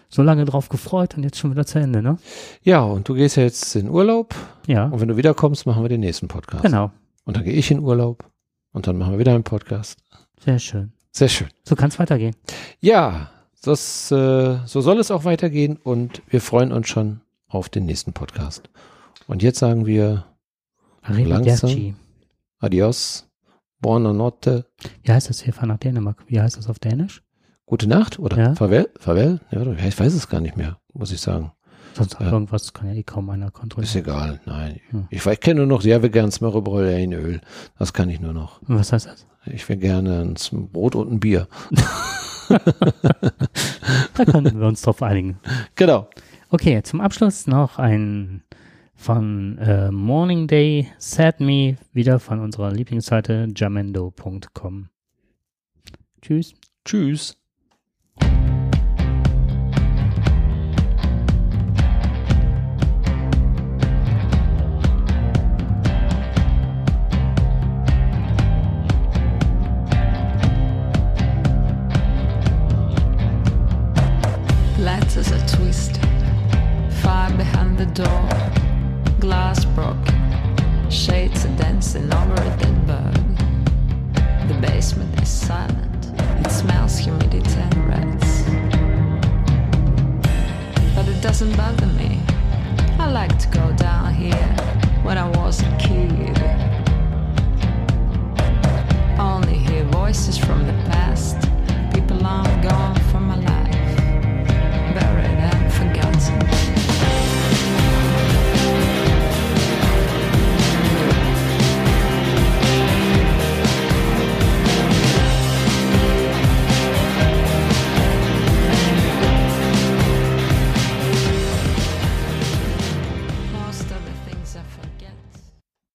so lange drauf gefreut und jetzt schon wieder zu Ende, ne? Ja, und du gehst ja jetzt in Urlaub. Ja. Und wenn du wiederkommst, machen wir den nächsten Podcast. Genau. Und dann gehe ich in Urlaub und dann machen wir wieder einen Podcast. Sehr schön. Sehr schön. So kann es weitergehen. Ja, das, äh, so soll es auch weitergehen und wir freuen uns schon auf den nächsten Podcast. Und jetzt sagen wir langsam Adios, buona notte. Wie heißt das? Wir fahren nach Dänemark. Wie heißt das auf Dänisch? Gute Nacht oder ja. Farewell? Farewell? Ja, ich weiß es gar nicht mehr, muss ich sagen. Sonst ja. irgendwas kann ja eh kaum einer kontrollieren. Ist egal, nein. Hm. Ich, ich kenne nur noch, ja, wir gerne Smörrebröll in Öl. Das kann ich nur noch. Und was heißt das? Ich will gerne ein Brot und ein Bier. da können wir uns drauf einigen. Genau. Okay, zum Abschluss noch ein von äh, Morning Day Sad Me, wieder von unserer Lieblingsseite jamendo.com. Tschüss. Tschüss. Letters a twist far behind the door. glass broken. Shades are dancing over a dead bird. The basement is silent. It smells humidity and rats. But it doesn't bother me. I like to go down here when I was a kid. Only hear voices from the past. People long gone.